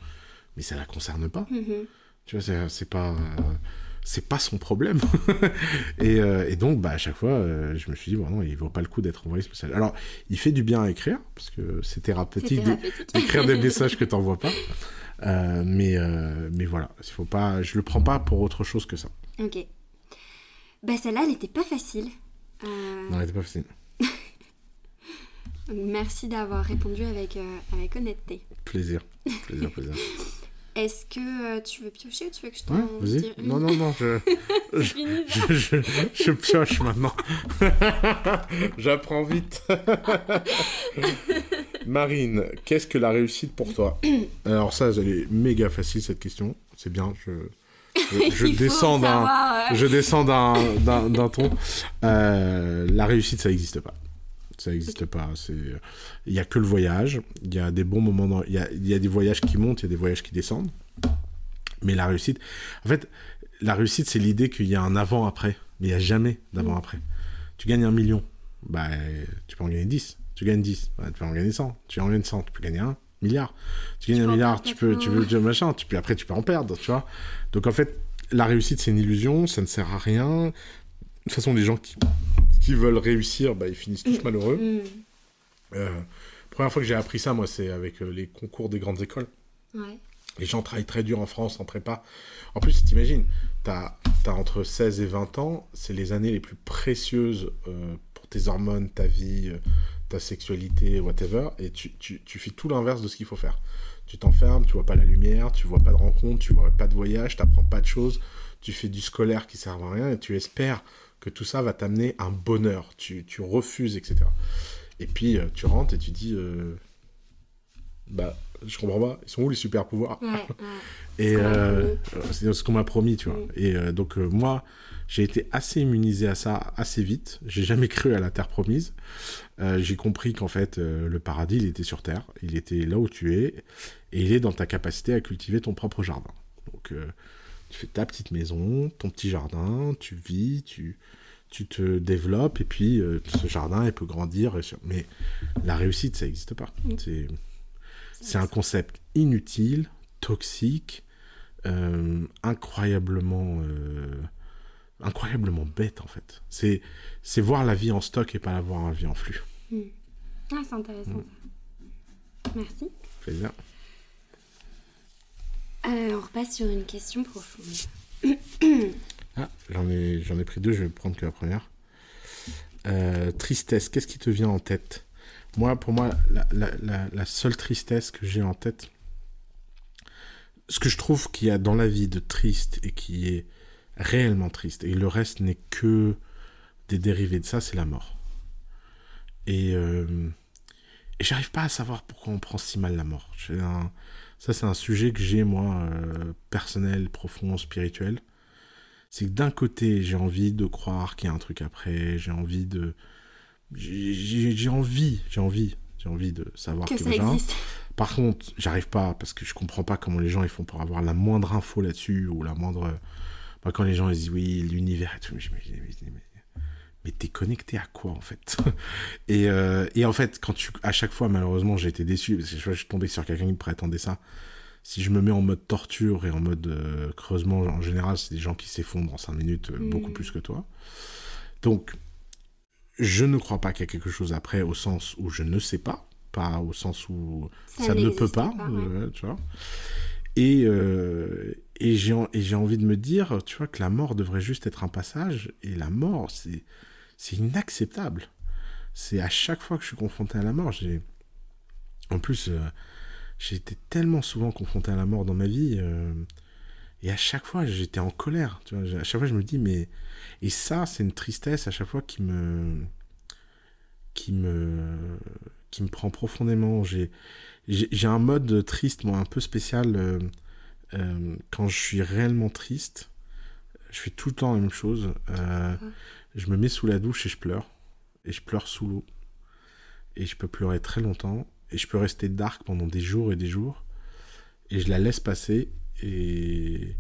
Mais ça la concerne pas. Mhm. Tu vois, c'est, c'est pas. euh, c'est pas son problème. et, euh, et donc, bah, à chaque fois, euh, je me suis dit, bon, non, il vaut pas le coup d'être envoyé ce message. Alors, il fait du bien à écrire, parce que c'est thérapeutique thérapeutique. d'écrire des messages que t'envoies pas. Euh, mais, mais voilà, il faut pas, je le prends pas pour autre chose que ça. Ok. Bah celle-là, elle était pas facile. Non, elle était pas facile. merci d'avoir répondu avec, avec honnêteté. Plaisir. Plaisir, plaisir. Est-ce que euh, tu veux piocher ou tu veux que je t'en Ouais, une Non, non, non, je, fini, je, je, je pioche maintenant. J'apprends vite. Marine, qu'est-ce que la réussite pour toi? Alors ça, elle est méga facile cette question. C'est bien, je, je, descends d'un... Je descends d'un ton. Euh, la réussite, ça n'existe pas. Ça n'existe pas. Il y a que le voyage. Il y a des bons moments. dans- Il y a, il y a des voyages qui montent, il y a des voyages qui descendent. Mais la réussite, en fait, la réussite, c'est l'idée qu'il y a un avant-après. Mais il n'y a jamais d'avant-après. Tu gagnes un million, bah, tu peux en gagner 10. Tu gagnes 10, bah, tu peux en gagner 100. Tu en gagnes 100, tu peux gagner un milliard. Tu gagnes un milliard, tu peux, tu peux, tu- machin, tu peux, après, tu peux en perdre, tu vois. Donc, en fait, la réussite, c'est une illusion, ça ne sert à rien. De toute façon, les gens qui, qui veulent réussir, bah, ils finissent tous malheureux. hmm, Euh, première fois que j'ai appris ça, moi, c'est avec euh, les concours des grandes écoles. Ouais. Les gens travaillent très dur en France, en prépa. En plus, t'imagines, t'as as entre 16 et 20 ans, c'est les années les plus précieuses euh, pour tes hormones, ta vie, euh, ta sexualité, whatever, et tu, tu, tu fais tout l'inverse de ce qu'il faut faire. Tu t'enfermes, tu vois pas la lumière, tu vois pas de rencontres, tu vois pas de voyage, t'apprends pas de choses, tu fais du scolaire qui sert à rien, et tu espères que tout ça va t'amener un bonheur. Tu, tu refuses, etc. Et puis, euh, tu rentres et tu dis... euh, bah, je comprends pas, ils sont où les super pouvoirs Ouais, ouais. et euh, c'est ce qu'on m'a promis, tu vois. Mm. Et donc, moi, j'ai été assez immunisé à ça assez vite. J'ai jamais cru à la terre promise. J'ai compris qu'en fait, le paradis, il était sur terre. Il était là où tu es. Et il est dans ta capacité à cultiver ton propre jardin. Donc, tu fais ta petite maison, ton petit jardin, tu vis, tu, tu te développes. Et puis, euh, ce jardin, il peut grandir. Mais la réussite, ça n'existe pas. Mm. C'est. C'est un concept inutile, toxique, euh, incroyablement, euh, incroyablement bête en fait. C'est, c'est voir la vie en stock et pas la voir la vie en flux. Ah, c'est intéressant Mm. ça. Merci. Plaisir. On repasse sur une question profonde. Ah, j'en ai, j'en ai pris deux, je vais prendre que la première. Euh, tristesse, qu'est-ce qui te vient en tête? Moi, pour moi, la, seule tristesse que j'ai en tête, ce que je trouve qu'il y a dans la vie de triste et qui est réellement triste, et le reste n'est que des dérivés de ça, c'est la mort. Et, euh, et j'arrive pas à savoir pourquoi on prend si mal la mort. Ça, c'est un sujet que j'ai, moi, euh, personnel, profond, spirituel. C'est que d'un côté, j'ai envie de croire qu'il y a un truc après, j'ai envie de. J'ai envie, j'ai envie, j'ai envie de savoir que, ça existe. Par contre, j'arrive pas parce que je comprends pas comment les gens ils font pour avoir la moindre info là-dessus ou la moindre. Bah, quand les gens ils disent oui, l'univers et tout, je me dis, mais, mais t'es connecté à quoi en fait et, euh, et, en fait, quand tu, à chaque fois, malheureusement, j'ai été déçu parce que je suis tombé sur quelqu'un qui prétendait ça. Si je me mets en mode torture et en mode euh, creusement, en général, c'est des gens qui s'effondrent en 5 minutes euh, beaucoup plus que toi. Donc, je ne crois pas qu'il y a quelque chose après au sens où je ne sais pas, pas au sens où ça, ne peut pas, tu vois. Et, et j'ai envie de me dire, tu vois, que la mort devrait juste être un passage, et la mort, c'est c'est inacceptable. C'est à chaque fois que je suis confronté à la mort, j'ai... En plus, euh, j'ai été tellement souvent confronté à la mort dans ma vie, euh, et à chaque fois, j'étais en colère. Tu vois, à chaque fois, je me dis, mais... Et ça, c'est une tristesse à chaque fois qui me... qui me... qui me prend profondément. J'ai, j'ai un mode triste, moi, un peu spécial. Euh, quand je suis réellement triste, je fais tout le temps la même chose. Euh, je me mets sous la douche et je pleure. Et je pleure sous l'eau. Et je peux pleurer très longtemps. Et je peux rester dark pendant des jours et des jours. Et je la laisse passer. Et,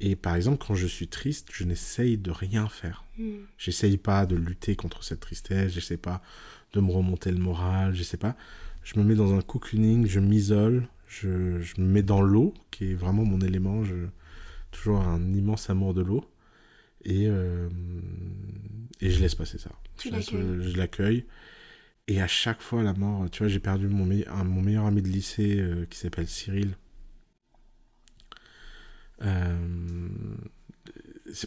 et par exemple, quand je suis triste, je n'essaye de rien faire. Hmm. J'essaye pas de lutter contre cette tristesse. J'essaie pas de me remonter le moral. Je sais pas. Je me mets dans un cocooning. Je m'isole. Je, je, me mets dans l'eau, qui est vraiment mon élément. Je, toujours un immense amour de l'eau. Et, euh, et je laisse passer ça. je l'accueille. Et à chaque fois, la mort, tu vois, j'ai perdu mon, mon meilleur ami de lycée euh, qui s'appelle Cyril. Euh,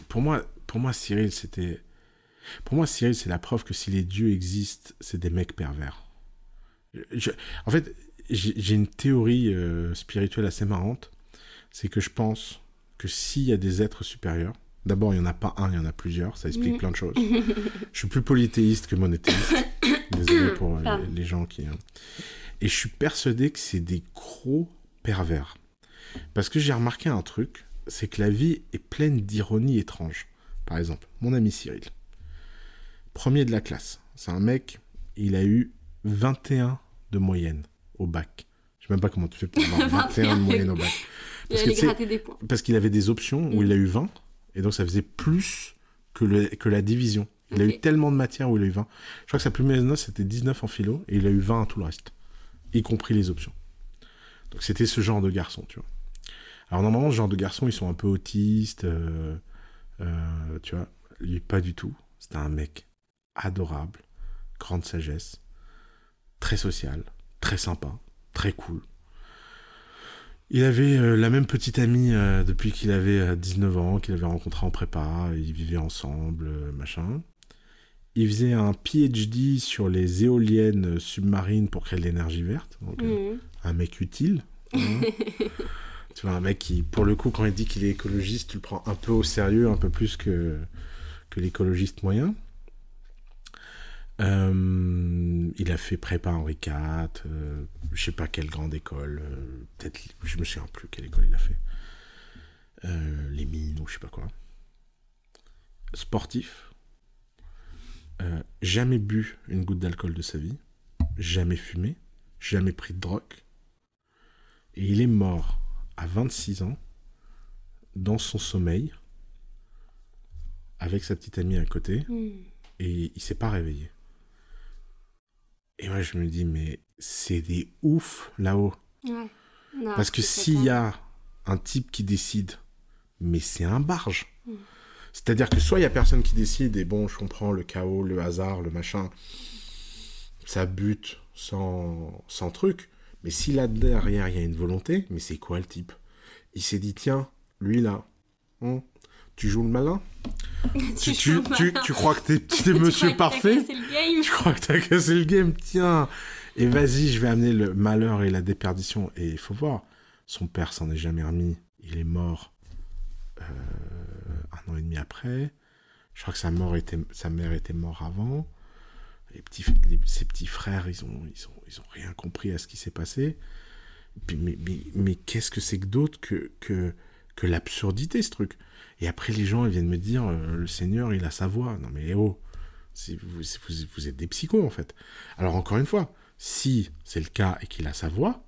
pour, moi, pour moi, Cyril, c'était. Pour moi, Cyril, c'est la preuve que si les dieux existent, c'est des mecs pervers. en fait, j'ai une théorie spirituelle assez marrante. C'est que je pense que s'il y a des êtres supérieurs, d'abord, il n'y en a pas un, il y en a plusieurs, ça explique mm. plein de choses. je suis plus polythéiste que monothéiste. Désolé pour les, gens qui. Hein. Et je suis persuadé que c'est des gros pervers. Parce que j'ai remarqué un truc, c'est que la vie est pleine d'ironie étrange. Par exemple, mon ami Cyril, premier de la classe, c'est un mec, il a eu 21 de moyenne au bac. Je sais même pas comment tu fais pour avoir 21 de moyenne au bac. Parce qu'il avait des options où il a eu 20, et donc ça faisait plus que, le, que la division. Il a eu tellement de matières où il a eu 20. Je crois que sa plus mauvaise note, c'était 19 en philo, et il a eu 20 à tout le reste, y compris les options. Donc c'était ce genre de garçon, tu vois. Alors normalement, ce genre de garçon, ils sont un peu autistes, euh, euh, tu vois. Lui, pas du tout. C'était un mec adorable, grande sagesse, très social, très sympa, très cool. Il avait euh, la même petite amie euh, depuis qu'il avait 19 euh, ans, qu'il avait rencontré en prépa, ils vivaient ensemble, machin. Il faisait un PhD sur les éoliennes submarines pour créer de l'énergie verte, donc mmh. un mec utile. Hein. tu vois, un mec qui, pour le coup, quand il dit qu'il est écologiste, tu le prends un peu au sérieux, un peu plus que, que l'écologiste moyen. Euh, il a fait prépa Henri IV, euh, je sais pas quelle grande école, euh, peut-être, je me souviens plus quelle école il a fait. les mines ou je sais pas quoi. Sportif, jamais bu une goutte d'alcool de sa vie, jamais fumé, jamais pris de drogue. Et il est mort à 26 ans, dans son sommeil, avec sa petite amie à côté, hmm. et il s'est pas réveillé. Et moi, je me dis, mais c'est des oufs là-haut. Parce que s'il y a un type qui décide, mais c'est un barge. Hmm. C'est-à-dire que soit il y a personne qui décide, et bon, je comprends le chaos, le hasard, le machin, ça bute sans, sans truc. Mais si là derrière il y a une volonté, mais c'est quoi le type? Il s'est dit, tiens, lui là, hein, tu joues le malin tu, tu, tu, crois que t'es, es monsieur parfait Tu crois que t'as cassé le game Tiens Et vas-y, je vais amener le malheur et la déperdition. Et il faut voir, son père s'en est jamais remis. Il est mort euh, un an et demi après. Je crois que sa, mort était, sa mère était morte avant. Les petits, ses petits frères, ils ont, ils, ont, ils ont rien compris à ce qui s'est passé. Mais mais, mais qu'est-ce que c'est que d'autre que, que, que l'absurdité, ce truc Et après, les gens, ils viennent me dire, euh, le Seigneur, il a sa voix. Non mais oh, vous, vous, vous êtes des psychos, en fait. Alors, encore une fois, si c'est le cas et qu'il a sa voix,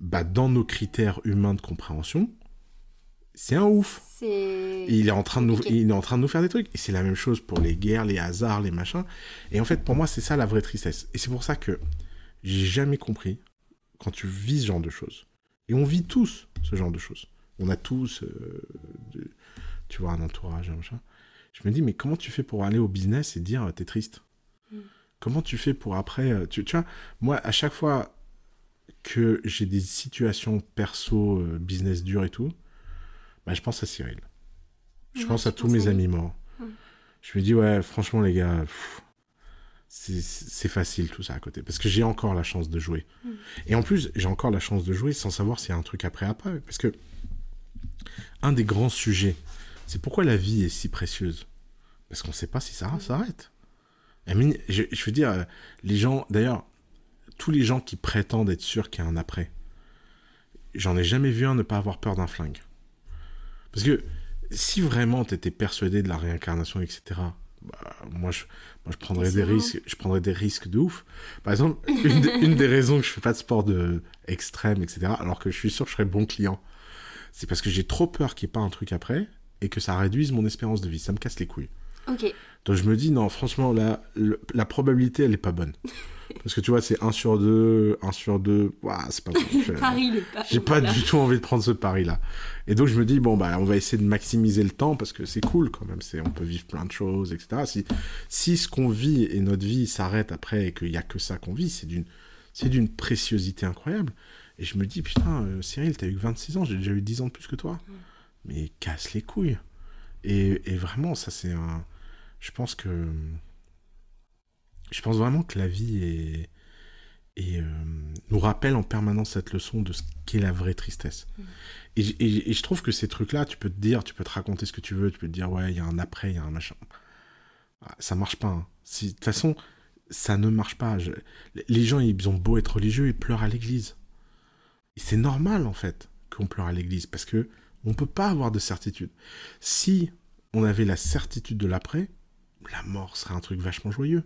bah, dans nos critères humains de compréhension, c'est un ouf. il est en train de nous, il est en train de nous faire des trucs. Et c'est la même chose pour les guerres, les hasards, les machins. Et en fait, pour moi, c'est ça la vraie tristesse. Et c'est pour ça que j'ai jamais compris quand tu vis ce genre de choses. Et on vit tous ce genre de choses. On a tous, euh, tu vois, un entourage, un machin. Je me dis, mais comment tu fais pour aller au business et dire, t'es triste? Mm. Comment tu fais pour après, euh, tu, tu, vois, moi, à chaque fois que j'ai des situations perso, euh, business dur et tout, bah, je pense à Cyril. Je pense à tous mes amis morts. Je me dis, ouais, franchement, les gars, c'est facile tout ça à côté. Parce que j'ai encore la chance de jouer. Mm. Et en plus, j'ai encore la chance de jouer sans savoir s'il y a un truc après après. Parce que un des grands sujets, c'est pourquoi la vie est si précieuse. Parce qu'on ne sait pas si ça mm. s'arrête. Je, je veux dire, les gens, d'ailleurs, tous les gens qui prétendent être sûrs qu'il y a un après, j'en ai jamais vu un ne pas avoir peur d'un flingue. Parce que si vraiment tu étais persuadé de la réincarnation, etc., bah, moi, je, moi, je prendrais des risques. Je prendrais des risques de ouf. Par exemple, une, des raisons que je fais pas de sport de extrême, etc., alors que je suis sûr que je serais bon client, c'est parce que j'ai trop peur qu'il n'y ait pas un truc après et que ça réduise mon espérance de vie. Ça me casse les couilles. Donc je me dis, non, franchement, la, la probabilité, elle est pas bonne. Parce que tu vois, c'est 1 sur 2, 1 sur 2. c'est pas bon. J'ai pas du tout envie de prendre ce pari-là. Et donc, je me dis, bon, bah, on va essayer de maximiser le temps parce que c'est cool quand même. On peut vivre plein de choses, etc. Si, si ce qu'on vit et notre vie s'arrête après et qu'il y a que ça qu'on vit, c'est d'une, c'est d'une préciosité incroyable. Et je me dis, putain, euh, Cyril, t'as eu que 26 ans, j'ai déjà eu 10 ans de plus que toi. Mais casse les couilles. Et, et vraiment, ça, c'est un. Je pense que je pense vraiment que la vie est, et, euh, nous rappelle en permanence cette leçon de ce qu'est la vraie tristesse. Mm. Et, et, je trouve que ces trucs-là, tu peux te dire, tu peux te raconter ce que tu veux, tu peux te dire, ouais, il y a un après, il y a un machin. Ah, ça marche pas. Hein. De toute façon, ça ne marche pas. les gens, ils ont beau être religieux, ils pleurent à l'église. Et c'est normal, en fait, qu'on pleure à l'église, parce que on peut pas avoir de certitude. Si on avait la certitude de l'après, la mort serait un truc vachement joyeux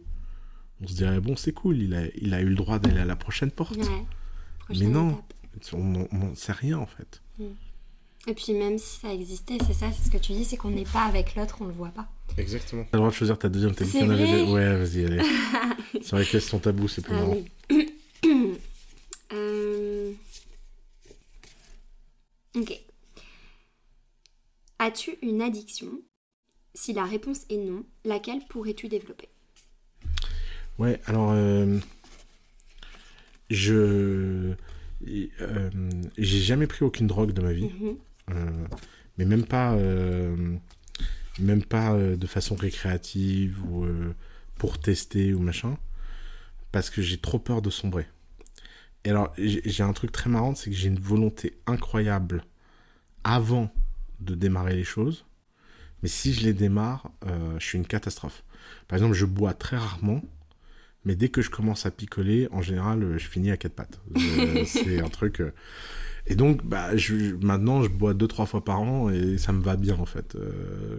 on se dirait, bon, c'est cool, il a, il a eu le droit d'aller à la prochaine porte. Mais non, on n'en sait rien en fait. Mm. Et puis même si ça existait, c'est ça, c'est ce que tu dis, c'est qu'on n'est pas avec l'autre, on le voit pas. Exactement. T'as le droit de choisir ta deuxième, t'as Ouais, vas-y, allez. c'est vrai que son tabou, c'est plus marrant. euh... Ok. As-tu une addiction? Si la réponse est non, laquelle pourrais-tu développer? Ouais, alors euh, je euh, j'ai jamais pris aucune drogue de ma vie, mhm. euh, mais même pas même pas de façon récréative ou pour tester ou machin, parce que j'ai trop peur de sombrer. Et alors j'ai un truc très marrant, c'est que j'ai une volonté incroyable avant de démarrer les choses, mais si je les démarre, je suis une catastrophe. Par exemple, je bois très rarement mais dès que je commence à picoler, en général, euh, je finis à quatre pattes. Euh, c'est un truc. Euh, et donc, bah, je, maintenant, je bois deux, trois fois par an et ça me va bien, en fait.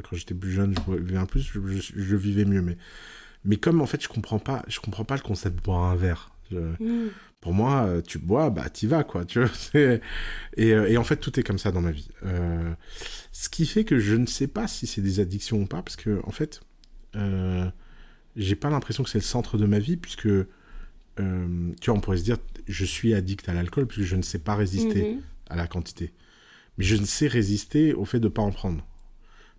quand j'étais plus jeune, je buvais un plus, je, vivais mieux. Mais, mais comme, en fait, je comprends pas, je comprends pas le concept de boire un verre. Mm. Pour moi, tu bois, bah, t'y vas, quoi. Tu vois, et, et, en fait, tout est comme ça dans ma vie. ce qui fait que je ne sais pas si c'est des addictions ou pas, parce que, en fait, j'ai pas l'impression que c'est le centre de ma vie, puisque, euh, tu vois, on pourrait se dire, je suis addict à l'alcool, puisque je ne sais pas résister mhm. à la quantité. Mais je ne sais résister au fait de ne pas en prendre.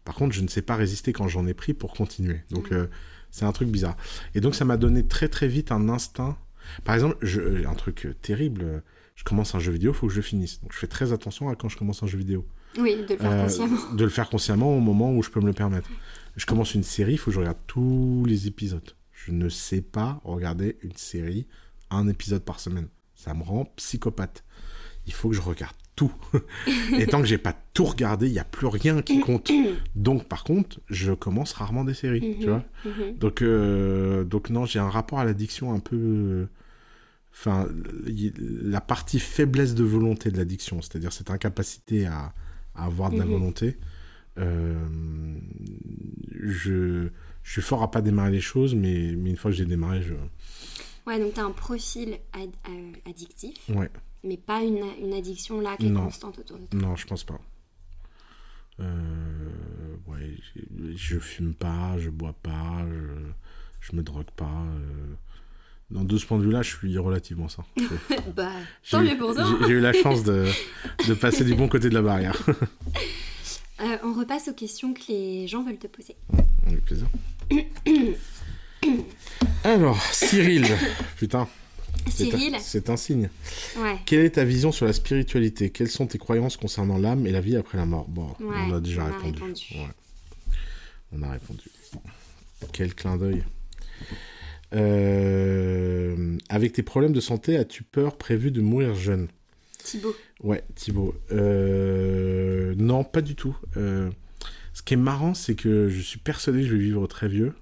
Par contre, je ne sais pas résister quand j'en ai pris pour continuer. Donc, mhm. euh, c'est un truc bizarre. Et donc, ça m'a donné très très vite un instinct. Par exemple, je, un truc terrible, je commence un jeu vidéo, il faut que je finisse. Donc, je fais très attention à quand je commence un jeu vidéo. Oui, de le faire euh, consciemment. De le faire consciemment au moment où je peux me le permettre je commence une série, il faut que je regarde tous les épisodes. Je ne sais pas regarder une série un épisode par semaine. Ça me rend psychopathe. Il faut que je regarde tout. et tant que j'ai pas tout regardé, il n'y a plus rien qui compte. Donc, par contre, je commence rarement des séries, tu vois. mhm. Donc, euh, donc non, j'ai un rapport à l'addiction un peu... euh, Enfin, la partie faiblesse de volonté de l'addiction, c'est-à-dire cette incapacité à, à avoir de la Mhm. volonté, euh, je, je suis fort à pas démarrer les choses, mais, mais une fois que j'ai démarré, je... Ouais, donc t'as un profil ad- addictif, Ouais, mais pas une, une addiction là qui est Non. constante autour de toi. non, je pense pas. Euh, ouais, je fume pas, je bois pas, je, je me drogue pas. euh. Non, de ce point de vue-là, je suis relativement sain. bah, J'ai tant eu- mieux pour toi. J'ai eu la chance de, de passer du bon côté de la barrière. Euh, on repasse aux questions que les gens veulent te poser. Avec plaisir. Alors, Cyril, putain, Cyril, c'est un signe. ouais. Quelle est ta vision sur la spiritualité? Quelles sont tes croyances concernant l'âme et la vie après la mort? Bon, Ouais, on a déjà on a répondu. Ouais. On a répondu. Quel clin d'œil. Euh, avec tes problèmes de santé, as-tu peur prévu de mourir jeune? Thibaut. Ouais, Thibaut. Euh, non, pas du tout. Euh, ce qui est marrant, c'est que je suis persuadé que je vais vivre très vieux.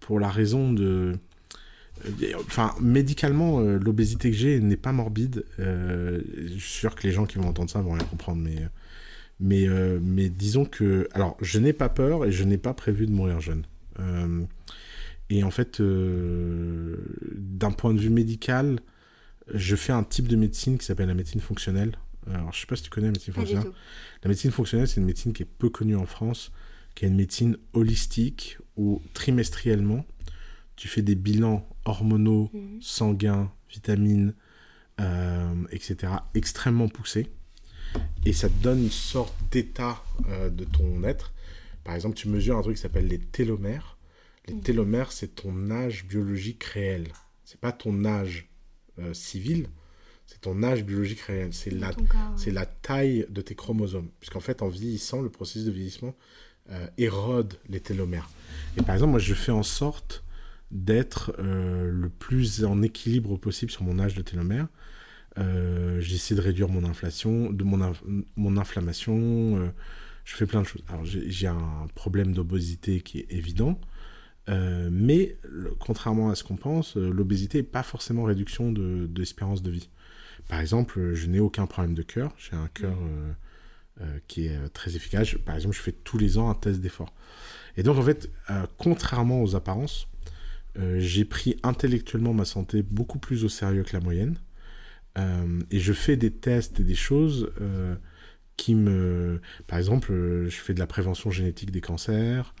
Pour la raison de... Enfin, médicalement, euh, l'obésité que j'ai n'est pas morbide. Euh, je suis sûr que les gens qui vont entendre ça vont rien comprendre, mais, mais, euh, mais disons que... Alors, je n'ai pas peur et je n'ai pas prévu de mourir jeune. Et en fait, d'un point de vue médical, je fais un type de médecine qui s'appelle la médecine fonctionnelle. Alors, je sais pas si tu connais la médecine fonctionnelle. La médecine fonctionnelle, c'est une médecine qui est peu connue en France, qui est une médecine holistique où trimestriellement, tu fais des bilans hormonaux, Mhm. sanguins, vitamines, euh, etc., extrêmement poussés. Et ça te donne une sorte d'état euh, de ton être. Par exemple, tu mesures un truc qui s'appelle les télomères. Les Mhm. télomères, c'est ton âge biologique réel. C'est pas ton âge euh, civil, c'est ton âge biologique réel. C'est la c'est la taille de tes chromosomes. Puisqu'en fait, en vieillissant, le processus de vieillissement érode les télomères. Et par exemple, moi, je fais en sorte d'être euh, le plus en équilibre possible sur mon âge de télomère. Euh, J'essaie de réduire mon inflation, de mon, inf- mon inflammation. euh, je fais plein de choses. Alors, j'ai un problème d'obésité qui est évident. mais le- contrairement à ce qu'on pense, l'obésité n'est pas forcément réduction de, de de vie. Par exemple, je n'ai aucun problème de cœur. J'ai un cœur euh, qui est très efficace. Par exemple, je fais tous les ans un test d'effort. Et donc, en fait, contrairement aux apparences, j'ai pris intellectuellement ma santé beaucoup plus au sérieux que la moyenne. Euh, et je fais des tests et des choses euh, qui me... Par exemple, euh, je fais de la prévention génétique des cancers.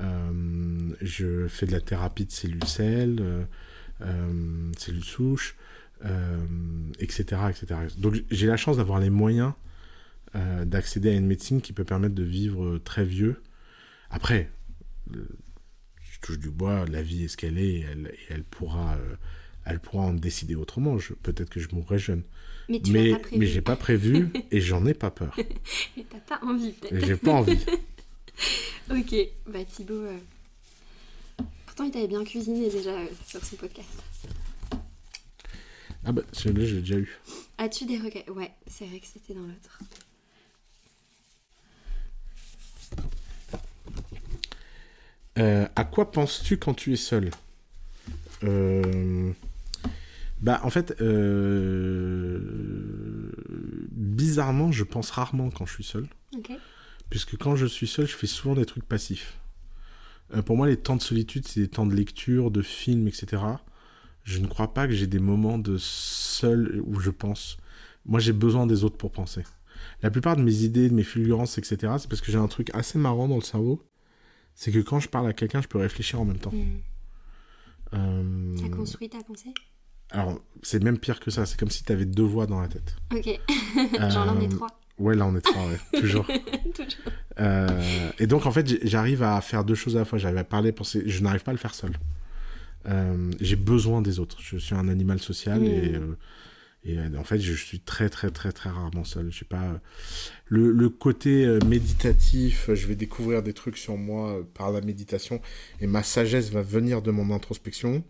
Euh, je fais de la thérapie de cellules euh, euh, cellules souches, euh, etc., etc. Donc j'ai la chance d'avoir les moyens euh, d'accéder à une médecine qui peut permettre de vivre très vieux. Après, euh, touche du bois, la vie est ce qu'elle est, et elle, et elle pourra, euh, elle pourra en décider autrement. Je- Peut-être que je mourrai jeune, Mais tu mais l'as pas prévu. mais j'ai pas prévu et j'en ai pas peur. Et t'as pas envie peut-être. j'ai pas envie. Ok. Bah Thibaut. euh, Pourtant il t'avait bien cuisiné déjà euh, sur son podcast. Ah bah celui-là j'ai déjà eu. As-tu des regrets? Ouais, c'est vrai que c'était dans l'autre. Euh, à quoi penses-tu quand tu es seul Euh, Bah, en fait, euh, bizarrement, je pense rarement quand je suis seul. Puisque quand je suis seul, je fais souvent des trucs passifs. Euh, pour moi, les temps de solitude, c'est des temps de lecture, de films, etc. Je ne crois pas que j'ai des moments de seul où je pense. Moi, j'ai besoin des autres pour penser. La plupart de mes idées, de mes fulgurances, etc., c'est parce que j'ai un truc assez marrant dans le cerveau. C'est que quand je parle à quelqu'un, je peux réfléchir en même temps. Euh, T'as construit ta pensée? Alors, c'est même pire que ça. C'est comme si tu avais deux voix dans la tête. Ok. Genre là on est Euh, trois. Ouais, là, on est trois, ouais. Toujours. Toujours. Euh, et donc, en fait, j'arrive à faire deux choses à la fois. J'arrive à parler, penser. Je n'arrive pas à le faire seul. Euh, j'ai besoin des autres. Je suis un animal social Mm. et, et euh, en fait, je suis très, très, très, très rarement seul. Je sais pas. euh, Le, le côté euh, méditatif, je vais découvrir des trucs sur moi par la méditation et ma sagesse va venir de mon introspection.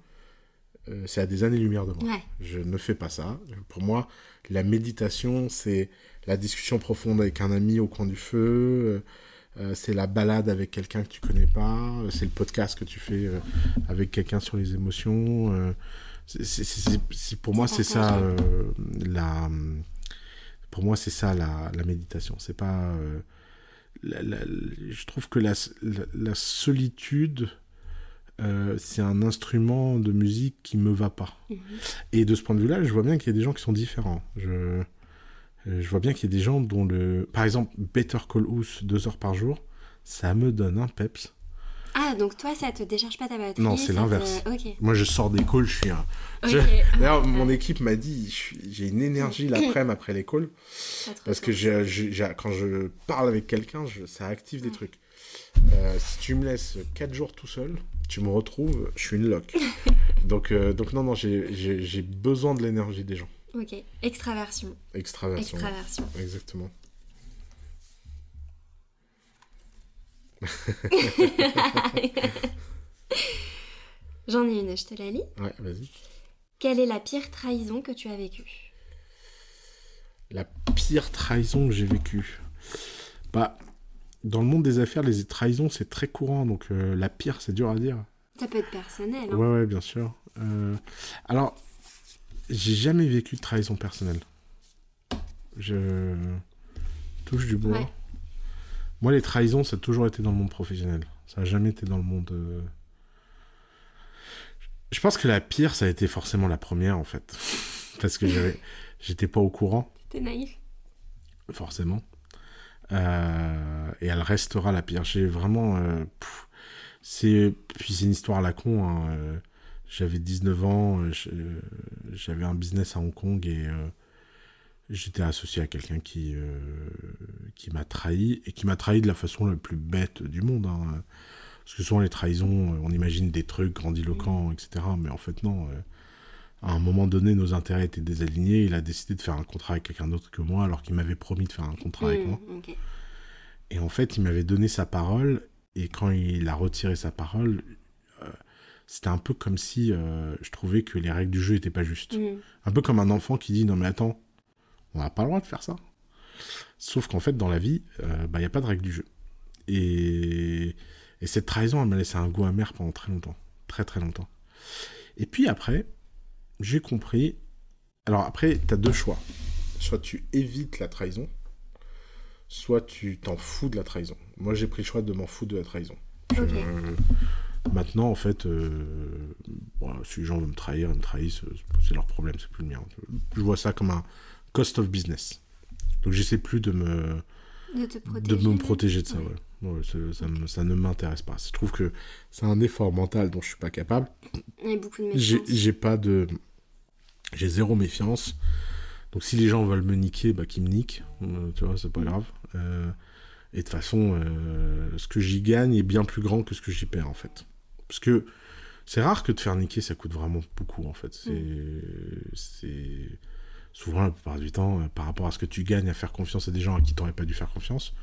euh, c'est à des années-lumière de moi. Ouais. Je ne fais pas ça. Pour moi, la méditation, c'est la discussion profonde avec un ami au coin du feu. euh, c'est la balade avec quelqu'un que tu connais pas. C'est le podcast que tu fais euh, avec quelqu'un sur les émotions. C'est- pour moi, c'est ça euh, la. Pour moi, c'est ça la, la méditation. C'est pas. euh, la- la- je trouve que la, solitude, euh, c'est un instrument de musique qui me va pas. Mhm. Et de ce point de vue-là, je vois bien qu'il y a des gens qui sont différents. Je, je vois bien qu'il y a des gens dont le. Par exemple, Better Call Us, deux heures par jour, ça me donne un peps. Ah, donc toi, ça te décharge pas ta batterie Non, c'est te- l'inverse. Ok. Moi, je sors des calls, je suis un. Ah, D'ailleurs, ouais. mon équipe m'a dit, j'ai une énergie l'après-midi après les calls, parce que quand je parle avec quelqu'un, ça active des trucs. Euh, si tu me laisses 4 jours tout seul, tu me retrouves, je suis une loque. donc, euh, donc non, non, j'ai besoin de l'énergie des gens. Ok. Extraversion. Extraversion. Extraversion. Exactement. J'en ai une, je te la lis. Ouais, vas-y. Quelle est la pire trahison que tu as vécue? La pire trahison que j'ai vécue. Bah, dans le monde des affaires, les trahisons, c'est très courant, donc euh, la pire, c'est dur à dire. Ça peut être personnel. hein. Ouais, ouais, bien sûr. Euh, alors, j'ai jamais vécu de trahison personnelle. Je touche du bois. Ouais. Moi, les trahisons, ça a toujours été dans le monde professionnel. Ça a jamais été dans le monde. euh, Je pense que la pire, ça a été forcément la première, en fait. Parce que j'avais- j'étais pas au courant, T'es naïf. forcément. Euh, Et elle restera la pire. J'ai vraiment. euh, c'est puis c'est une histoire à la con. hein, J'avais 19 ans, j'avais un business à Hong Kong et j'étais associé à quelqu'un qui euh, qui m'a trahi et qui m'a trahi de la façon la plus bête du monde. hein. Parce que souvent les trahisons, euh, on imagine des trucs grandiloquents, etc. Mais en fait non. euh, à un moment donné, nos intérêts étaient désalignés. Il a décidé de faire un contrat avec quelqu'un d'autre que moi, alors qu'il m'avait promis de faire un contrat avec Hmm, moi. Et en fait, il m'avait donné sa parole, et quand il a retiré sa parole, euh, c'était un peu comme si euh, je trouvais que les règles du jeu n'étaient pas justes. Hmm. Un peu comme un enfant qui dit Non, mais attends, on n'a pas le droit de faire ça. Sauf qu'en fait, dans la vie, il n'y a pas de règles du jeu. Et, et cette trahison, elle m'a laissé un goût amer pendant très longtemps. Très, très longtemps. Et puis après, j'ai compris. Alors après, tu as deux choix. Soit tu évites la trahison, soit tu t'en fous de la trahison. Moi, j'ai pris le choix de m'en foutre de la trahison. Maintenant, en fait, euh, voilà, si les gens veulent me trahir, ils me trahissent, euh, c'est leur problème, c'est plus le mien. Je vois ça comme un cost of business. Donc, j'essaie plus de me, De protéger. de me protéger de ça. Ouais. ouais. Ouais, c'est- ça, me- ça ne m'intéresse pas. Je trouve que c'est un effort mental dont je suis pas capable. Il y a beaucoup de J'ai méfiance. j'ai pas de. J'ai zéro méfiance. Donc si les gens veulent me niquer, bah qu'ils me niquent. Euh, tu vois, c'est pas grave. Euh, et de toute façon, euh, ce que j'y gagne est bien plus grand que ce que j'y perds en fait. Parce que c'est rare que de faire niquer, ça coûte vraiment beaucoup en fait. C'est. c'est Souvent, la plupart du temps, euh, par rapport à ce que tu gagnes à faire confiance à des gens à qui t'aurais pas dû faire confiance.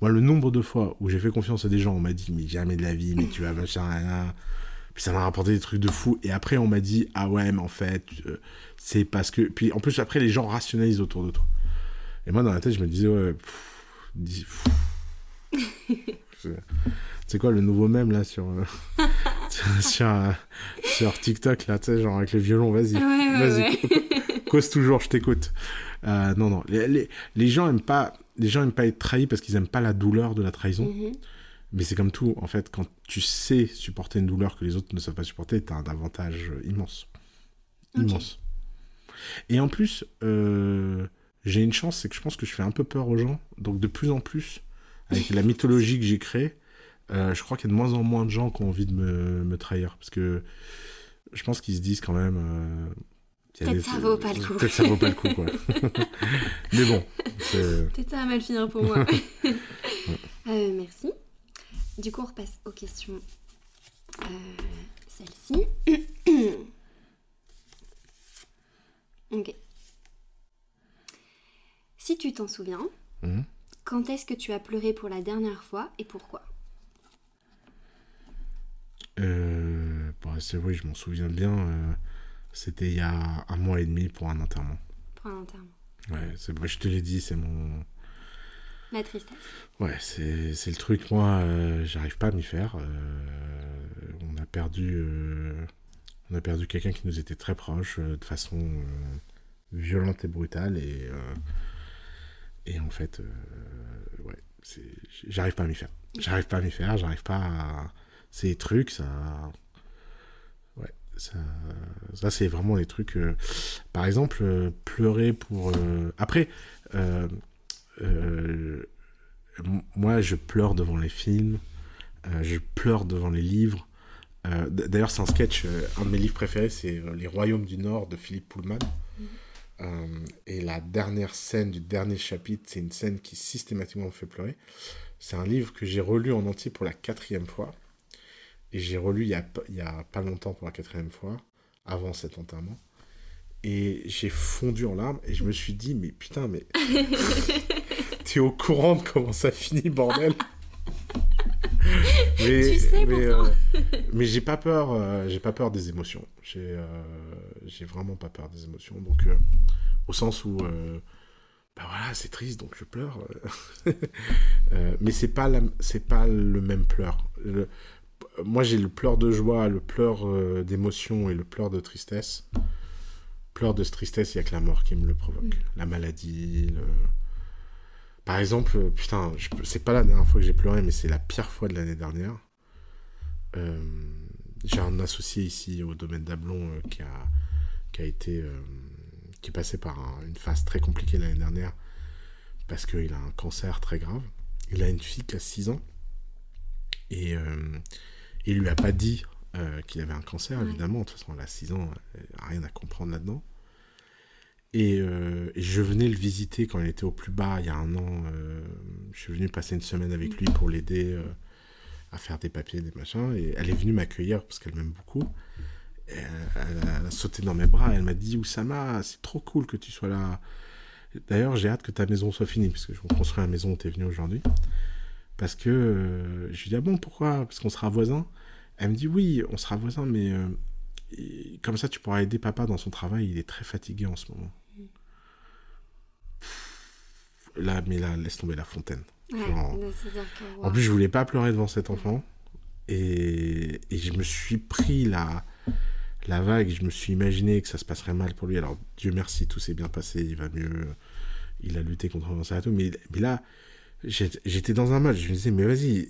Moi, le nombre de fois où j'ai fait confiance à des gens, on m'a dit, mais jamais de la vie, mais tu vas machin, là. Puis ça m'a rapporté des trucs de fou. Et après, on m'a dit, ah ouais, mais en fait, euh, c'est parce que. Puis en plus, après, les gens rationalisent autour de toi. Et moi, dans la tête, je me disais, ouais, pff. C'est- quoi le nouveau mème là sur, euh, sur, euh, sur TikTok là, tu sais, genre avec le violon, vas-y, Ouais, ouais, vas-y, ouais. Cause toujours, je t'écoute. Euh, non, non, les, les, les gens aiment pas, les gens aiment pas être trahis parce qu'ils aiment pas la douleur de la trahison. Mhm. Mais c'est comme tout, en fait, quand tu sais supporter une douleur que les autres ne savent pas supporter, t'as un avantage euh, immense. Immense. Et en plus, euh, j'ai une chance, c'est que je pense que je fais un peu peur aux gens. Donc de plus en plus, avec la mythologie que j'ai créée, euh, je crois qu'il y a de moins en moins de gens qui ont envie de me, me trahir. Parce que je pense qu'ils se disent quand même... euh, Peut-être ça vaut pas le coup. Peut-être ça vaut pas le coup, quoi. Mais bon. Peut-être ça va mal finir pour moi. Euh, merci. Du coup, on repasse aux questions. Euh, Celle-ci. ok. Si tu t'en souviens, Mhm. quand est-ce que tu as pleuré pour la dernière fois et pourquoi? Euh, bah, c'est vrai, je m'en souviens bien. C'était il y a un mois et demi pour un enterrement. Pour un enterrement. Ouais, c'est, je te l'ai dit, c'est mon. La tristesse. Ouais, c'est, c'est le truc, moi, euh, j'arrive pas à m'y faire. Euh, on a perdu. euh, on a perdu quelqu'un qui nous était très proche de façon violente et brutale. Et, et en fait, ouais, c'est, j'arrive pas à m'y faire. J'arrive pas à m'y faire, j'arrive pas à. Ces trucs, ça. Ça, ça c'est vraiment les trucs. euh, Par exemple, euh, pleurer pour. euh, Après, moi, je pleure devant les films, je pleure devant les livres. D'ailleurs, c'est un sketch. un de mes livres préférés, c'est Les Royaumes du Nord de Philippe Pullman. Euh, et la dernière scène du dernier chapitre, c'est une scène qui systématiquement me fait pleurer. C'est un livre que j'ai relu en entier pour la quatrième fois. Et j'ai relu il y, a, p- il y a pas longtemps pour la quatrième fois, avant cet enterrement. Et j'ai fondu en larmes et je me suis dit, mais putain, mais. T'es au courant de comment ça finit, bordel? Mais, Tu sais mais, euh, mais j'ai pas peur, euh, j'ai pas peur des émotions. J'ai, euh, j'ai vraiment pas peur des émotions. Donc, au sens où, bah voilà, c'est triste, donc je pleure. Mais c'est pas, la- c'est pas le même pleur. Le- moi, j'ai le pleur de joie, le pleur euh, d'émotion et le pleur de tristesse. Pleur de tristesse, il y a que la mort qui me le provoque. Mm. La maladie, le... Par exemple, euh, putain, je c'est pas la dernière fois que j'ai pleuré, mais c'est la pire fois de l'année dernière. Euh, j'ai un associé ici au domaine d'Ablon euh, qui, a, qui a été. qui est passé par un- une phase très compliquée l'année dernière parce qu'il a un cancer très grave. Il a une fille qui a 6 ans et euh, il lui a pas dit euh, qu'il avait un cancer, Ouais. évidemment. De toute façon, elle a 6 ans, a rien à comprendre là-dedans. Et, euh, et je venais le visiter quand il était au plus bas, il y a un an. euh, je suis venu passer une semaine avec lui pour l'aider euh, à faire des papiers, des machins. Et elle est venue m'accueillir parce qu'elle m'aime beaucoup. Et elle, elle a, elle a sauté dans mes bras. Elle m'a dit Oussama, c'est trop cool que tu sois là. D'ailleurs, j'ai hâte que ta maison soit finie, parce que je reconstruis la maison où tu es venu aujourd'hui. Parce que euh, je lui dis Ah bon, pourquoi? Parce qu'on sera voisins. Elle me dit Oui, on sera voisins, mais euh, et comme ça, tu pourras aider papa dans son travail. Il est très fatigué en ce moment. Là, mais là, laisse tomber la fontaine. Ouais, Genre- que, En plus, je voulais pas pleurer devant cet enfant. Et, et je me suis pris la, la vague. Je me suis imaginé que ça se passerait mal pour lui. Alors, Dieu merci, tout s'est bien passé. Il va mieux. Il a lutté contre le cancer et tout. Mais, mais là, j'étais dans un mode. Je me disais, mais vas-y,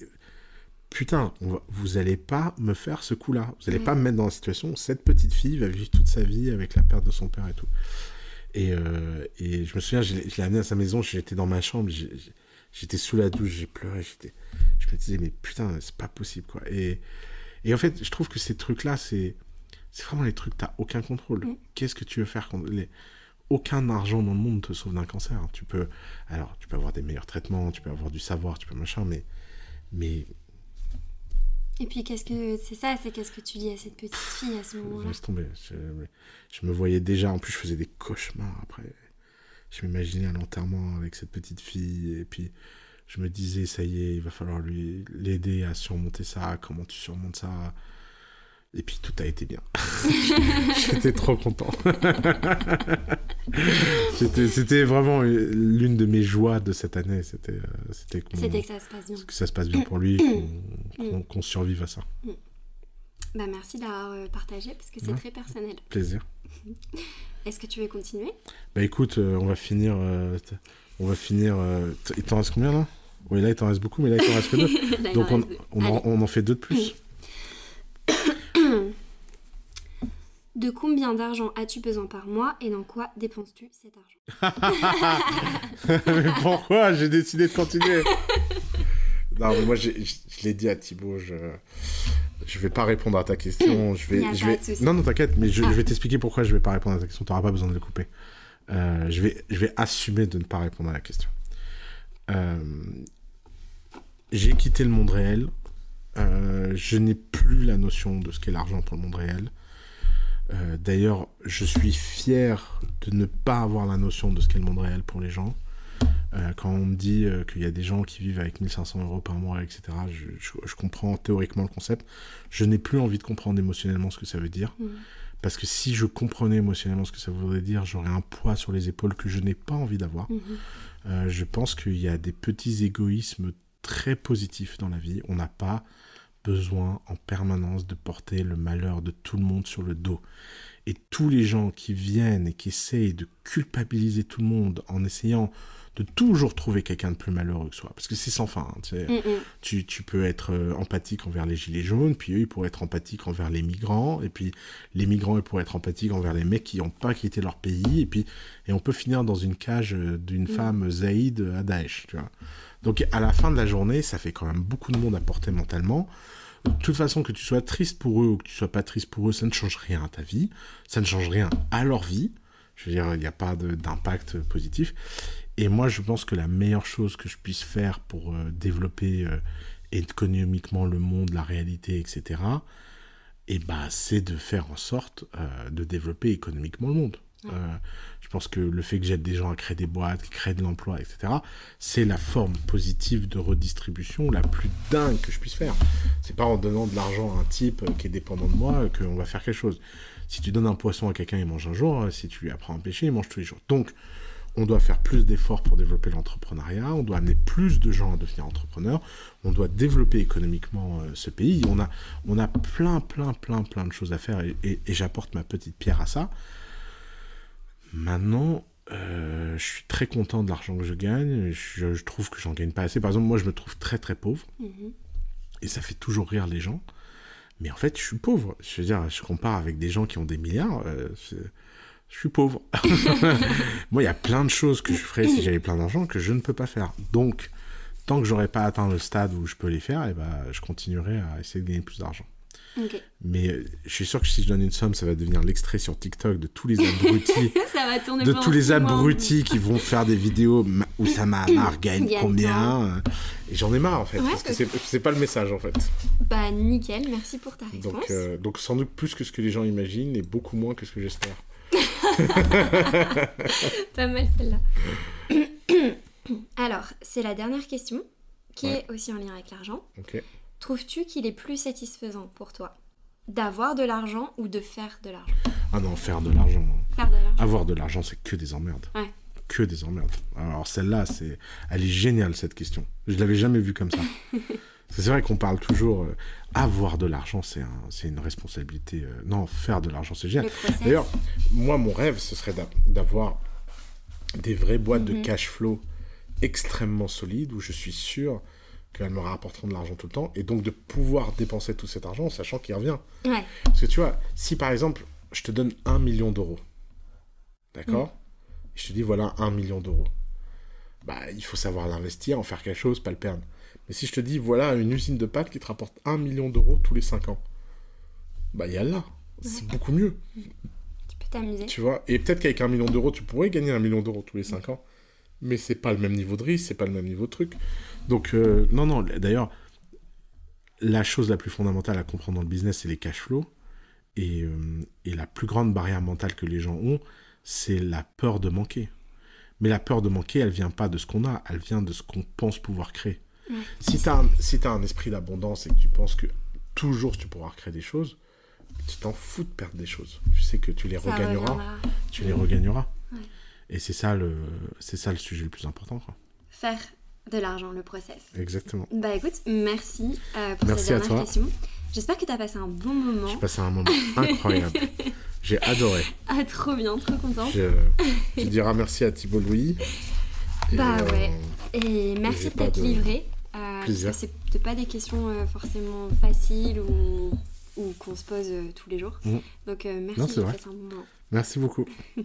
putain, on va- vous allez pas me faire ce coup-là. Vous allez pas me mettre dans la situation. où Cette petite fille va vivre toute sa vie avec la perte de son père et tout. Et, euh, et je me souviens, je l'ai amené à sa maison. J'étais dans ma chambre. J'étais sous la douche, j'ai pleuré. J'étais, je me disais, mais putain, c'est pas possible, quoi. Et, et en fait, je trouve que ces trucs-là, c'est, c'est vraiment les trucs, t'as aucun contrôle. Mm. Qu'est-ce que tu veux faire quand les... Aucun argent dans le monde te sauve d'un cancer. Tu peux, alors, tu peux avoir des meilleurs traitements, tu peux avoir du savoir, tu peux machin, mais, mais Et puis, qu'est-ce que c'est ça C'est qu'est-ce que tu dis à cette petite fille à ce moment-là laisse tomber. Je, je me voyais déjà, en plus, je faisais des cauchemars après. Je m'imaginais à l'enterrement avec cette petite fille, et puis je me disais, ça y est, il va falloir lui l'aider à surmonter ça. Comment tu surmontes ça Et puis tout a été bien. J'étais trop content. C'était- vraiment l'une de mes joies de cette année. C'était euh, c'était que ça se passe bien. que ça se passe bien pour lui, qu'on qu'on survive à ça. Bah, merci d'avoir euh, partagé parce que c'est Ouais. très personnel. Plaisir. Est-ce que tu veux continuer? Bah écoute, euh, on va finir. euh, on va finir. euh, il t'en reste combien là? Oui, là il t'en reste beaucoup, mais là il t'en reste que deux. Là, Donc en, on en fait deux de plus. De combien d'argent as-tu besoin par mois et dans quoi dépenses-tu cet argent? Mais pourquoi? J'ai décidé de continuer Non, mais moi je je l'ai dit à Thibaut, je je vais pas répondre à ta question. Je vais, je vais... Non, non, t'inquiète, mais je, Ah. je vais t'expliquer pourquoi je vais pas répondre à ta question. T'auras pas besoin de le couper. Euh, je vais, je vais assumer de ne pas répondre à la question. Euh, J'ai quitté le monde réel. Euh, je n'ai plus la notion de ce qu'est l'argent pour le monde réel. Euh, D'ailleurs, je suis fier de ne pas avoir la notion de ce qu'est le monde réel pour les gens. Euh, quand on me dit qu'il y a des gens qui vivent avec 1500 euros par mois, etc., je, je- je comprends théoriquement le concept. Je n'ai plus envie de comprendre émotionnellement ce que ça veut dire. Mm. Parce que si je comprenais émotionnellement ce que ça voudrait dire, j'aurais un poids sur les épaules que je n'ai pas envie d'avoir. Mhm. Euh, je pense qu'il y a des petits égoïsmes très positifs dans la vie. On n'a pas besoin en permanence de porter le malheur de tout le monde sur le dos. Et tous les gens qui viennent et qui essayent de culpabiliser tout le monde en essayant de toujours trouver quelqu'un de plus malheureux que soi. Parce que c'est sans fin. hein, tu, sais. Mm, mm. Tu, tu peux être euh, empathique envers les gilets jaunes, puis eux, ils pourraient être empathiques envers les migrants, et puis les migrants, ils pourraient être empathiques envers les mecs qui n'ont pas quitté leur pays, et puis et on peut finir dans une cage euh, d'une femme zaïde à Daesh, tu vois. Donc à la fin de la journée, ça fait quand même beaucoup de monde à porter mentalement. De toute façon, que tu sois triste pour eux ou que tu sois pas triste pour eux, ça ne change rien à ta vie, ça ne change rien à leur vie. Je veux dire, il n'y a pas d'impact positif. Et moi, je pense que la meilleure chose que je puisse faire pour euh, développer euh, économiquement le monde, la réalité, etc., et bah, c'est de faire en sorte euh, de développer économiquement le monde. Pense que le fait que j'aide des gens à créer des boîtes, qui créent de l'emploi, etc., c'est la forme positive de redistribution la plus dingue que je puisse faire. C'est pas en donnant de l'argent à un type qui est dépendant de moi qu'on va faire quelque chose. Si tu donnes un poisson à quelqu'un, il mange un jour. euh, Si tu lui apprends à pêcher, il mange tous les jours. Donc, on doit faire plus d'efforts pour développer l'entrepreneuriat, on doit amener plus de gens à devenir entrepreneurs, on doit développer économiquement euh, ce pays. On a, on a plein, plein, plein, plein de choses à faire et- et j'apporte ma petite pierre à ça. Maintenant, euh, je suis très content de l'argent que je gagne. Je, je trouve que j'en gagne pas assez. Par exemple, moi, je me trouve très, très pauvre Mhm. et ça fait toujours rire les gens. Mais en fait, je suis pauvre. Je veux dire, je compare avec des gens qui ont des milliards. euh, je suis pauvre. Moi, il y a plein de choses que je ferais si j'avais plein d'argent que je ne peux pas faire. Donc, tant que j'aurais pas atteint le stade où je peux les faire, et ben, je continuerai à essayer de gagner plus d'argent. Mais euh, je suis sûr que si je donne une somme, ça va devenir l'extrait sur TikTok de tous les abrutis, Ça va tourner de tous les abrutis qui vont faire des vidéos où ça m'a gagne combien. euh, Et j'en ai marre en fait, Ouais, parce que c'est pas le message en fait. Bah nickel, merci pour ta réponse. Donc, euh, donc sans doute plus que ce que les gens imaginent et beaucoup moins que ce que j'espère. Pas mal celle-là. Alors, c'est la dernière question, qui Ouais. est aussi en lien avec l'argent. Ok. Trouves-tu qu'il est plus satisfaisant pour toi d'avoir de l'argent ou de faire de l'argent? Ah non, faire de l'argent. Faire de l'argent. Avoir de l'argent, c'est que des emmerdes. Ouais. Que des emmerdes. Alors celle-là, c'est, elle est géniale cette question. Je l'avais jamais vue comme ça. C'est vrai qu'on parle toujours. euh, avoir de l'argent, c'est un, c'est une responsabilité. euh, non, faire de l'argent, c'est génial. D'ailleurs, moi, mon rêve, ce serait d'a- d'avoir des vraies boîtes de Mhm. cash flow extrêmement solides où je suis sûr qu'elles me rapporteront de l'argent tout le temps et donc de pouvoir dépenser tout cet argent en sachant qu'il revient. Ouais. Parce que tu vois, si par exemple, je te donne un million d'euros, d'accord Je te dis, voilà, un million d'euros. Bah, il faut savoir l'investir, en faire quelque chose, pas le perdre. Mais si je te dis, voilà, une usine de pâtes qui te rapporte un million d'euros tous les cinq ans, bah, il y a là. C'est beaucoup mieux, Tu peux t'amuser. tu vois. Et peut-être qu'avec un million d'euros, tu pourrais gagner un million d'euros tous les cinq ans. Mais c'est pas le même niveau de risque, c'est pas le même niveau de truc. Donc, euh, non, non, d'ailleurs, la chose la plus fondamentale à comprendre dans le business, c'est les cash flows. Et, euh, et la plus grande barrière mentale que les gens ont, c'est la peur de manquer. Mais la peur de manquer, elle vient pas de ce qu'on a, elle vient de ce qu'on pense pouvoir créer. Si tu as, un, si un esprit d'abondance et que tu penses que toujours tu pourras créer des choses, tu t'en fous de perdre des choses. Tu sais que tu les Ça regagneras reviendra. tu les regagneras. Ouais. Et c'est ça le c'est ça le sujet le plus important quoi. Faire de l'argent, le process. Exactement. Bah écoute, merci euh, pour Merci cette à dernière toi. question. J'espère que tu as passé un bon moment. J'ai passé un moment incroyable. J'ai adoré. Ah, trop bien, trop contente. Je, tu diras merci à Thibault Louis. Et, Bah euh, ouais. Et merci j'ai de livré. euh, parce Plaisir. que c'est pas des questions euh, forcément faciles ou, ou qu'on se pose tous les jours. Mhm. Donc merci Non, c'est vrai. un bon moment. Merci beaucoup.